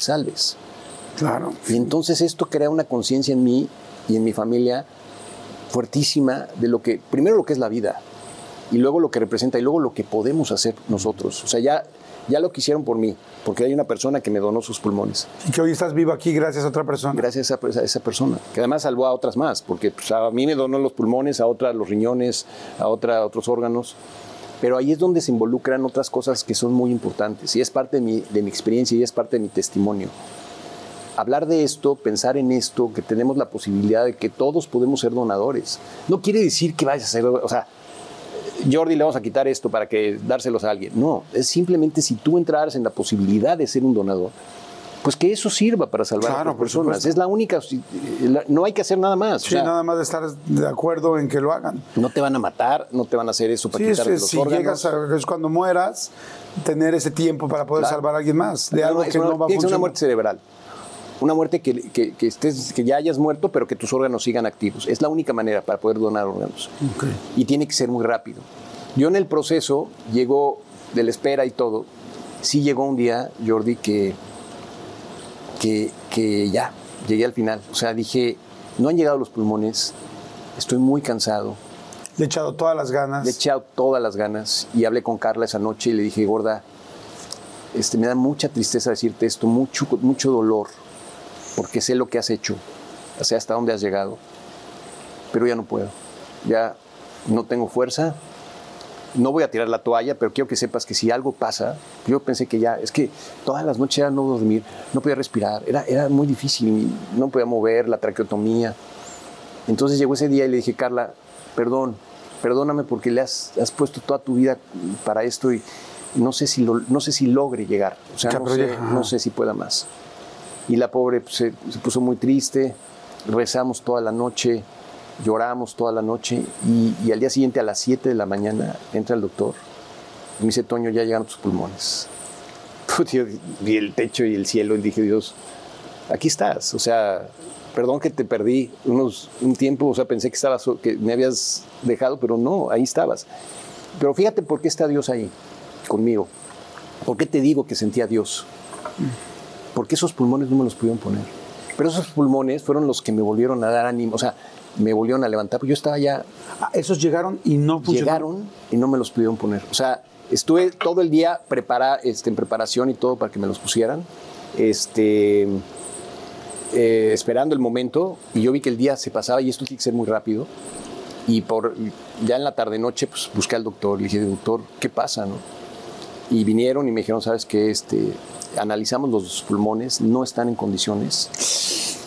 Salves. Claro. Y entonces esto crea una conciencia en mí y en mi familia fuertísima de lo que, primero lo que es la vida, y luego lo que representa y luego lo que podemos hacer nosotros. O sea, ya, ya lo quisieron por mí, porque hay una persona que me donó sus pulmones. Y que hoy estás vivo aquí gracias a otra persona. Gracias a esa, a esa persona, que además salvó a otras más, porque pues, a mí me donó los pulmones, a otras los riñones, a otra otros órganos. Pero ahí es donde se involucran otras cosas que son muy importantes y es parte de mi, de mi experiencia y es parte de mi testimonio hablar de esto, pensar en esto, que tenemos la posibilidad de que todos podemos ser donadores. No quiere decir que vayas a ser, o sea, Jordi, le vamos a quitar esto para que dárselos a alguien. No, es simplemente si tú entraras en la posibilidad de ser un donador, pues que eso sirva para salvar Claro, a las personas. supuesto. Es la única, no hay que hacer nada más. O Sí, sea, nada más de estar de acuerdo en que lo hagan. no te van a matar, no te van a hacer eso para Sí, es, quitarte es- los si órganos. llegas a, es cuando mueras, tener ese tiempo para poder Claro. salvar a alguien más de No, algo es que una- no va a que ser una funcionar. muerte cerebral. Una muerte que, que- que estés, que ya hayas muerto, pero que tus órganos sigan activos. Es la única manera para poder donar órganos. Y tiene que ser muy rápido. Yo en el proceso, llegó de la espera y todo, sí llegó un día, Jordi, que, que, que ya, llegué al final. O sea, dije, no han llegado los pulmones, estoy muy cansado, Le he echado todas las ganas. le he echado todas las ganas y hablé con Carla esa noche y le dije, gorda, este, me da mucha tristeza decirte esto, mucho, mucho dolor, porque sé lo que has hecho, o sea, hasta dónde has llegado, pero ya no puedo, ya no tengo fuerza, no voy a tirar la toalla, pero quiero que sepas que si algo pasa, yo pensé que ya, es que todas las noches era no dormir, no podía respirar, era, era muy difícil, no podía mover la traqueotomía. Entonces llegó ese día y le dije, Carla, perdón, perdóname porque le has, has puesto toda tu vida para esto y no sé si, lo- no sé si logre llegar, o sea, no sé, no sé si pueda más. Y la pobre pues, se, se puso muy triste, rezamos toda la noche, lloramos toda la noche y, y al día siguiente a las 7 de la mañana entra el doctor y me dice, Toño, ya llegaron tus pulmones. Puta, yo vi el techo y el cielo y dije, Dios, aquí estás. O sea, perdón que te perdí unos, un tiempo, o sea, pensé que, estabas, que me habías dejado, pero no, ahí estabas. Pero fíjate por qué está Dios ahí conmigo. ¿Por qué te digo que sentía Dios? Porque esos pulmones no me los pudieron poner. Pero esos pulmones fueron los que me volvieron a dar ánimo, o sea, me volvieron a levantar. Yo estaba ya. Ah, esos llegaron y no funcionaron. Llegaron y no me los pudieron poner. O sea, estuve todo el día prepara, este, en preparación y todo para que me los pusieran. Este. Eh, esperando el momento y yo vi que el día se pasaba y esto tiene que ser muy rápido y por ya en la tarde noche pues busqué al doctor le dije doctor qué pasa no y vinieron y me dijeron sabes que este analizamos los pulmones no están en condiciones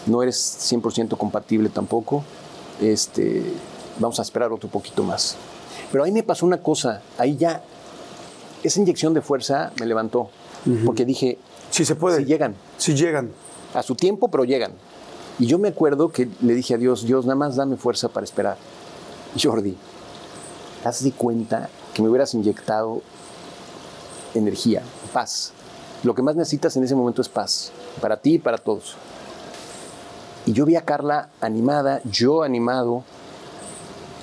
no eres 100% compatible tampoco este vamos a esperar otro poquito más pero ahí me pasó una cosa ahí ya esa inyección de fuerza me levantó porque dije si se puede si llegan si llegan a su tiempo, pero llegan. Y yo me acuerdo que le dije a Dios, Dios, nada más dame fuerza para esperar. Jordi, haz de cuenta que me hubieras inyectado energía, paz. Lo que más necesitas en ese momento es paz, para ti y para todos. Y yo vi a Carla animada, yo animado.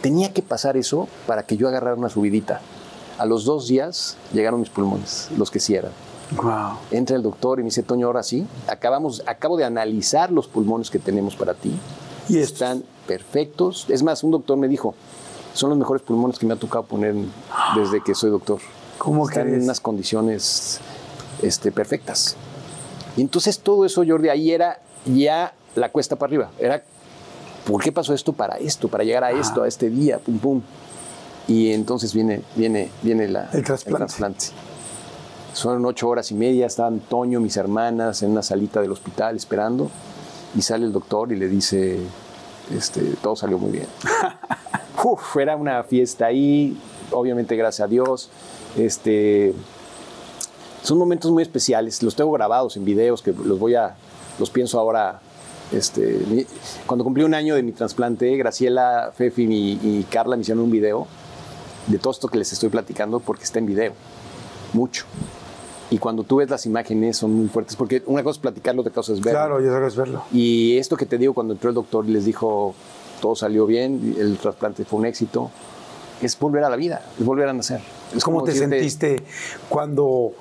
Tenía que pasar eso para que yo agarrara una subidita. A los dos días llegaron mis pulmones, los que sí eran. Entra el doctor y me dice, Toño, ahora sí, acabamos, acabo de analizar los pulmones que tenemos para ti. Y están perfectos. Es más, un doctor me dijo, son los mejores pulmones que me ha tocado poner desde que soy doctor. ¿Cómo Están en unas condiciones este, perfectas. Y entonces todo eso, Jordi, ahí era ya la cuesta para arriba. Era, ¿por qué pasó esto para esto? Para llegar a esto, a este día, pum, pum. Y entonces viene, viene, viene la, el trasplante. Son ocho horas y media, estaban Toño, mis hermanas, en una salita del hospital esperando. Y sale el doctor y le dice, este, todo salió muy bien. Uf, era una fiesta ahí, obviamente gracias a Dios. Este, son momentos muy especiales, los tengo grabados en videos que los voy a, los pienso ahora. Este, cuando cumplí un año de mi trasplante, Graciela, Fefi y, y Carla me hicieron un video de todo esto que les estoy platicando porque está en video, mucho. Y cuando tú ves las imágenes son muy fuertes, porque una cosa es platicarlo, otra cosa es verlo. Claro, y otra cosa es verlo. Y esto que te digo, cuando entró el doctor y les dijo, todo salió bien, el trasplante fue un éxito, es volver a la vida, es volver a nacer. Es ¿Cómo te sentiste cuando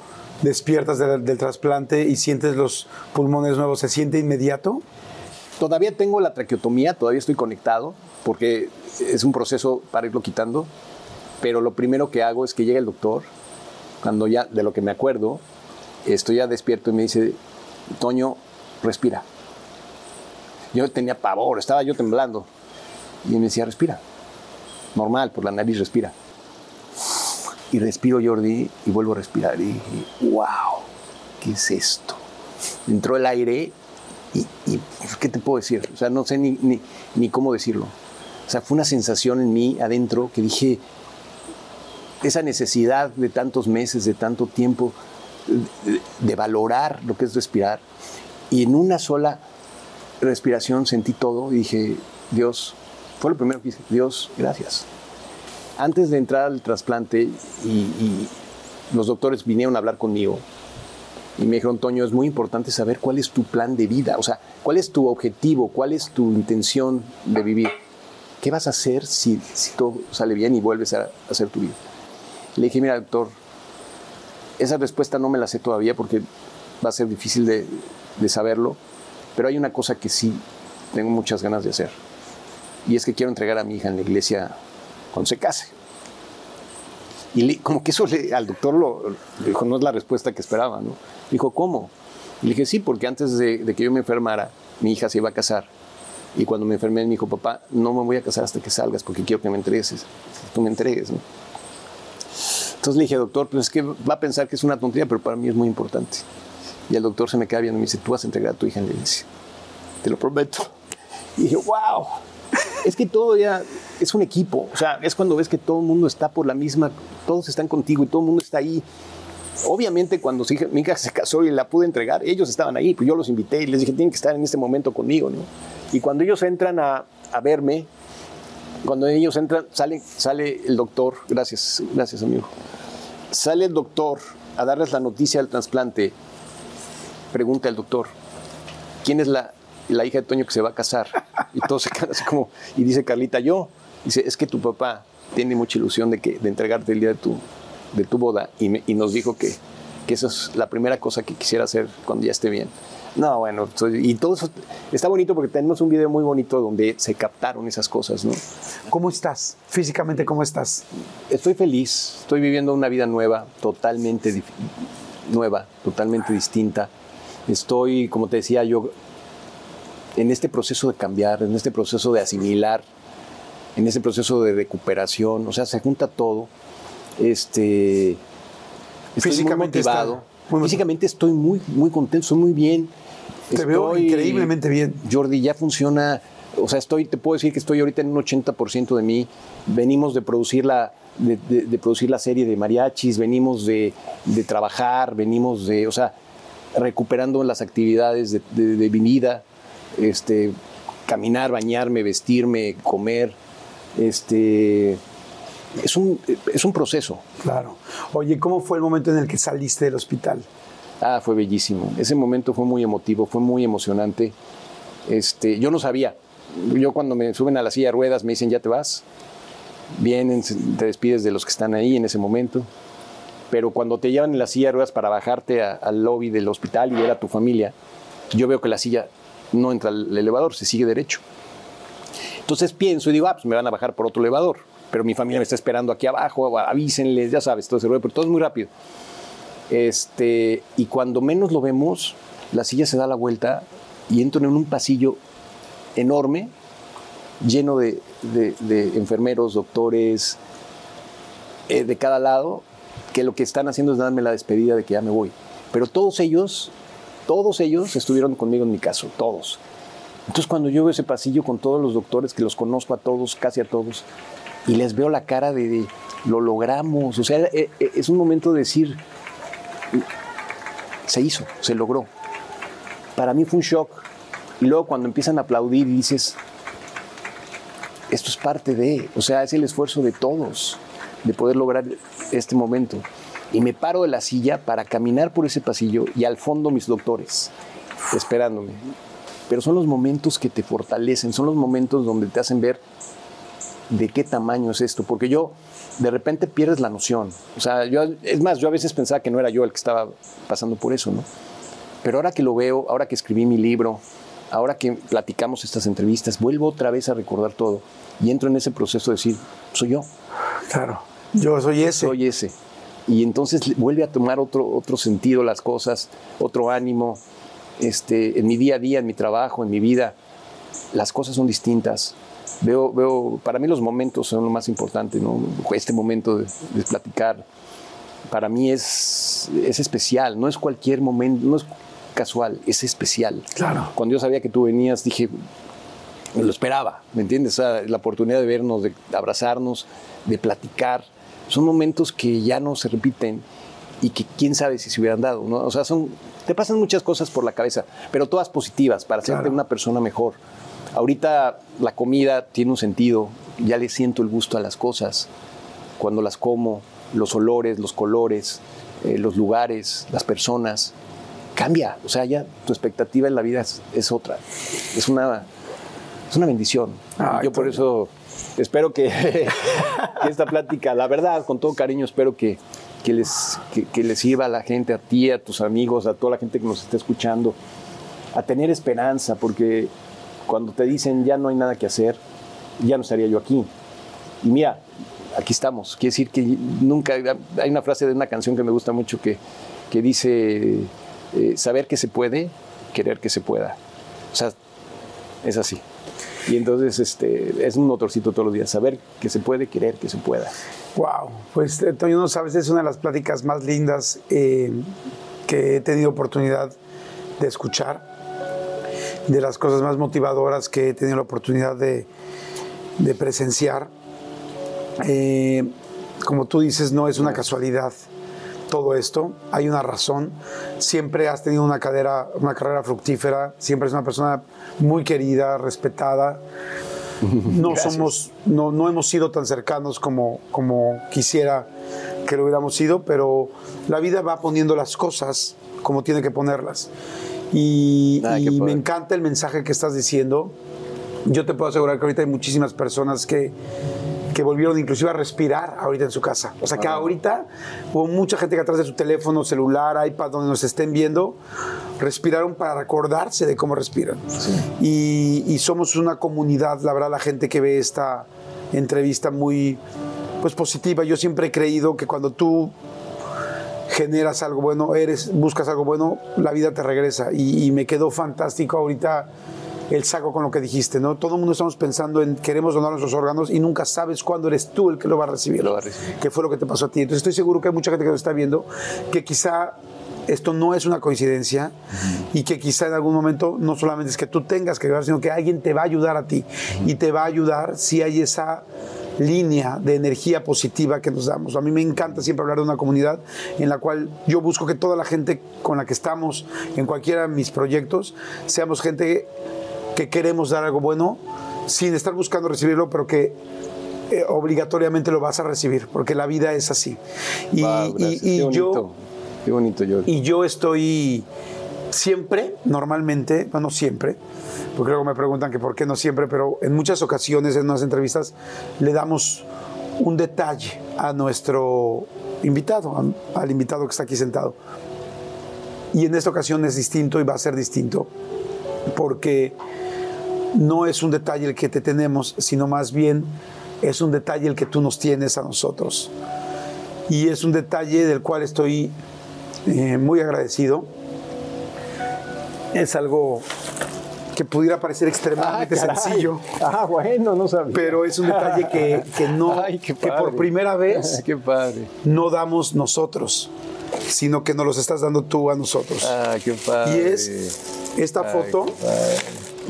despiertas del, trasplante y sientes los pulmones nuevos? ¿Se siente inmediato? Todavía tengo la traqueotomía, todavía estoy conectado, porque es un proceso para irlo quitando, pero lo primero que hago es que llega el doctor, cuando ya, de lo que me acuerdo, estoy ya despierto y me dice, Toño, respira. Yo tenía pavor, estaba yo temblando. Y me decía, respira. Normal, por la nariz respira. Y respiro, Jordi, y vuelvo a respirar. Y dije, wow, ¿qué es esto? Entró el aire y, ¿qué te puedo decir? O sea, no sé ni, ni, ni cómo decirlo. O sea, fue una sensación en mí adentro que dije, esa necesidad de tantos meses, de tanto tiempo, de, valorar lo que es respirar. Y en una sola respiración sentí todo y dije, Dios, fue lo primero que dije, Dios, gracias. Antes de entrar al trasplante y, los doctores vinieron a hablar conmigo y me dijeron, Toño, es muy importante saber cuál es tu plan de vida, o sea, cuál es tu objetivo, cuál es tu intención de vivir. ¿Qué vas a hacer si, si todo sale bien y vuelves a hacer tu vida? Le dije, mira, doctor, esa respuesta no me la sé todavía porque va a ser difícil de, saberlo, pero hay una cosa que sí tengo muchas ganas de hacer. Y es que quiero entregar a mi hija en la iglesia cuando se case. Y como que eso al doctor lo, dijo, no es la respuesta que esperaba, ¿no? Dijo, ¿cómo? Y le dije, sí, porque antes de, de, que yo me enfermara, mi hija se iba a casar. Y cuando me enfermé, me dijo, papá, no me voy a casar hasta que salgas porque quiero que me entregues. Tú me entregues, ¿no? Entonces le dije, doctor, pues es que va a pensar que es una tontería, pero para mí es muy importante. Y el doctor se me queda viendo y me dice, tú vas a entregar a tu hija en la iglesia. Te lo prometo. Y dije, wow. Es que todo ya es un equipo. O sea, es cuando ves que todo el mundo está por la misma, todos están contigo y todo el mundo está ahí. Obviamente cuando mi hija se casó y la pude entregar, ellos estaban ahí, pues yo los invité y les dije, tienen que estar en este momento conmigo, ¿no? Y cuando ellos entran a, verme, cuando ellos entran, sale, sale el doctor, gracias, gracias amigo, sale el doctor a darles la noticia del trasplante, pregunta el doctor, ¿quién es la, la hija de Toño que se va a casar? Y todos se quedan así como, y dice Carlita, yo. Dice, es que tu papá tiene mucha ilusión de, que, de entregarte el día de tu, de tu boda y, me- y nos dijo que, que esa es la primera cosa que quisiera hacer cuando ya esté bien. No, bueno, y todo eso está bonito porque tenemos un video muy bonito donde se captaron esas cosas, ¿no? ¿Cómo estás? Físicamente, ¿cómo estás? Estoy feliz, estoy viviendo una vida nueva, totalmente nueva, totalmente distinta. Estoy, como te decía yo, en este proceso de cambiar, en este proceso de asimilar, en ese proceso de recuperación, o sea, se junta todo. Este, estoy Físicamente muy está- motivado. muy- Físicamente estoy muy, muy contento, estoy muy bien. Te veo increíblemente bien. Jordi, ya funciona, o sea, estoy, te puedo decir que estoy ahorita en un 80% de mí. Venimos de producir la, de, de- de producir la serie de mariachis, venimos de, de trabajar, venimos de, o sea, recuperando las actividades de, de- de mi vida, este, caminar, bañarme, vestirme, comer, este, es un, es un proceso. Claro. Oye, ¿cómo fue el momento en el que saliste del hospital? Ah, fue bellísimo. Ese momento fue muy emotivo, fue muy emocionante. Este, yo no sabía. Yo cuando me suben a la silla de ruedas me dicen, ya te vas. Vienen, te despides de los que están ahí en ese momento. Pero cuando te llevan en la silla de ruedas para bajarte a- al lobby del hospital y ver a tu familia, yo veo que la silla no entra al elevador, se sigue derecho. Entonces pienso y digo, ah, pues me van a bajar por otro elevador. Pero mi familia me está esperando aquí abajo, avísenles, ya sabes, todo ese rollo, pero todo es muy rápido. Este, y cuando menos lo vemos, la silla se da la vuelta y entro en un pasillo enorme, lleno de, enfermeros, doctores, eh, de cada lado, que lo que están haciendo es darme la despedida de que ya me voy. Pero todos ellos, todos ellos estuvieron conmigo en mi caso, todos. Entonces cuando yo veo ese pasillo con todos los doctores, que los conozco a todos, casi a todos, y les veo la cara de, de, lo logramos, o sea, eh, eh, es un momento de decir, se hizo, se logró. Para mí fue un shock. Y luego cuando empiezan a aplaudir y dices, esto es parte de, o sea, es el esfuerzo de todos de poder lograr este momento. Y me paro de la silla para caminar por ese pasillo y al fondo mis doctores esperándome. Pero son los momentos que te fortalecen, son los momentos donde te hacen ver de qué tamaño es esto, porque yo de repente pierdes la noción. O sea, yo, es más, yo a veces pensaba que no era yo el que estaba pasando por eso, ¿no? Pero ahora que lo veo, ahora que escribí mi libro, ahora que platicamos estas entrevistas, vuelvo otra vez a recordar todo y entro en ese proceso de decir, soy yo, Claro. Yo soy ese. soy ese. Y entonces vuelve a tomar otro, otro sentido las cosas, otro ánimo. Este, en mi día a día, en mi trabajo, en mi vida, las cosas son distintas. Veo, veo, para mí los momentos son lo más importante, ¿no? Este momento de, de platicar, para mí es, es especial, no es cualquier momento, no es casual, es especial. Claro. Cuando yo sabía que tú venías, dije, lo esperaba, ¿me entiendes? O sea, la oportunidad de vernos, de abrazarnos, de platicar, son momentos que ya no se repiten y que quién sabe si se hubieran dado, ¿no? O sea, son, te pasan muchas cosas por la cabeza, pero todas positivas, para hacerte Claro. una persona mejor. Ahorita la comida tiene un sentido, ya le siento el gusto a las cosas, cuando las como, los olores, los colores, eh, los lugares, las personas, cambia, o sea, ya tu expectativa en la vida es, es otra, es una, es una bendición. Yo por eso espero que, que esta plática, la verdad, con todo cariño, espero que, que les, que, les sirva a la gente, a ti, a tus amigos, a toda la gente que nos está escuchando, a tener esperanza, porque cuando te dicen ya no hay nada que hacer, ya no estaría yo aquí. Y mira, aquí estamos. Quiere decir que nunca. Hay una frase de una canción que me gusta mucho que, que dice: eh, saber que se puede, querer que se pueda. O sea, es así. Y entonces este, es un motorcito todos los días: saber que se puede, querer que se pueda. Wow, pues eh, Toño, no sabes, es una de las pláticas más lindas eh, que he tenido oportunidad de escuchar, de las cosas más motivadoras que he tenido la oportunidad de, presenciar. Eh, como tú dices, no es una casualidad todo esto, hay una razón. Siempre has tenido una, cadera, una carrera fructífera, siempre es una persona muy querida, respetada. No Gracias. somos, no, no hemos sido tan cercanos como, como quisiera que lo hubiéramos sido, pero la vida va poniendo las cosas como tiene que ponerlas. Y, Ah, y me encanta el mensaje que estás diciendo. Yo te puedo asegurar que ahorita hay muchísimas personas que, que volvieron inclusive a respirar ahorita en su casa. O sea que ahorita hubo mucha gente que atrás de su teléfono, celular, iPad, donde nos estén viendo, respiraron para acordarse de cómo respiran. Y, y somos una comunidad, la verdad, la gente que ve esta entrevista muy pues positiva. Yo siempre he creído que cuando tú generas algo bueno, eres, buscas algo bueno, la vida te regresa. Y, y me quedó fantástico ahorita el saco con lo que dijiste, ¿no? Todo el mundo estamos pensando en queremos donar nuestros órganos y nunca sabes cuándo eres tú el que lo va a recibir. Lo va a recibir. Que fue lo que te pasó a ti. Entonces estoy seguro que hay mucha gente que nos está viendo que quizá esto no es una coincidencia y que quizá en algún momento no solamente es que tú tengas que ayudar, sino que alguien te va a ayudar a ti y te va a ayudar si hay esa línea de energía positiva que nos damos. A mí me encanta siempre hablar de una comunidad en la cual yo busco que toda la gente con la que estamos en cualquiera de mis proyectos seamos gente que queremos dar algo bueno sin estar buscando recibirlo, pero que eh, obligatoriamente lo vas a recibir, porque la vida es así. Y, Wow, y- Qué yo. Qué bonito, y yo estoy siempre, normalmente, no, no siempre, porque luego me preguntan que por qué no siempre, pero en muchas ocasiones en unas entrevistas le damos un detalle a nuestro invitado, a- al invitado que está aquí sentado. Y en esta ocasión es distinto y va a ser distinto, porque no es un detalle el que te tenemos, sino más bien es un detalle el que tú nos tienes a nosotros. Y es un detalle del cual estoy eh, muy agradecido. Es algo que pudiera parecer extremadamente caray. sencillo, Ah, bueno, no sabía. pero es un detalle que, que no, Ay, que por primera vez Qué padre. no damos nosotros, sino que nos los estás dando tú a nosotros. Ah, qué padre. y es esta Ay, foto.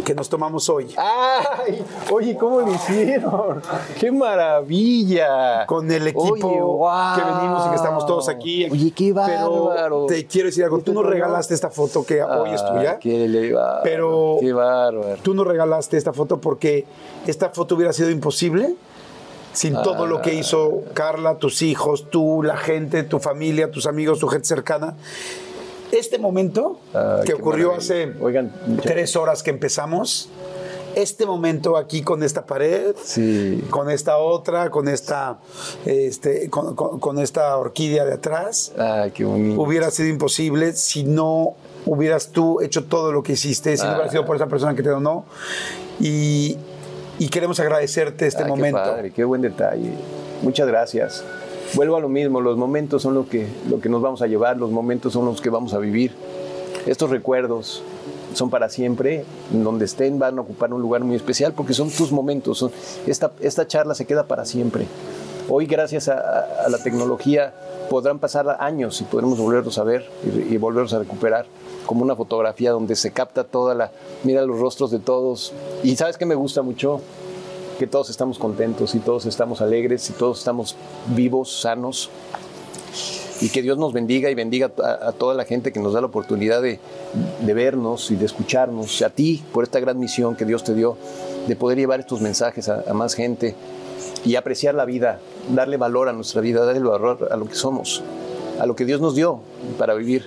Que nos tomamos hoy. ¡Ay! Oye, ¿cómo lo hicieron? ¡Qué maravilla! con el equipo Oye, que venimos y que estamos todos aquí. Oye, qué bárbaro. Pero te quiero decir algo, tú nos ¿Te regalaste esta foto que hoy es tuya. Ah, Qué bárbaro, Pero- Qué bárbaro. Tú nos regalaste esta foto porque esta foto hubiera sido imposible sin todo lo que hizo Carla, tus hijos, tú, la gente, tu familia, tus amigos, tu gente cercana. Este momento Ah, que ocurrió maravilla. hace Oigan, tres horas que empezamos, este momento aquí con esta pared, Sí. con esta otra, con esta, este, con, con- con esta orquídea de atrás, Ay, qué bonito. hubiera sido imposible si no hubieras tú hecho todo lo que hiciste, si no hubiera sido por esa persona que te donó. Y, y queremos agradecerte este Ay, momento. Qué padre, qué buen detalle. Muchas gracias. Vuelvo a lo mismo, los momentos son lo que, lo que nos vamos a llevar, los momentos son los que vamos a vivir. Estos recuerdos son para siempre, donde estén van a ocupar un lugar muy especial porque son tus momentos. esta, esta charla se queda para siempre. Hoy, gracias a la tecnología, podrán pasar años y podremos volverlos a ver y, y volverlos a recuperar como una fotografía donde se capta toda la, mira los rostros de todos. Y sabes que me gusta mucho que todos estamos contentos y todos estamos alegres y todos estamos vivos, sanos. Y que Dios nos bendiga y bendiga a, toda la gente que nos da la oportunidad de, vernos y de escucharnos. A ti por esta gran misión que Dios te dio de poder llevar estos mensajes a, a más gente y apreciar la vida, darle valor a nuestra vida, darle valor a lo que somos, a lo que Dios nos dio para vivir.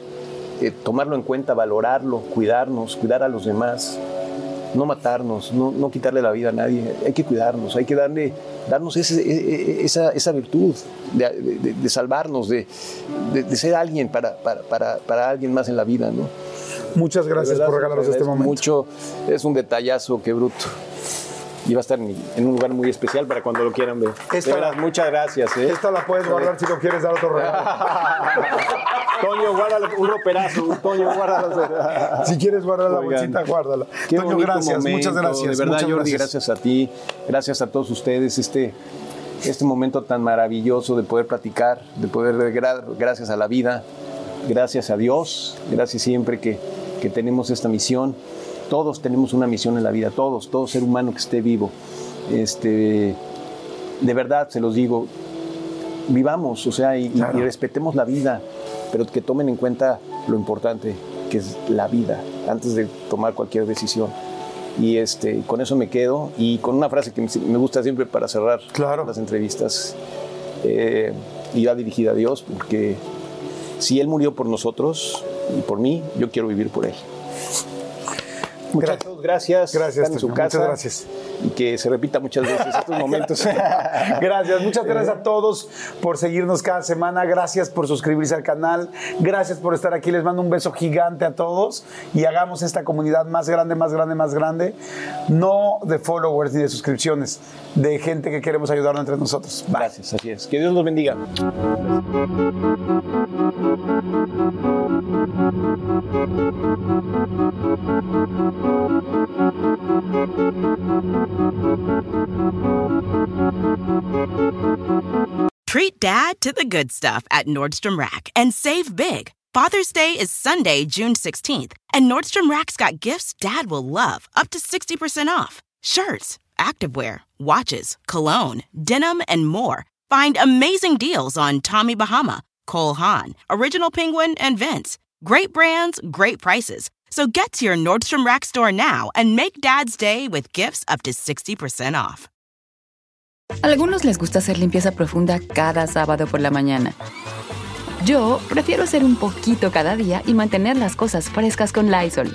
Eh, tomarlo en cuenta, valorarlo, cuidarnos, cuidar a los demás, no matarnos, no, no quitarle la vida a nadie. Hay que cuidarnos, hay que darle, darnos ese- e- e- esa, esa virtud de, de- de salvarnos, de, de- ser alguien para, para, para, para alguien más en la vida. ¿no? Muchas gracias verdad, por regalarnos te este momento. Mucho, es un detallazo, qué bruto. Y va a estar en, en un lugar muy especial para cuando lo quieran ver. Esta- De verdad, muchas gracias. ¿eh? Esta la puedes guardar si no quieres dar otro regalo. Toño, guárdalo, un roperazo. Toño, guárdalo. Si quieres guardar la bolsita, guárdala. Qué Toño, gracias, momento, muchas gracias. De verdad, muchas Jordi, gracias. gracias a ti, gracias a todos ustedes. Este, este momento tan maravilloso de poder platicar, de poder, gra- gracias a la vida, gracias a Dios, gracias siempre que, que tenemos esta misión. Todos tenemos una misión en la vida, todos, todo ser humano que esté vivo. Este, de verdad, se los digo, vivamos, o sea, y, y- Claro. y respetemos la vida, pero que tomen en cuenta lo importante, que es la vida, antes de tomar cualquier decisión. Y este, con eso me quedo y con una frase que me me gusta siempre para cerrar Claro. las entrevistas, eh, y va dirigida a Dios, porque si Él murió por nosotros y por mí, yo quiero vivir por Él. Muchachos, gracias. Gracias, Están en su casa. Muchas gracias. Y que se repita muchas veces estos momentos. Gracias, muchas gracias a todos por seguirnos cada semana. Gracias por suscribirse al canal. Gracias por estar aquí. Les mando un beso gigante a todos y hagamos esta comunidad más grande, más grande, más grande. No de followers ni de suscripciones, de gente que queremos ayudar entre nosotros. Bye. Gracias, así es. Que Dios los bendiga. Treat dad to the good stuff at Nordstrom Rack and save big. Father's Day is Sunday, June 16th, and Nordstrom Rack's got gifts dad will love up to 60% off. Shirts, activewear, watches, cologne, denim, and more. Find amazing deals on Tommy Bahama, Cole Haan, Original Penguin, and Vince. Great brands, great prices. So get to your Nordstrom Rack store now and make dad's day with gifts up to 60% off. Algunos les gusta hacer limpieza profunda cada sábado por la mañana. Yo prefiero hacer un poquito cada día y mantener las cosas frescas con Lysol.